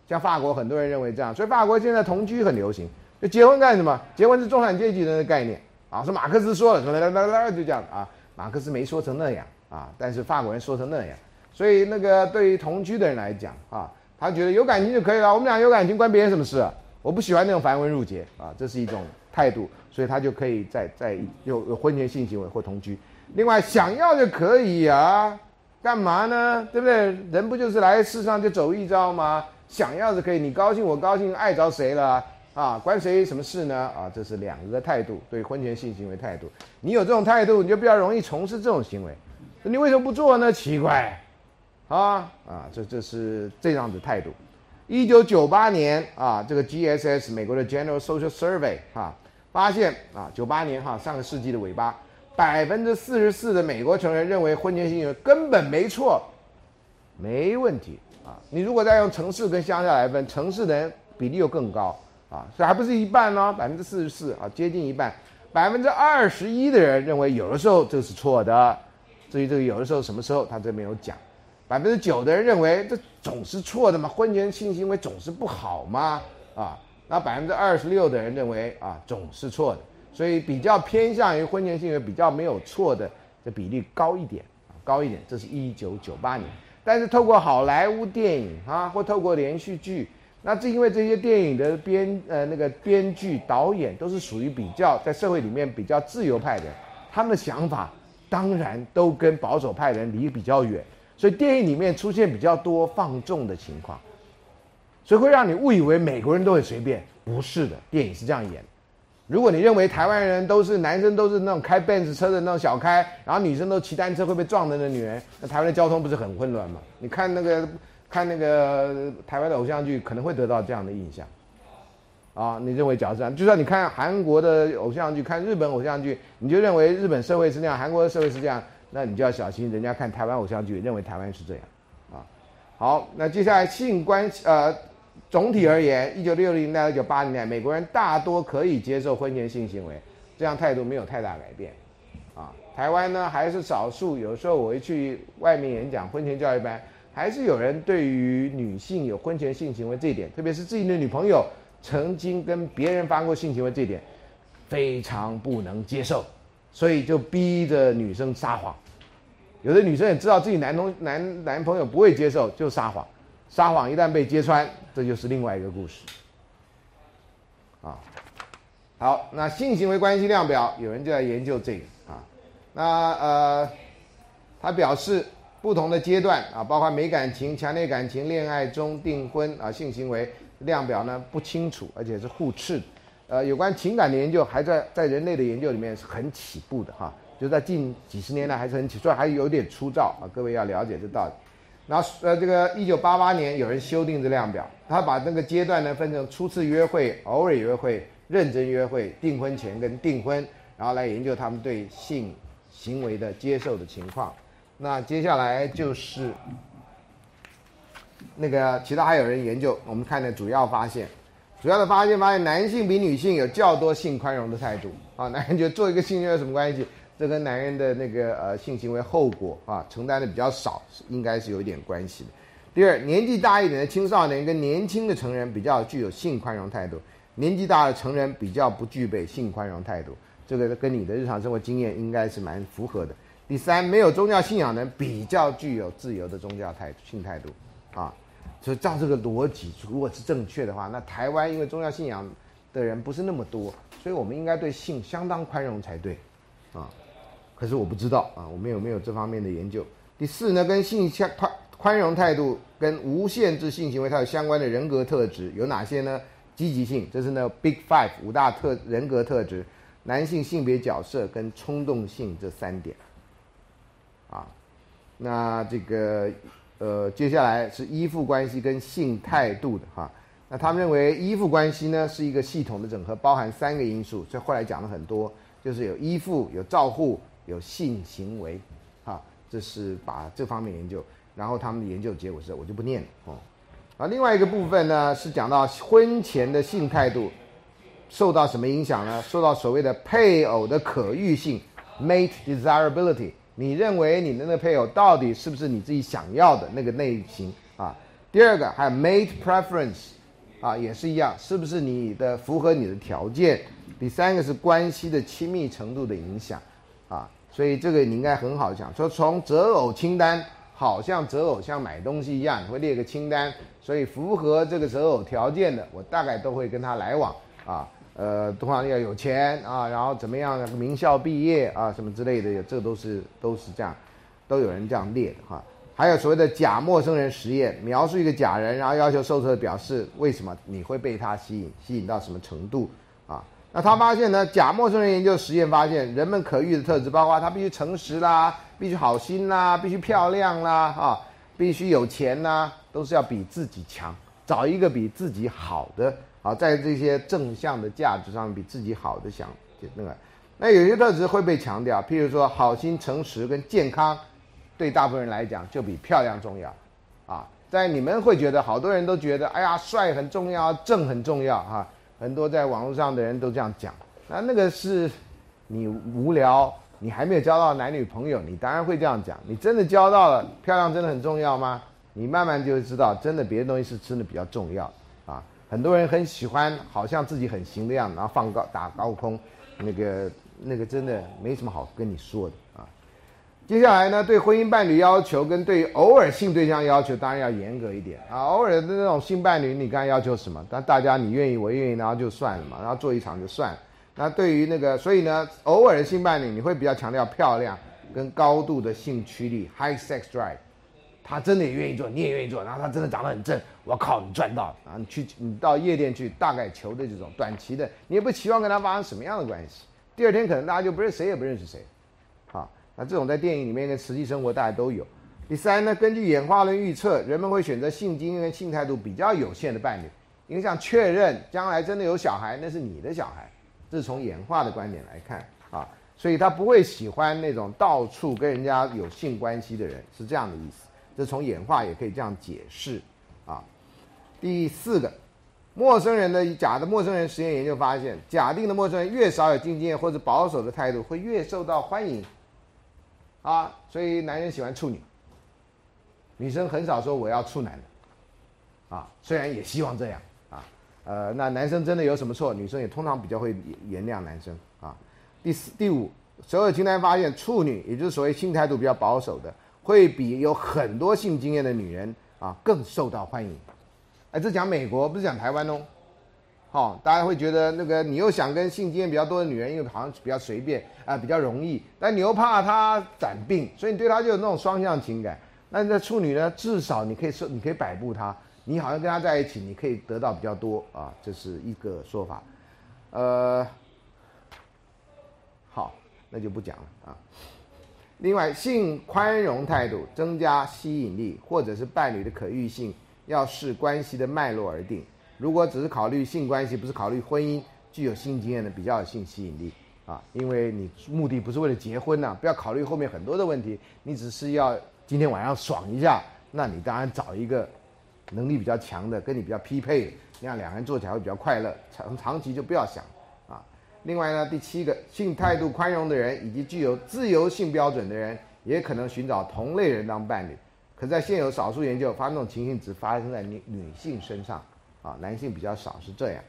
像法国很多人认为这样，所以法国现在同居很流行。就结婚干什么？结婚是中产阶级的概念啊，是马克思说的，啦啦啦就这样啊。马克思没说成那样啊，但是法国人说成那样。所以那个对于同居的人来讲啊。他觉得有感情就可以了，我们俩有感情关别人什么事啊？我不喜欢那种繁文缛节啊，这是一种态度，所以他就可以在在有有婚前性行为或同居。另外想要就可以啊，干嘛呢？对不对？人不就是来世上就走一遭吗？想要是可以，你高兴我高兴，爱着谁了啊？关谁什么事呢？啊，这是两个态度，对婚前性行为态度。你有这种态度，你就比较容易从事这种行为。你为什么不做呢？奇怪。啊啊，这这是这样的态度。一九九八年啊，这个 GSS 美国的 General Social Survey 哈，发现啊，九八年哈，上个世纪的尾巴，百分之四十四的美国成人认为婚前性行为根本没错，没问题啊。你如果再用城市跟乡下来分，城市人比例又更高啊，所以还不是一半呢，百分之四十四啊，接近一半。百分之二十一的人认为有的时候这是错的，至于这个有的时候什么时候，他这没有讲。百分之九的人认为这总是错的嘛，婚前性行为总是不好吗？啊，那百分之二十六的人认为啊总是错的，所以比较偏向于婚前性行为比较没有错的这比例高一点，高一点。这是一九九八年，但是透过好莱坞电影啊，或透过连续剧，那这因为这些电影的编呃那个编剧导演都是属于比较在社会里面比较自由派的，他们的想法当然都跟保守派人离比较远。所以电影里面出现比较多放纵的情况，所以会让你误以为美国人都很随便，不是的，电影是这样演。如果你认为台湾人都是男生都是那种开 Benz 车的那种小开，然后女生都骑单车会被撞的那女人，那台湾的交通不是很混乱吗？你看那个看那个台湾的偶像剧，可能会得到这样的印象。啊，你认为假设，就算你看韩国的偶像剧，看日本偶像剧，你就认为日本社会是那样，韩国的社会是这样。那你就要小心，人家看台湾偶像剧，认为台湾是这样，啊，好，那接下来性关系，呃，总体而言，一九六零年代、一九八零年代，美国人大多可以接受婚前性行为，这样态度没有太大改变，啊，台湾呢还是少数，有时候我会去外面演讲，婚前教育班，还是有人对于女性有婚前性行为这一点，特别是自己的女朋友曾经跟别人发过性行为这一点，非常不能接受，所以就逼着女生撒谎。有的女生也知道自己男同男男朋友不会接受，就撒谎，撒谎一旦被揭穿，这就是另外一个故事。啊，好，那性行为关系量表，有人就在研究这个啊。那呃，他表示不同的阶段啊，包括没感情、强烈感情、恋爱中、订婚啊，性行为量表呢不清楚，而且是互斥。呃，有关情感的研究还在在人类的研究里面是很起步的哈。就在近几十年来还是很起，所以还有点粗糙啊。各位要了解这道理。然后呃，这个一九八八年有人修订这量表，他把那个阶段呢分成初次约会、偶尔约会、认真约会、订婚前跟订婚，然后来研究他们对性行为的接受的情况。那接下来就是那个其他还有人研究，我们看的主要发现，主要的发现发现男性比女性有较多性宽容的态度啊。男人觉得做一个性有什么关系？这跟男人的那个呃性行为后果啊承担的比较少，应该是有一点关系的。第二，年纪大一点的青少年跟年轻的成人比较具有性宽容态度，年纪大的成人比较不具备性宽容态度。这个跟你的日常生活经验应该是蛮符合的。第三，没有宗教信仰的人比较具有自由的宗教态性态度啊。所以照这个逻辑，如果是正确的话，那台湾因为宗教信仰的人不是那么多，所以我们应该对性相当宽容才对啊。可是我不知道啊，我们有没有这方面的研究？第四呢，跟性相宽宽容态度跟无限制性行为它有相关的人格特质有哪些呢？积极性，这是呢 Big Five 五大特人格特质，男性性别角色跟冲动性这三点。啊，那这个呃，接下来是依附关系跟性态度的哈。那他们认为依附关系呢是一个系统的整合，包含三个因素，所以后来讲了很多，就是有依附，有照护。有性行为，啊，这是把这方面研究，然后他们的研究结果是，我就不念了哦。啊，另外一个部分呢是讲到婚前的性态度受到什么影响呢？受到所谓的配偶的可遇性 （mate desirability）。你认为你的那个配偶到底是不是你自己想要的那个类型啊？第二个还有 mate preference，啊，也是一样，是不是你的符合你的条件？第三个是关系的亲密程度的影响，所以这个你应该很好讲，说从择偶清单，好像择偶像买东西一样，你会列个清单，所以符合这个择偶条件的，我大概都会跟他来往，啊。呃，通常要有钱啊，然后怎么样？名校毕业啊，什么之类的，这都是都是这样，都有人这样列的哈。还有所谓的假陌生人实验，描述一个假人，然后要求受测表示为什么你会被他吸引，吸引到什么程度？那他发现呢，假陌生人研究实验发现，人们可遇的特质包括他必须诚实啦，必须好心啦，必须漂亮啦，哈，必须有钱呐，都是要比自己强，找一个比自己好的。啊，在这些正向的价值上比自己好的想那个，那有些特质会被强调，譬如说好心、诚实跟健康，对大部分人来讲就比漂亮重要。啊，在你们会觉得，好多人都觉得，哎呀，帅很重要，正很重要哈。很多在网络上的人都这样讲，那那个是你无聊，你还没有交到男女朋友，你当然会这样讲。你真的交到了，漂亮真的很重要吗？你慢慢就会知道，真的别的东西是真的比较重要。啊很多人很喜欢，好像自己很行的样子，然后放高打高空，那个那个真的没什么好跟你说的啊。接下来呢，对婚姻伴侣要求跟对偶尔性对象要求，当然要严格一点啊。偶尔的那种性伴侣，你刚才要求什么？但大家你愿意，我愿意，然后就算了嘛，然后做一场就算。那对于那个，所以呢，偶尔的性伴侣，你会比较强调漂亮跟高度的性驱力 （high sex drive）。他真的也愿意做，你也愿意做，然后他真的长得很正，我靠，你赚到了啊！你去，你到夜店去，大概求的这种短期的，你也不期望跟他发生什么样的关系。第二天可能大家就不认谁也不认识谁，那这种在电影里面跟实际生活大家都有。第三呢，根据演化论预测，人们会选择性经验跟性态度比较有限的伴侣，因为想确认将来真的有小孩，那是你的小孩，这是从演化的观点来看啊，所以他不会喜欢那种到处跟人家有性关系的人，是这样的意思。这从演化也可以这样解释，啊，第四个，陌生人的假的陌生人实验研究发现，假定的陌生人越少有经验或者保守的态度，会越受到欢迎，啊，所以男人喜欢处女，女生很少说我要处男的，啊，虽然也希望这样，啊，呃，那男生真的有什么错，女生也通常比较会原谅男生，啊，第四、第五，所有清单发现，处女也就是所谓性态度比较保守的。会比有很多性经验的女人啊更受到欢迎，哎，这讲美国不是讲台湾哦，好，大家会觉得那个你又想跟性经验比较多的女人，因为好像比较随便啊，比较容易，但你又怕她染病，所以你对她就有那种双向情感。那这处女呢，至少你可以说你可以摆布她，你好像跟她在一起，你可以得到比较多啊，这是一个说法。呃，好，那就不讲了啊。另外，性宽容态度增加吸引力，或者是伴侣的可遇性，要视关系的脉络而定。如果只是考虑性关系，不是考虑婚姻，具有性经验的比较有性吸引力啊，因为你目的不是为了结婚呐，不要考虑后面很多的问题，你只是要今天晚上爽一下，那你当然找一个能力比较强的，跟你比较匹配的，那样两个人做起来会比较快乐，长长期就不要想啊。另外呢，第七个，性态度宽容的人以及具有自由性标准的人，也可能寻找同类人当伴侣。可在现有少数研究发生，这种情形只发生在女女性身上，啊，男性比较少是这样。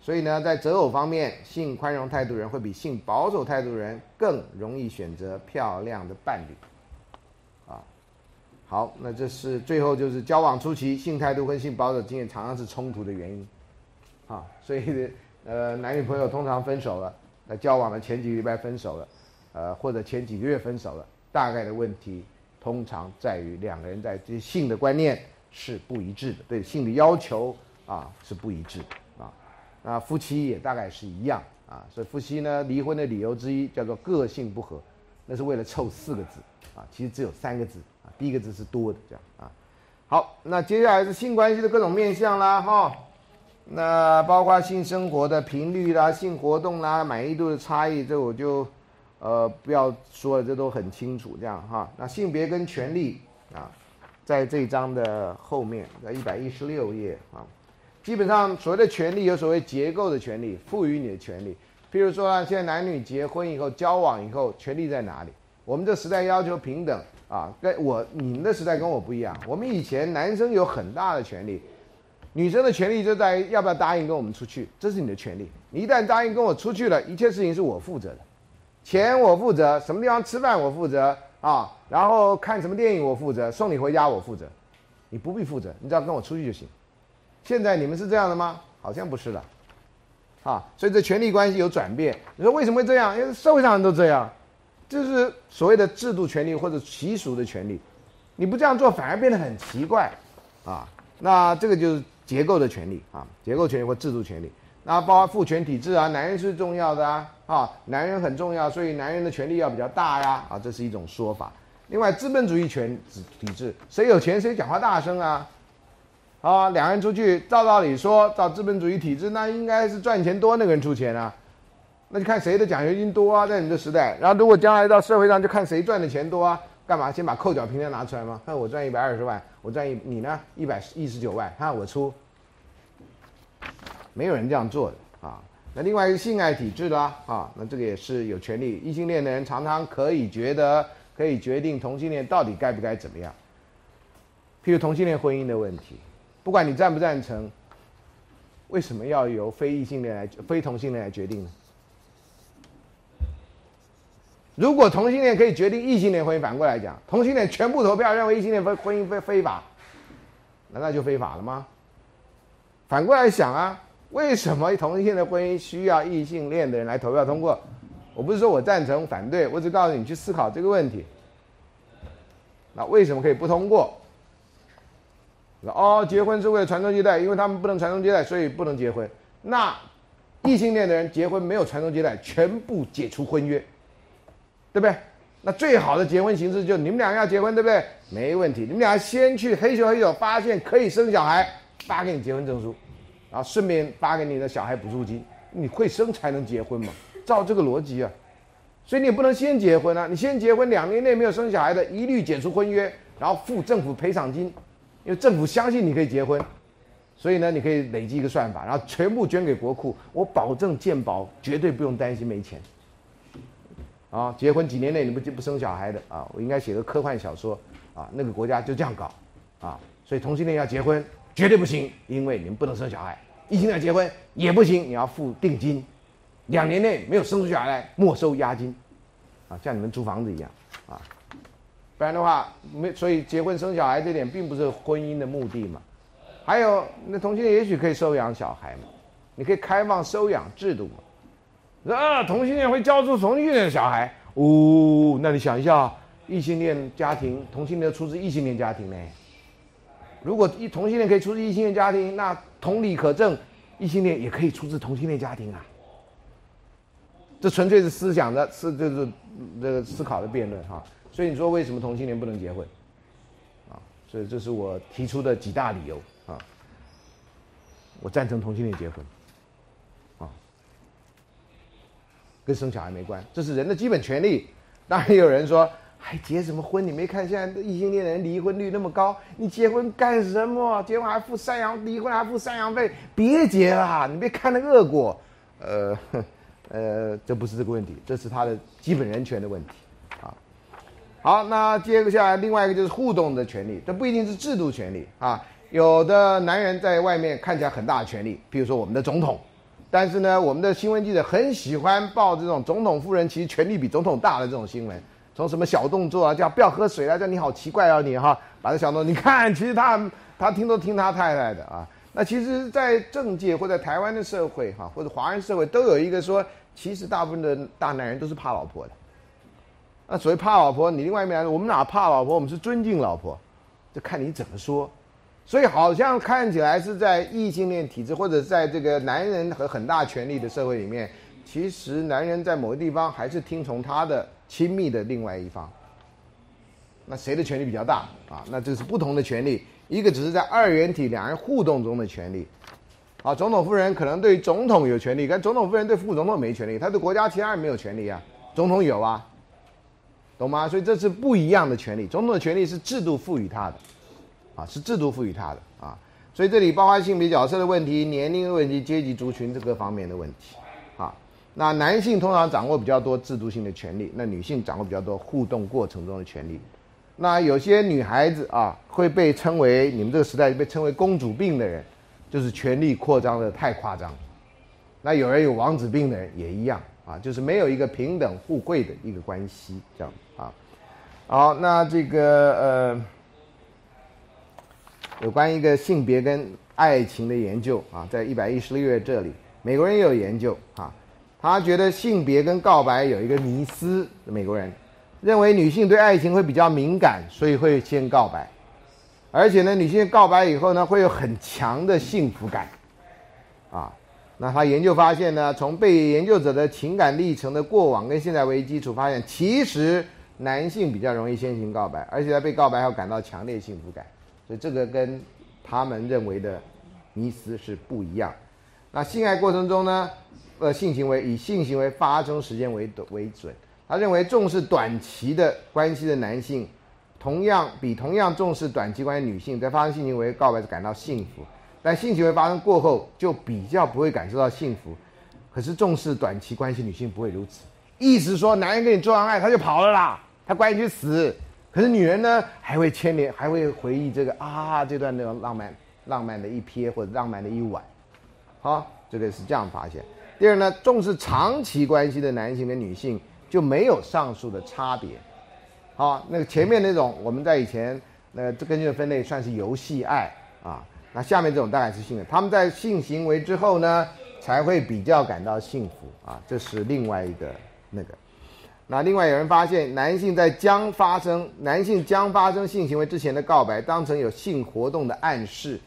所以呢，在择偶方面，性宽容态度人会比性保守态度人更容易选择漂亮的伴侣。啊，好，那这是最后就是交往初期性态度跟性保守经验常常是冲突的原因。啊，所以。呃，男女朋友通常分手了，那交往的前几个礼拜分手了，呃，或者前几个月分手了，大概的问题通常在于两个人在这性的观念是不一致的，对性的要求啊是不一致啊。那夫妻也大概是一样啊，所以夫妻呢离婚的理由之一叫做个性不合，那是为了凑四个字啊，其实只有三个字啊，第一个字是多的这样啊。好，那接下来是性关系的各种面向啦，哈。那包括性生活的频率啦、性活动啦、满意度的差异，这我就，呃，不要说了，这都很清楚，这样哈。那性别跟权利啊，在这一章的后面，在一百一十六页啊，基本上所谓的权利有所谓结构的权利，赋予你的权利。譬如说啊，现在男女结婚以后交往以后，权利在哪里？我们这时代要求平等啊，跟我你们的时代跟我不一样。我们以前男生有很大的权利，女生的权利就在要不要答应跟我们出去，这是你的权利。你一旦答应跟我出去了，一切事情是我负责的，钱我负责，什么地方吃饭我负责啊，然后看什么电影我负责，送你回家我负责，你不必负责，你只要跟我出去就行。现在你们是这样的吗？好像不是了。啊，所以这权力关系有转变。你说为什么会这样？因为社会上人都这样，就是所谓的制度权利或者习俗的权利。你不这样做，反而变得很奇怪，啊，那这个就是结构的权利啊，结构权利或制度权利。那包括父权体制啊，男人是重要的啊，啊，男人很重要，所以男人的权利要比较大呀，啊，这是一种说法。另外，资本主义权体制，谁有钱谁讲话大声啊。啊，两人出去，照道理说，照资本主义体制，那应该是赚钱多那个人出钱啊，那就看谁的奖学金多啊，在你的时代。然后如果将来到社会上，就看谁赚的钱多啊，干嘛先把扣缴凭单拿出来吗？看我赚一百二十万，我赚一，你呢一百一十九万，看我出，没有人这样做的啊。那另外一个性爱体制啦，啊，那这个也是有权利，异性恋的人常常可以觉得可以决定同性恋到底该不该怎么样，譬如同性恋婚姻的问题。不管你赞不赞成，为什么要由非异性恋来、非同性恋来决定呢？如果同性恋可以决定异性恋婚姻，反过来讲，同性恋全部投票认为异性恋婚婚姻非非法，难道就非法了吗？反过来想啊，为什么同性恋的婚姻需要异性恋的人来投票通过？我不是说我赞成、反对，我只告诉你去思考这个问题。那为什么可以不通过？哦，结婚是为了传宗接代，因为他们不能传宗接代，所以不能结婚。那异性恋的人结婚没有传宗接代，全部解除婚约，对不对？那最好的结婚形式就你们俩要结婚，对不对？没问题，你们俩先去黑手黑手，发现可以生小孩，发给你结婚证书，然后顺便发给你的小孩补助金。你会生才能结婚嘛？照这个逻辑啊，所以你不能先结婚啊！你先结婚，两年内没有生小孩的，一律解除婚约，然后付政府赔偿金。因为政府相信你可以结婚，所以呢，你可以累积一个算法，然后全部捐给国库，我保证健保绝对不用担心没钱。啊，结婚几年内你不不生小孩的啊，我应该写个科幻小说啊，那个国家就这样搞啊，所以同性恋要结婚绝对不行，因为你们不能生小孩；异性恋结婚也不行，你要付定金，两年内没有生出小孩来没收押金，啊，像你们租房子一样。不然的话，没所以结婚生小孩这点并不是婚姻的目的嘛。还有，那同性恋也许可以收养小孩嘛？你可以开放收养制度嘛？啊，同性恋会教出同性恋小孩？哦，那你想一下，异性恋家庭，同性恋出自异性恋家庭呢？如果一同性恋可以出自异性恋家庭，那同理可证，异性恋也可以出自同性恋家庭啊。这纯粹是思想的，是就是这个思考的辩论哈。所以你说为什么同性恋不能结婚？啊，所以这是我提出的几大理由啊。我赞成同性恋结婚，啊，跟生小孩没关，这是人的基本权利。当然有人说，还结什么婚？你没看现在异性恋的人离婚率那么高，你结婚干什么？结婚还付赡养，离婚还付赡养费，别结了，你别看那恶果。呃，呃，这不是这个问题，这是他的基本人权的问题。好，那接下来另外一个就是互动的权利，这不一定是制度权利啊。有的男人在外面看起来很大的权利，比如说我们的总统，但是呢，我们的新闻记者很喜欢报这种总统夫人其实权力比总统大的这种新闻，从什么小动作啊，叫不要喝水啊，叫你好奇怪啊你哈，把这小动作，你看其实他他听都听他太太的啊。那其实，在政界或者台湾的社会哈，或者华人社会都有一个说，其实大部分的大男人都是怕老婆的。那所谓怕老婆，你另外一面，我们哪怕老婆？我们是尊敬老婆，这看你怎么说。所以好像看起来是在异性恋体制，或者在这个男人和很大权力的社会里面，其实男人在某个地方还是听从他的亲密的另外一方。那谁的权力比较大啊？那这是不同的权利，一个只是在二元体两人互动中的权利。啊，总统夫人可能对总统有权利，但总统夫人对副总统没权利，他对国家其他人没有权利啊，总统有啊。懂吗？所以这是不一样的权利。总统的权利是制度赋予他的，啊，是制度赋予他的啊。所以这里包括性别角色的问题、年龄的问题、阶级族群这个方面的问题，啊，那男性通常掌握比较多制度性的权利，那女性掌握比较多互动过程中的权利。那有些女孩子啊，会被称为你们这个时代被称为公主病的人，就是权力扩张的太夸张。那有人有王子病的人也一样啊，就是没有一个平等互惠的一个关系这样啊。好，那这个呃。有关一个性别跟爱情的研究啊，在一百一十六页这里，美国人也有研究啊。他觉得性别跟告白有一个迷思，美国人认为女性对爱情会比较敏感，所以会先告白，而且呢，女性告白以后呢，会有很强的幸福感啊。那他研究发现呢，从被研究者的情感历程的过往跟现在为基础，发现其实男性比较容易先行告白，而且在被告白后感到强烈幸福感。所以这个跟他们认为的迷思是不一样。那性爱过程中呢，呃，性行为以性行为发生时间为为准。他认为重视短期的关系的男性，同样比同样重视短期关系女性，在发生性行为告白时感到幸福，但性行为发生过后就比较不会感受到幸福。可是重视短期关系女性不会如此，意思说男人跟你做完爱他就跑了啦，他管你去死。可是女人呢，还会牵连，还会回忆这个啊，这段那种浪漫、浪漫的一瞥或者浪漫的一晚，好，这个是这样发现。第二呢，重视长期关系的男性跟女性就没有上述的差别。好，那个前面那种我们在以前那这根据分类算是游戏爱啊，那下面这种大概是性的，他们在性行为之后呢才会比较感到幸福啊，这是另外一个那个。那另外有人发现，男性在将发生男性将发生性行为之前的告白当成有性活动的暗示，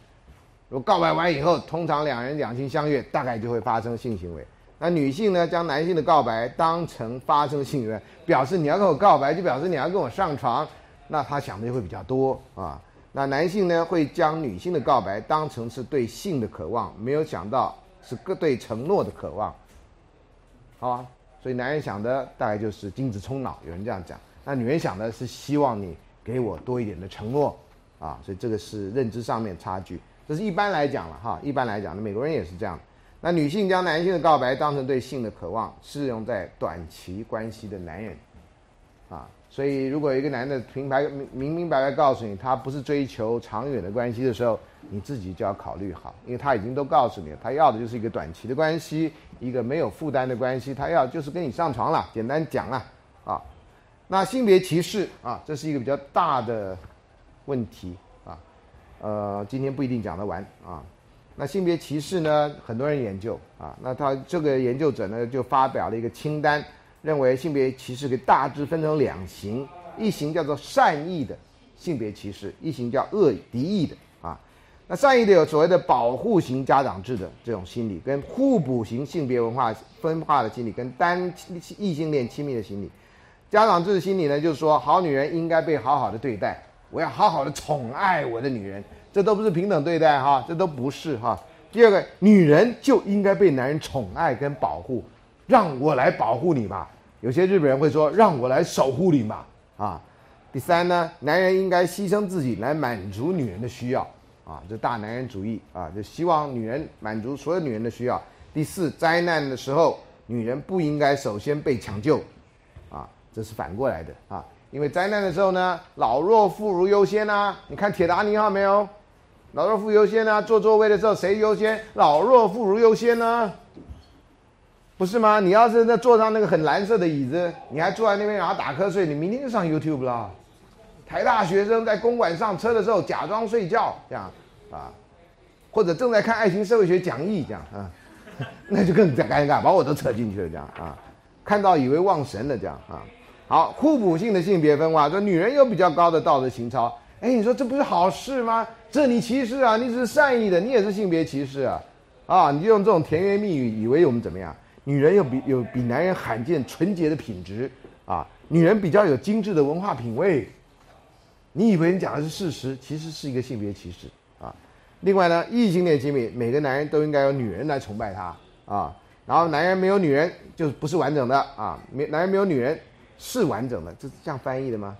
如果告白完以后，通常两人两情相悦，大概就会发生性行为。那女性呢，将男性的告白当成发生性行为，表示你要跟我告白，就表示你要跟我上床，那他想的就会比较多啊。那男性呢，会将女性的告白当成是对性的渴望，没有想到是各对承诺的渴望，好吧？所以男人想的大概就是精子冲脑，有人这样讲。那女人想的是希望你给我多一点的承诺，啊，所以这个是认知上面差距。这是一般来讲了哈，一般来讲，那美国人也是这样。那女性将男性的告白当成对性的渴望，适用在短期关系的男人，啊。所以，如果一个男的平白明明明白白告诉你，他不是追求长远的关系的时候，你自己就要考虑好，因为他已经都告诉你了，他要的就是一个短期的关系，一个没有负担的关系，他要就是跟你上床了。简单讲啊，啊，那性别歧视啊，这是一个比较大的问题啊，呃，今天不一定讲得完啊。那性别歧视呢，很多人研究啊，那他这个研究者呢，就发表了一个清单。认为性别歧视可以大致分成两型，一型叫做善意的性别歧视，一型叫恶敌意的啊。那善意的有所谓的保护型家长制的这种心理，跟互补型性别文化分化的心理，跟单异性恋亲密的心理。家长制的心理呢，就是说好女人应该被好好的对待，我要好好的宠爱我的女人，这都不是平等对待哈，这都不是哈。第二个，女人就应该被男人宠爱跟保护。让我来保护你吧，有些日本人会说让我来守护你吧，啊，第三呢，男人应该牺牲自己来满足女人的需要，啊，这大男人主义啊，就希望女人满足所有女人的需要。第四，灾难的时候，女人不应该首先被抢救，啊，这是反过来的啊，因为灾难的时候呢，老弱妇孺优先啊，你看铁达尼号没有？老弱妇优先啊，坐座位的时候谁优先？老弱妇孺优先呢？不是吗？你要是那坐上那个很蓝色的椅子，你还坐在那边然后打瞌睡，你明天就上 YouTube 了。台大学生在公馆上车的时候假装睡觉，这样啊，或者正在看爱情社会学讲义，这样啊，那就更加尴尬，把我都扯进去了，这样啊，看到以为忘神了，这样啊。好，互补性的性别分化，说女人有比较高的道德情操，哎，你说这不是好事吗？这你歧视啊？你只是善意的，你也是性别歧视啊？啊，你就用这种甜言蜜语，以为我们怎么样？女人有比有比男人罕见纯洁的品质啊，女人比较有精致的文化品味。你以为你讲的是事实，其实是一个性别歧视啊。另外呢，异性恋亲密，每个男人都应该有女人来崇拜他啊。然后男人没有女人就不是完整的啊，没男人没有女人是完整的，这是这样翻译的吗？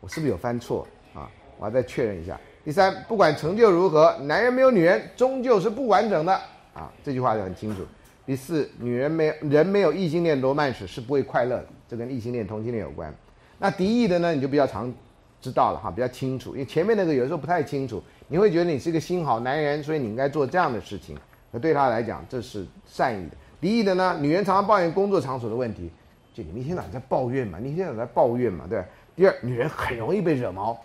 我是不是有翻错啊？我要再确认一下。第三，不管成就如何，男人没有女人终究是不完整的啊，这句话就很清楚。第四，女人没人没有异性恋罗曼史是不会快乐的，这跟异性恋同性恋有关。那敌意的呢，你就比较常知道了哈，比较清楚，因为前面那个有时候不太清楚，你会觉得你是一个新好男人，所以你应该做这样的事情，那对他来讲这是善意的。敌意的呢，女人常常抱怨工作场所的问题，就你一天到晚在抱怨嘛，你一天到晚在抱怨嘛，对。第二，女人很容易被惹毛。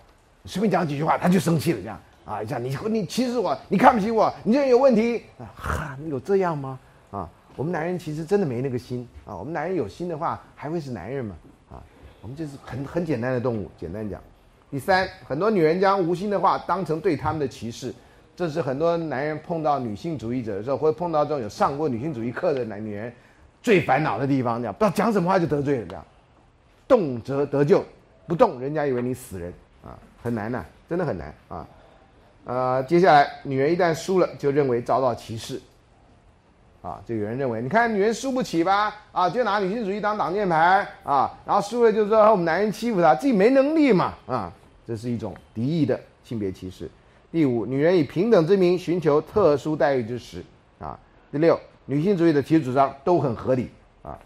随便讲几句话，他就生气了，这样啊，这样你你歧视我，你看不起我，你这有问题啊！哈，有这样吗？我们男人其实真的没那个心啊。我们男人有心的话，还会是男人吗？啊，我们就是很很简单的动物。简单讲，第三，很多女人将无心的话当成对他们的歧视，这是很多男人碰到女性主义者的时候，或者碰到这种有上过女性主义课的男女人最烦恼的地方。这样不知道讲什么话就得罪了，这样动则得救，不动人家以为你死人啊。很难呐，真的很难啊！呃，接下来，女人一旦输了，就认为遭到歧视，啊，就有人认为，你看女人输不起吧？啊，就拿女性主义当挡箭牌啊，然后输了就说我们男人欺负她，自己没能力嘛，啊，这是一种敌意的性别歧视。第五，女人以平等之名寻求特殊待遇之时，啊，第六，女性主义的提出主张都很合理啊，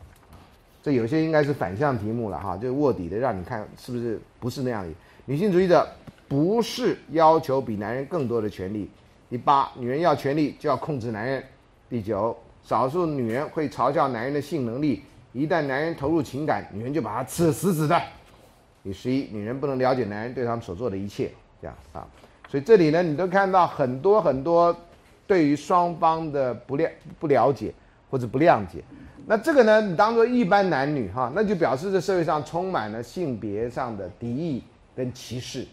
这有些应该是反向题目了哈，就卧底的让你看是不是不是那样的。女性主义者不是要求比男人更多的权利。第八，女人要权利就要控制男人。第九，少数女人会嘲笑男人的性能力，一旦男人投入情感，女人就把他吃死死的。第十一，女人不能了解男人对他们所做的一切，这样啊。所以这里呢，你都看到很多很多对于双方的不谅不了解或者不谅解。那这个呢，你当做一般男女哈，那就表示这社会上充满了性别上的敌意。跟歧视，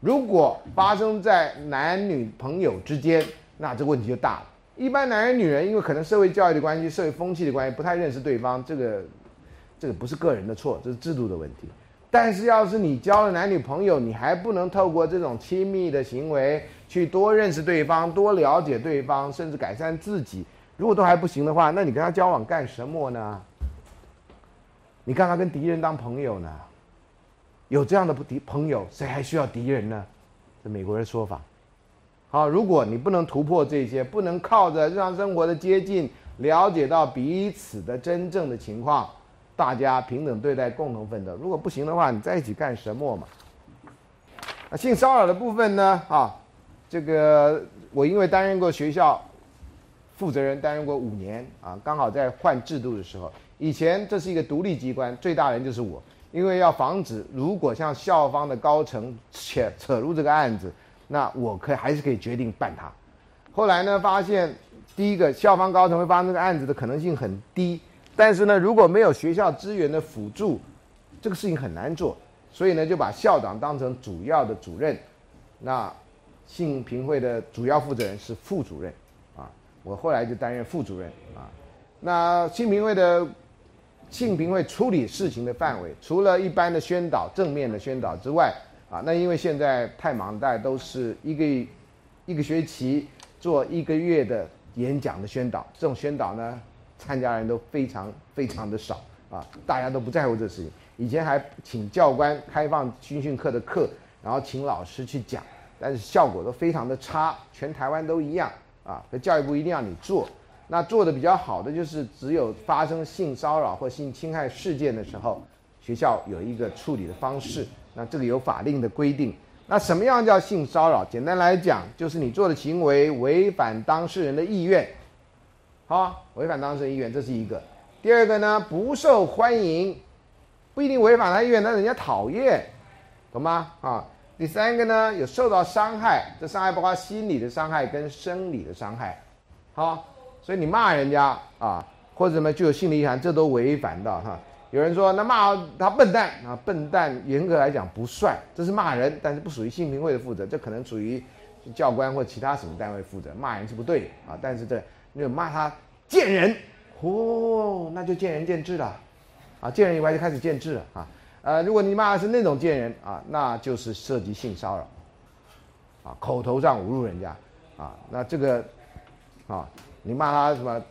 如果发生在男女朋友之间，那这个问题就大了。一般男人、女人，因为可能社会教育的关系、社会风气的关系，不太认识对方，这个这个不是个人的错，这是制度的问题。但是，要是你交了男女朋友，你还不能透过这种亲密的行为去多认识对方、多了解对方，甚至改善自己。如果都还不行的话，那你跟他交往干什么呢？你干嘛跟敌人当朋友呢？有这样的敌朋友，谁还需要敌人呢？这美国人说法。好，如果你不能突破这些，不能靠着日常生活的接近，了解到彼此的真正的情况，大家平等对待，共同奋斗。如果不行的话，你在一起干什么嘛？啊，性骚扰的部分呢？啊，这个我因为担任过学校负责人，担任过五年啊，刚好在换制度的时候，以前这是一个独立机关，最大人就是我。因为要防止，如果像校方的高层扯扯入这个案子，那我可以还是可以决定办他。后来呢，发现第一个校方高层会发生这个案子的可能性很低，但是呢，如果没有学校资源的辅助，这个事情很难做。所以呢，就把校长当成主要的主任，那性平会的主要负责人是副主任，啊，我后来就担任副主任啊。那性平会的。性平会处理事情的范围，除了一般的宣导、正面的宣导之外，啊，那因为现在太忙，大家都是一个一个学期做一个月的演讲的宣导，这种宣导呢，参加人都非常非常的少啊，大家都不在乎这事情。以前还请教官开放军训课的课，然后请老师去讲，但是效果都非常的差，全台湾都一样啊。那教育部一定要你做。那做的比较好的就是，只有发生性骚扰或性侵害事件的时候，学校有一个处理的方式。那这个有法令的规定。那什么样叫性骚扰？简单来讲，就是你做的行为违反当事人的意愿，好，违反当事人意愿，这是一个。第二个呢，不受欢迎，不一定违反他意愿，但人家讨厌，懂吗？啊，第三个呢，有受到伤害，这伤害包括心理的伤害跟生理的伤害，好。所以你骂人家啊，或者什么具有性的意涵，这都违反到哈。有人说那骂他笨蛋啊，笨蛋严格来讲不算，这是骂人，但是不属于性评会的负责，这可能属于教官或其他什么单位负责。骂人是不对啊，但是这那骂他贱人，哦，那就见仁见智了啊，见人以外就开始见智了啊。呃，如果你骂的是那种贱人啊，那就是涉及性骚扰啊，口头上侮辱人家啊，那这个啊。你骂他什么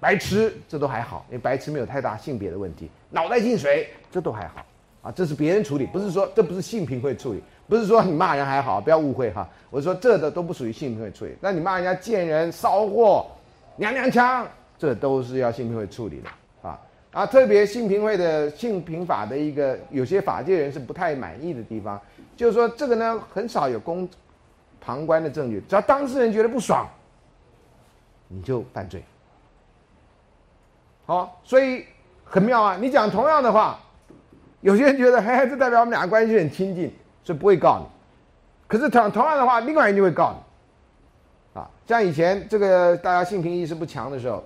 白痴，这都还好，因为白痴没有太大性别的问题。脑袋进水，这都还好啊，这是别人处理，不是说这不是性平会处理。不是说你骂人还好，不要误会哈。我说这的都不属于性平会处理，那你骂人家贱人、骚货、娘娘腔，这都是要性平会处理的啊。啊，特别性平会的性平法的一个有些法界人是不太满意的地方，就是说这个呢很少有公旁观的证据，只要当事人觉得不爽，你就犯罪。好，所以很妙啊！你讲同样的话，有些人觉得，嘿，这代表我们俩关系很亲近，所以不会告你。可是同同样的话，另外人就会告你。啊，像以前这个大家性平意识不强的时候，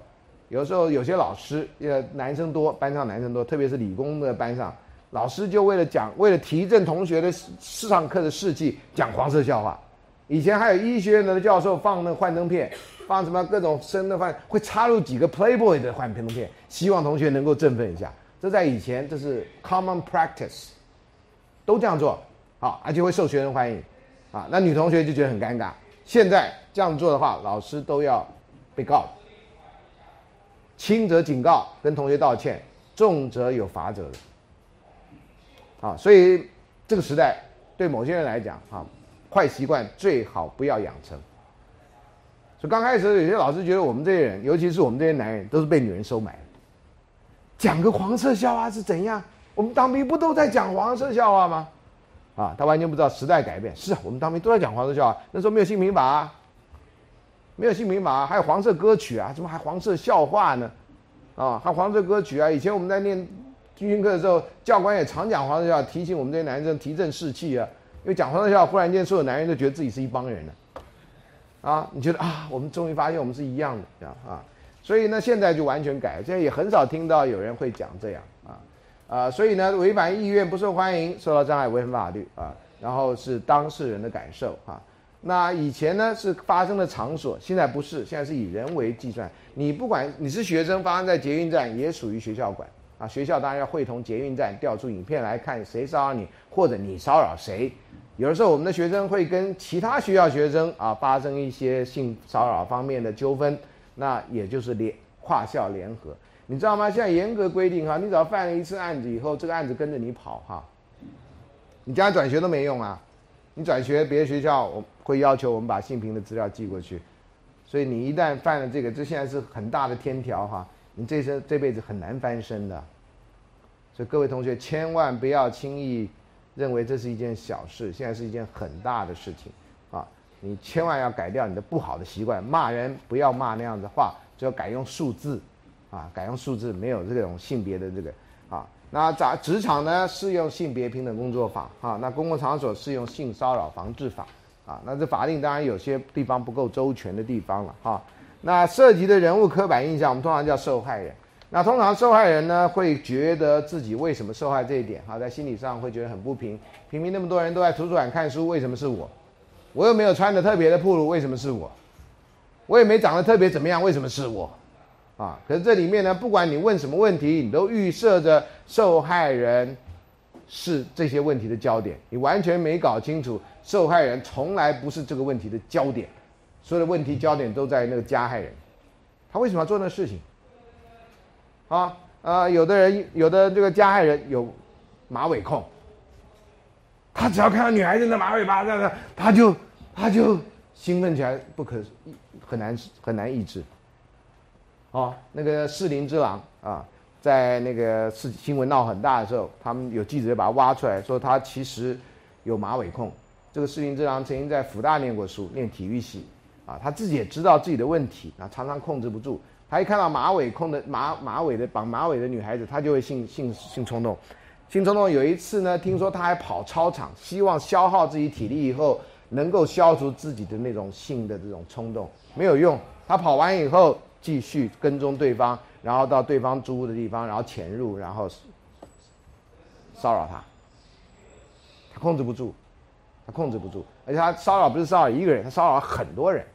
有时候有些老师，呃，男生多，班上男生多，特别是理工的班上，老师就为了讲，为了提振同学的市上课的士气，讲黄色笑话。以前还有医学院的教授放那幻灯片。放什么各种生的饭，会插入几个 Playboy 的幻片片，希望同学能够振奋一下。这在以前这是 common practice，都这样做，好，而且会受学生欢迎，啊，那女同学就觉得很尴尬。现在这样做的话，老师都要被告，轻则警告跟同学道歉，重则有罚则的。啊，所以这个时代对某些人来讲，啊，坏习惯最好不要养成。刚开始有些老师觉得我们这些人，尤其是我们这些男人，都是被女人收买。讲个黄色笑话是怎样？我们当兵不都在讲黄色笑话吗？啊，他完全不知道时代改变。是啊，我们当兵都在讲黄色笑话。那时候没有性平法，没有性平法，还有黄色歌曲啊，怎么还黄色笑话呢？啊，还黄色歌曲啊！以前我们在念军训课的时候，教官也常讲黄色笑话，提醒我们这些男生提振士气啊。因为讲黄色笑话，忽然间所有男人都觉得自己是一帮人了。啊你觉得啊，我们终于发现我们是一样的，这样啊，所以呢，现在就完全改。现在也很少听到有人会讲这样啊，啊，所以呢，违反意愿不受欢迎，受到障碍违反法律啊，然后是当事人的感受啊。那以前呢是发生的场所，现在不是，现在是以人为计算。你不管你是学生，发生在捷运站也属于学校管啊。学校当然要会同捷运站调出影片来看谁骚扰你，或者你骚扰谁。有的时候，我们的学生会跟其他学校学生啊发生一些性骚扰方面的纠纷，那也就是联跨校联合，你知道吗？现在严格规定哈，你只要犯了一次案子以后，这个案子跟着你跑哈，你将来转学都没用啊，你转学别的学校我会要求我们把性平的资料寄过去，所以你一旦犯了这个，这现在是很大的天条哈，你这生这辈子很难翻身的，所以各位同学千万不要轻易。认为这是一件小事，现在是一件很大的事情，啊，你千万要改掉你的不好的习惯，骂人不要骂那样的话，就要改用数字，啊，改用数字，没有这种性别的这个，啊，那在职场呢适用性别平等工作法，啊，那公共场所适用性骚扰防治法，啊，那这法令当然有些地方不够周全的地方了，哈，那涉及的人物刻板印象，我们通常叫受害人。那通常受害人呢，会觉得自己为什么受害这一点，哈，在心理上会觉得很不平。平民那么多人都在图书馆看书，为什么是我？我又没有穿的特别的暴露，为什么是我？我也没长得特别怎么样，为什么是我？啊，可是这里面呢，不管你问什么问题，你都预设着受害人是这些问题的焦点，你完全没搞清楚，受害人从来不是这个问题的焦点，所有的问题焦点都在那个加害人，他为什么要做那事情？啊，呃，有的人，有的这个加害人有马尾控，他只要看到女孩子的马尾巴这样的，他就他就兴奋起来，不可很难很难抑制。哦，那个适林之狼啊，在那个事新闻闹很大的时候，他们有记者把他挖出来，说他其实有马尾控。这个适林之狼曾经在福大念过书，念体育系，啊，他自己也知道自己的问题，啊，常常控制不住。他一看到马尾控的马马尾的绑马尾的女孩子，他就会性性性冲动，性冲动。有一次呢，听说他还跑操场，希望消耗自己体力以后，能够消除自己的那种性的这种冲动，没有用。他跑完以后，继续跟踪对方，然后到对方租屋的地方，然后潜入，然后骚扰他。他控制不住，他控制不住，而且他骚扰不是骚扰一个人，他骚扰很多人，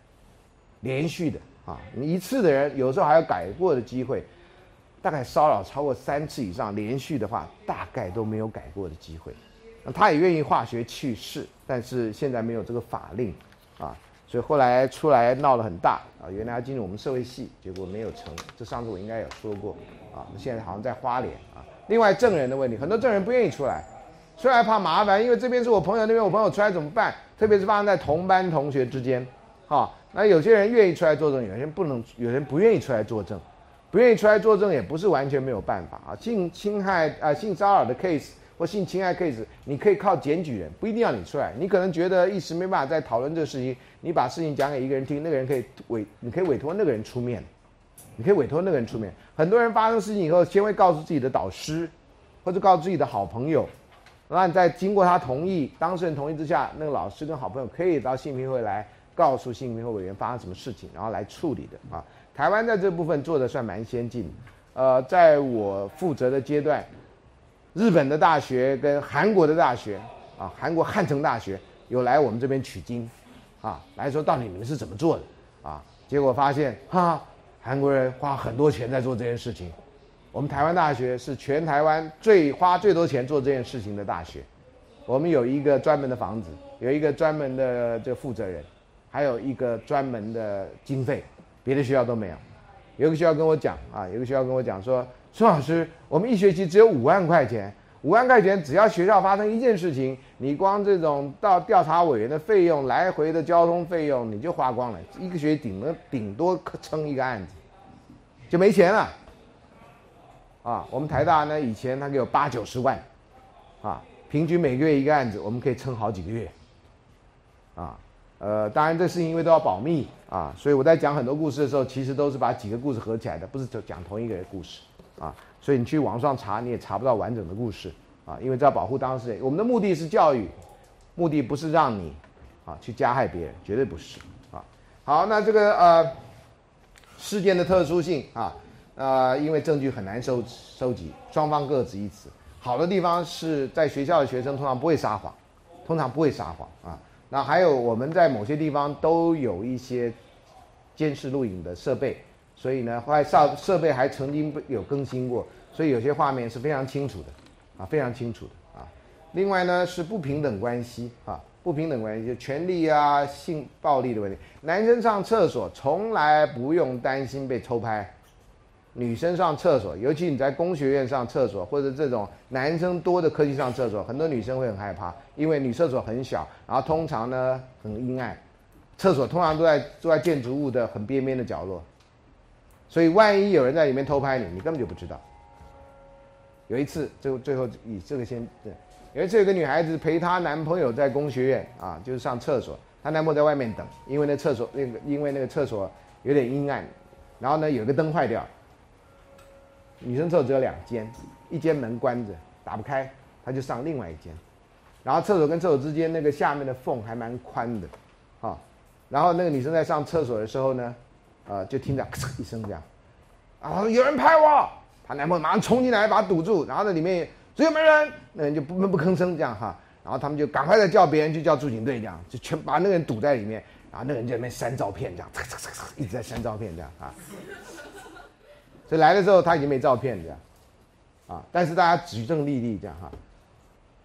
连续的。啊，你一次的人有时候还有改过的机会，大概骚扰超过三次以上，连续的话大概都没有改过的机会。那他也愿意化学去世，但是现在没有这个法令，啊，所以后来出来闹得很大啊。原来要进入我们社会系，结果没有成。这上次我应该有说过啊。现在好像在花莲啊。另外证人的问题，很多证人不愿意出来，出来怕麻烦，因为这边是我朋友，那边我朋友出来怎么办？特别是发生在同班同学之间，哈，那有些人愿意出来作证，有些人不能，有人不愿意出来作证，不愿意出来作证也不是完全没有办法啊。性侵害啊，性骚扰的 case 或性侵害 case，你可以靠检举人，不一定要你出来。你可能觉得一时没办法再讨论这个事情，你把事情讲给一个人听，那个人可以委，你可以委托那个人出面，你可以委托那个人出面。很多人发生事情以后，先会告诉自己的导师，或者告诉自己的好朋友。那你在经过他同意、当事人同意之下，那个老师跟好朋友可以到性平会来告诉性平会委员发生什么事情，然后来处理的啊。台湾在这部分做的算蛮先进，呃，在我负责的阶段，日本的大学跟韩国的大学啊，韩国汉城大学有来我们这边取经，啊，来说到底你们是怎么做的啊？结果发现哈，韩国人花很多钱在做这件事情。我们台湾大学是全台湾最花最多钱做这件事情的大学，我们有一个专门的房子，有一个专门的这负责人，还有一个专门的经费，别的学校都没有。有个学校跟我讲啊，有个学校跟我讲说，孙老师，我们一学期只有五万块钱，五万块钱只要学校发生一件事情，你光这种到调查委员的费用、来回的交通费用你就花光了，一个学期顶了顶多撑一个案子，就没钱了。啊，我们台大呢，以前他给有八九十万，啊，平均每个月一个案子，我们可以撑好几个月，啊，呃，当然这事情因为都要保密啊，所以我在讲很多故事的时候，其实都是把几个故事合起来的，不是讲同一个故事，啊，所以你去网上查你也查不到完整的故事，啊，因为这要保护当事人，我们的目的是教育，目的不是让你，啊，去加害别人，绝对不是，啊，好，那这个呃，事件的特殊性啊。呃，因为证据很难收收集，双方各执一词。好的地方是在学校的学生通常不会撒谎，通常不会撒谎啊。那还有我们在某些地方都有一些监视录影的设备，所以呢，后来设设备还曾经有更新过，所以有些画面是非常清楚的，啊，非常清楚的啊。另外呢是不平等关系啊，不平等关系就权力啊、性暴力的问题。男生上厕所从来不用担心被偷拍。女生上厕所，尤其你在工学院上厕所，或者这种男生多的科技上厕所，很多女生会很害怕，因为女厕所很小，然后通常呢很阴暗，厕所通常都在都在建筑物的很边边的角落，所以万一有人在里面偷拍你，你根本就不知道。有一次，最最后以这个先对，有一次有个女孩子陪她男朋友在工学院啊，就是上厕所，她男朋友在外面等，因为那厕所那个因为那个厕所有点阴暗，然后呢有个灯坏掉。女生厕所只有两间，一间门关着，打不开，他就上另外一间，然后厕所跟厕所之间那个下面的缝还蛮宽的，啊，然后那个女生在上厕所的时候呢，呃，就听到咔嚓一声这样，啊，有人拍我，她男朋友马上冲进来把她堵住，然后那里面只有没人，那人就不闷不吭声这样哈，然后他们就赶快再叫别人去叫驻警队这样，就全把那个人堵在里面，然后那个人在那边删照片这样，嚓嚓嚓嚓一直在删照片这样啊。所以来的时候他已经没照片这样，啊，但是大家举证立立这样哈。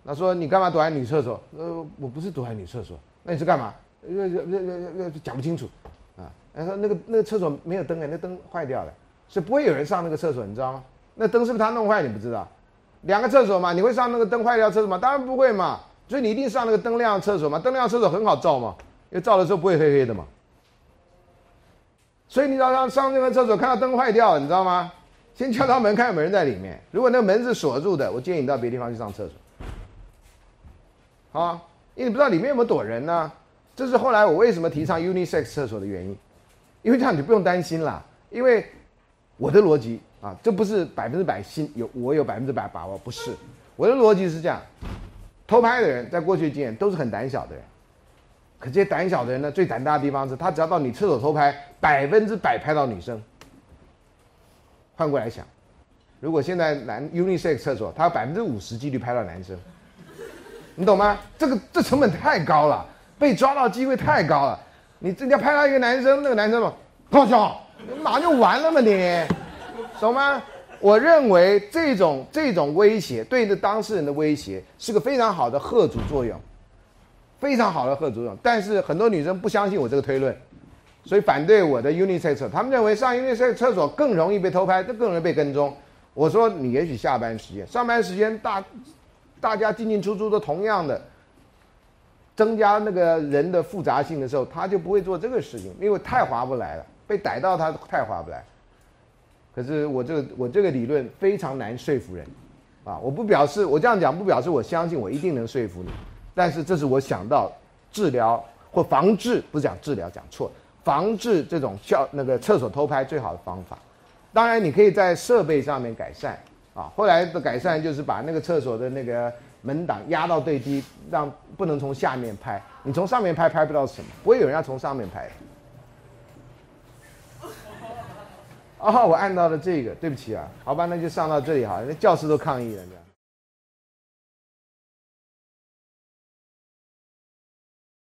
那说你干嘛躲在女厕所？呃，我不是躲在女厕所，那你是干嘛？呃呃呃呃讲不清楚，啊，他说那个那个厕所没有灯哎，那灯坏掉了，所以不会有人上那个厕所，你知道吗？那灯是不是他弄坏？你不知道？两个厕所嘛，你会上那个灯坏掉厕所吗？当然不会嘛，所以你一定上那个灯亮厕所嘛，灯亮厕所很好照嘛，因为照的时候不会黑黑的嘛。所以你早上上那个厕所看到灯坏掉了，你知道吗？先敲敲门看有没有人在里面。如果那个门是锁住的，我建议你到别地方去上厕所。好，因为你不知道里面有没有躲人呢。这是后来我为什么提倡 unisex 厕所的原因，因为这样你就不用担心了。因为我的逻辑啊，这不是百分之百信有我有百分之百把握，不是。我的逻辑是这样：偷拍的人在过去经验都是很胆小的人。可这些胆小的人呢，最胆大的地方是他只要到你厕所偷拍，百分之百拍到女生。换过来想，如果现在男 unisex 厕所，他有百分之五十几率拍到男生，你懂吗？这个这成本太高了，被抓到机会太高了。你真要拍到一个男生，那个男生嘛，放小，马上就完了嘛，你懂吗？我认为这种这种威胁对着当事人的威胁是个非常好的吓阻作用。非常好的贺作用，但是很多女生不相信我这个推论，所以反对我的 unisex。他们认为上 unisex 厕所更容易被偷拍，这更容易被跟踪。我说你也许下班时间，上班时间大大家进进出出都同样的，增加那个人的复杂性的时候，他就不会做这个事情，因为太划不来了，被逮到他太划不来。可是我这个我这个理论非常难说服人，啊，我不表示我这样讲不表示我相信我一定能说服你，但是这是我想到治疗或防治，不是讲治疗讲错，防治这种校那个厕所偷拍最好的方法。当然你可以在设备上面改善，啊，后来的改善就是把那个厕所的那个门挡压到最低，让不能从下面拍，你从上面拍拍不到什么，不会有人要从上面拍。哦，我按到了这个，对不起啊，好吧，那就上到这里好，那教师都抗议了，这样。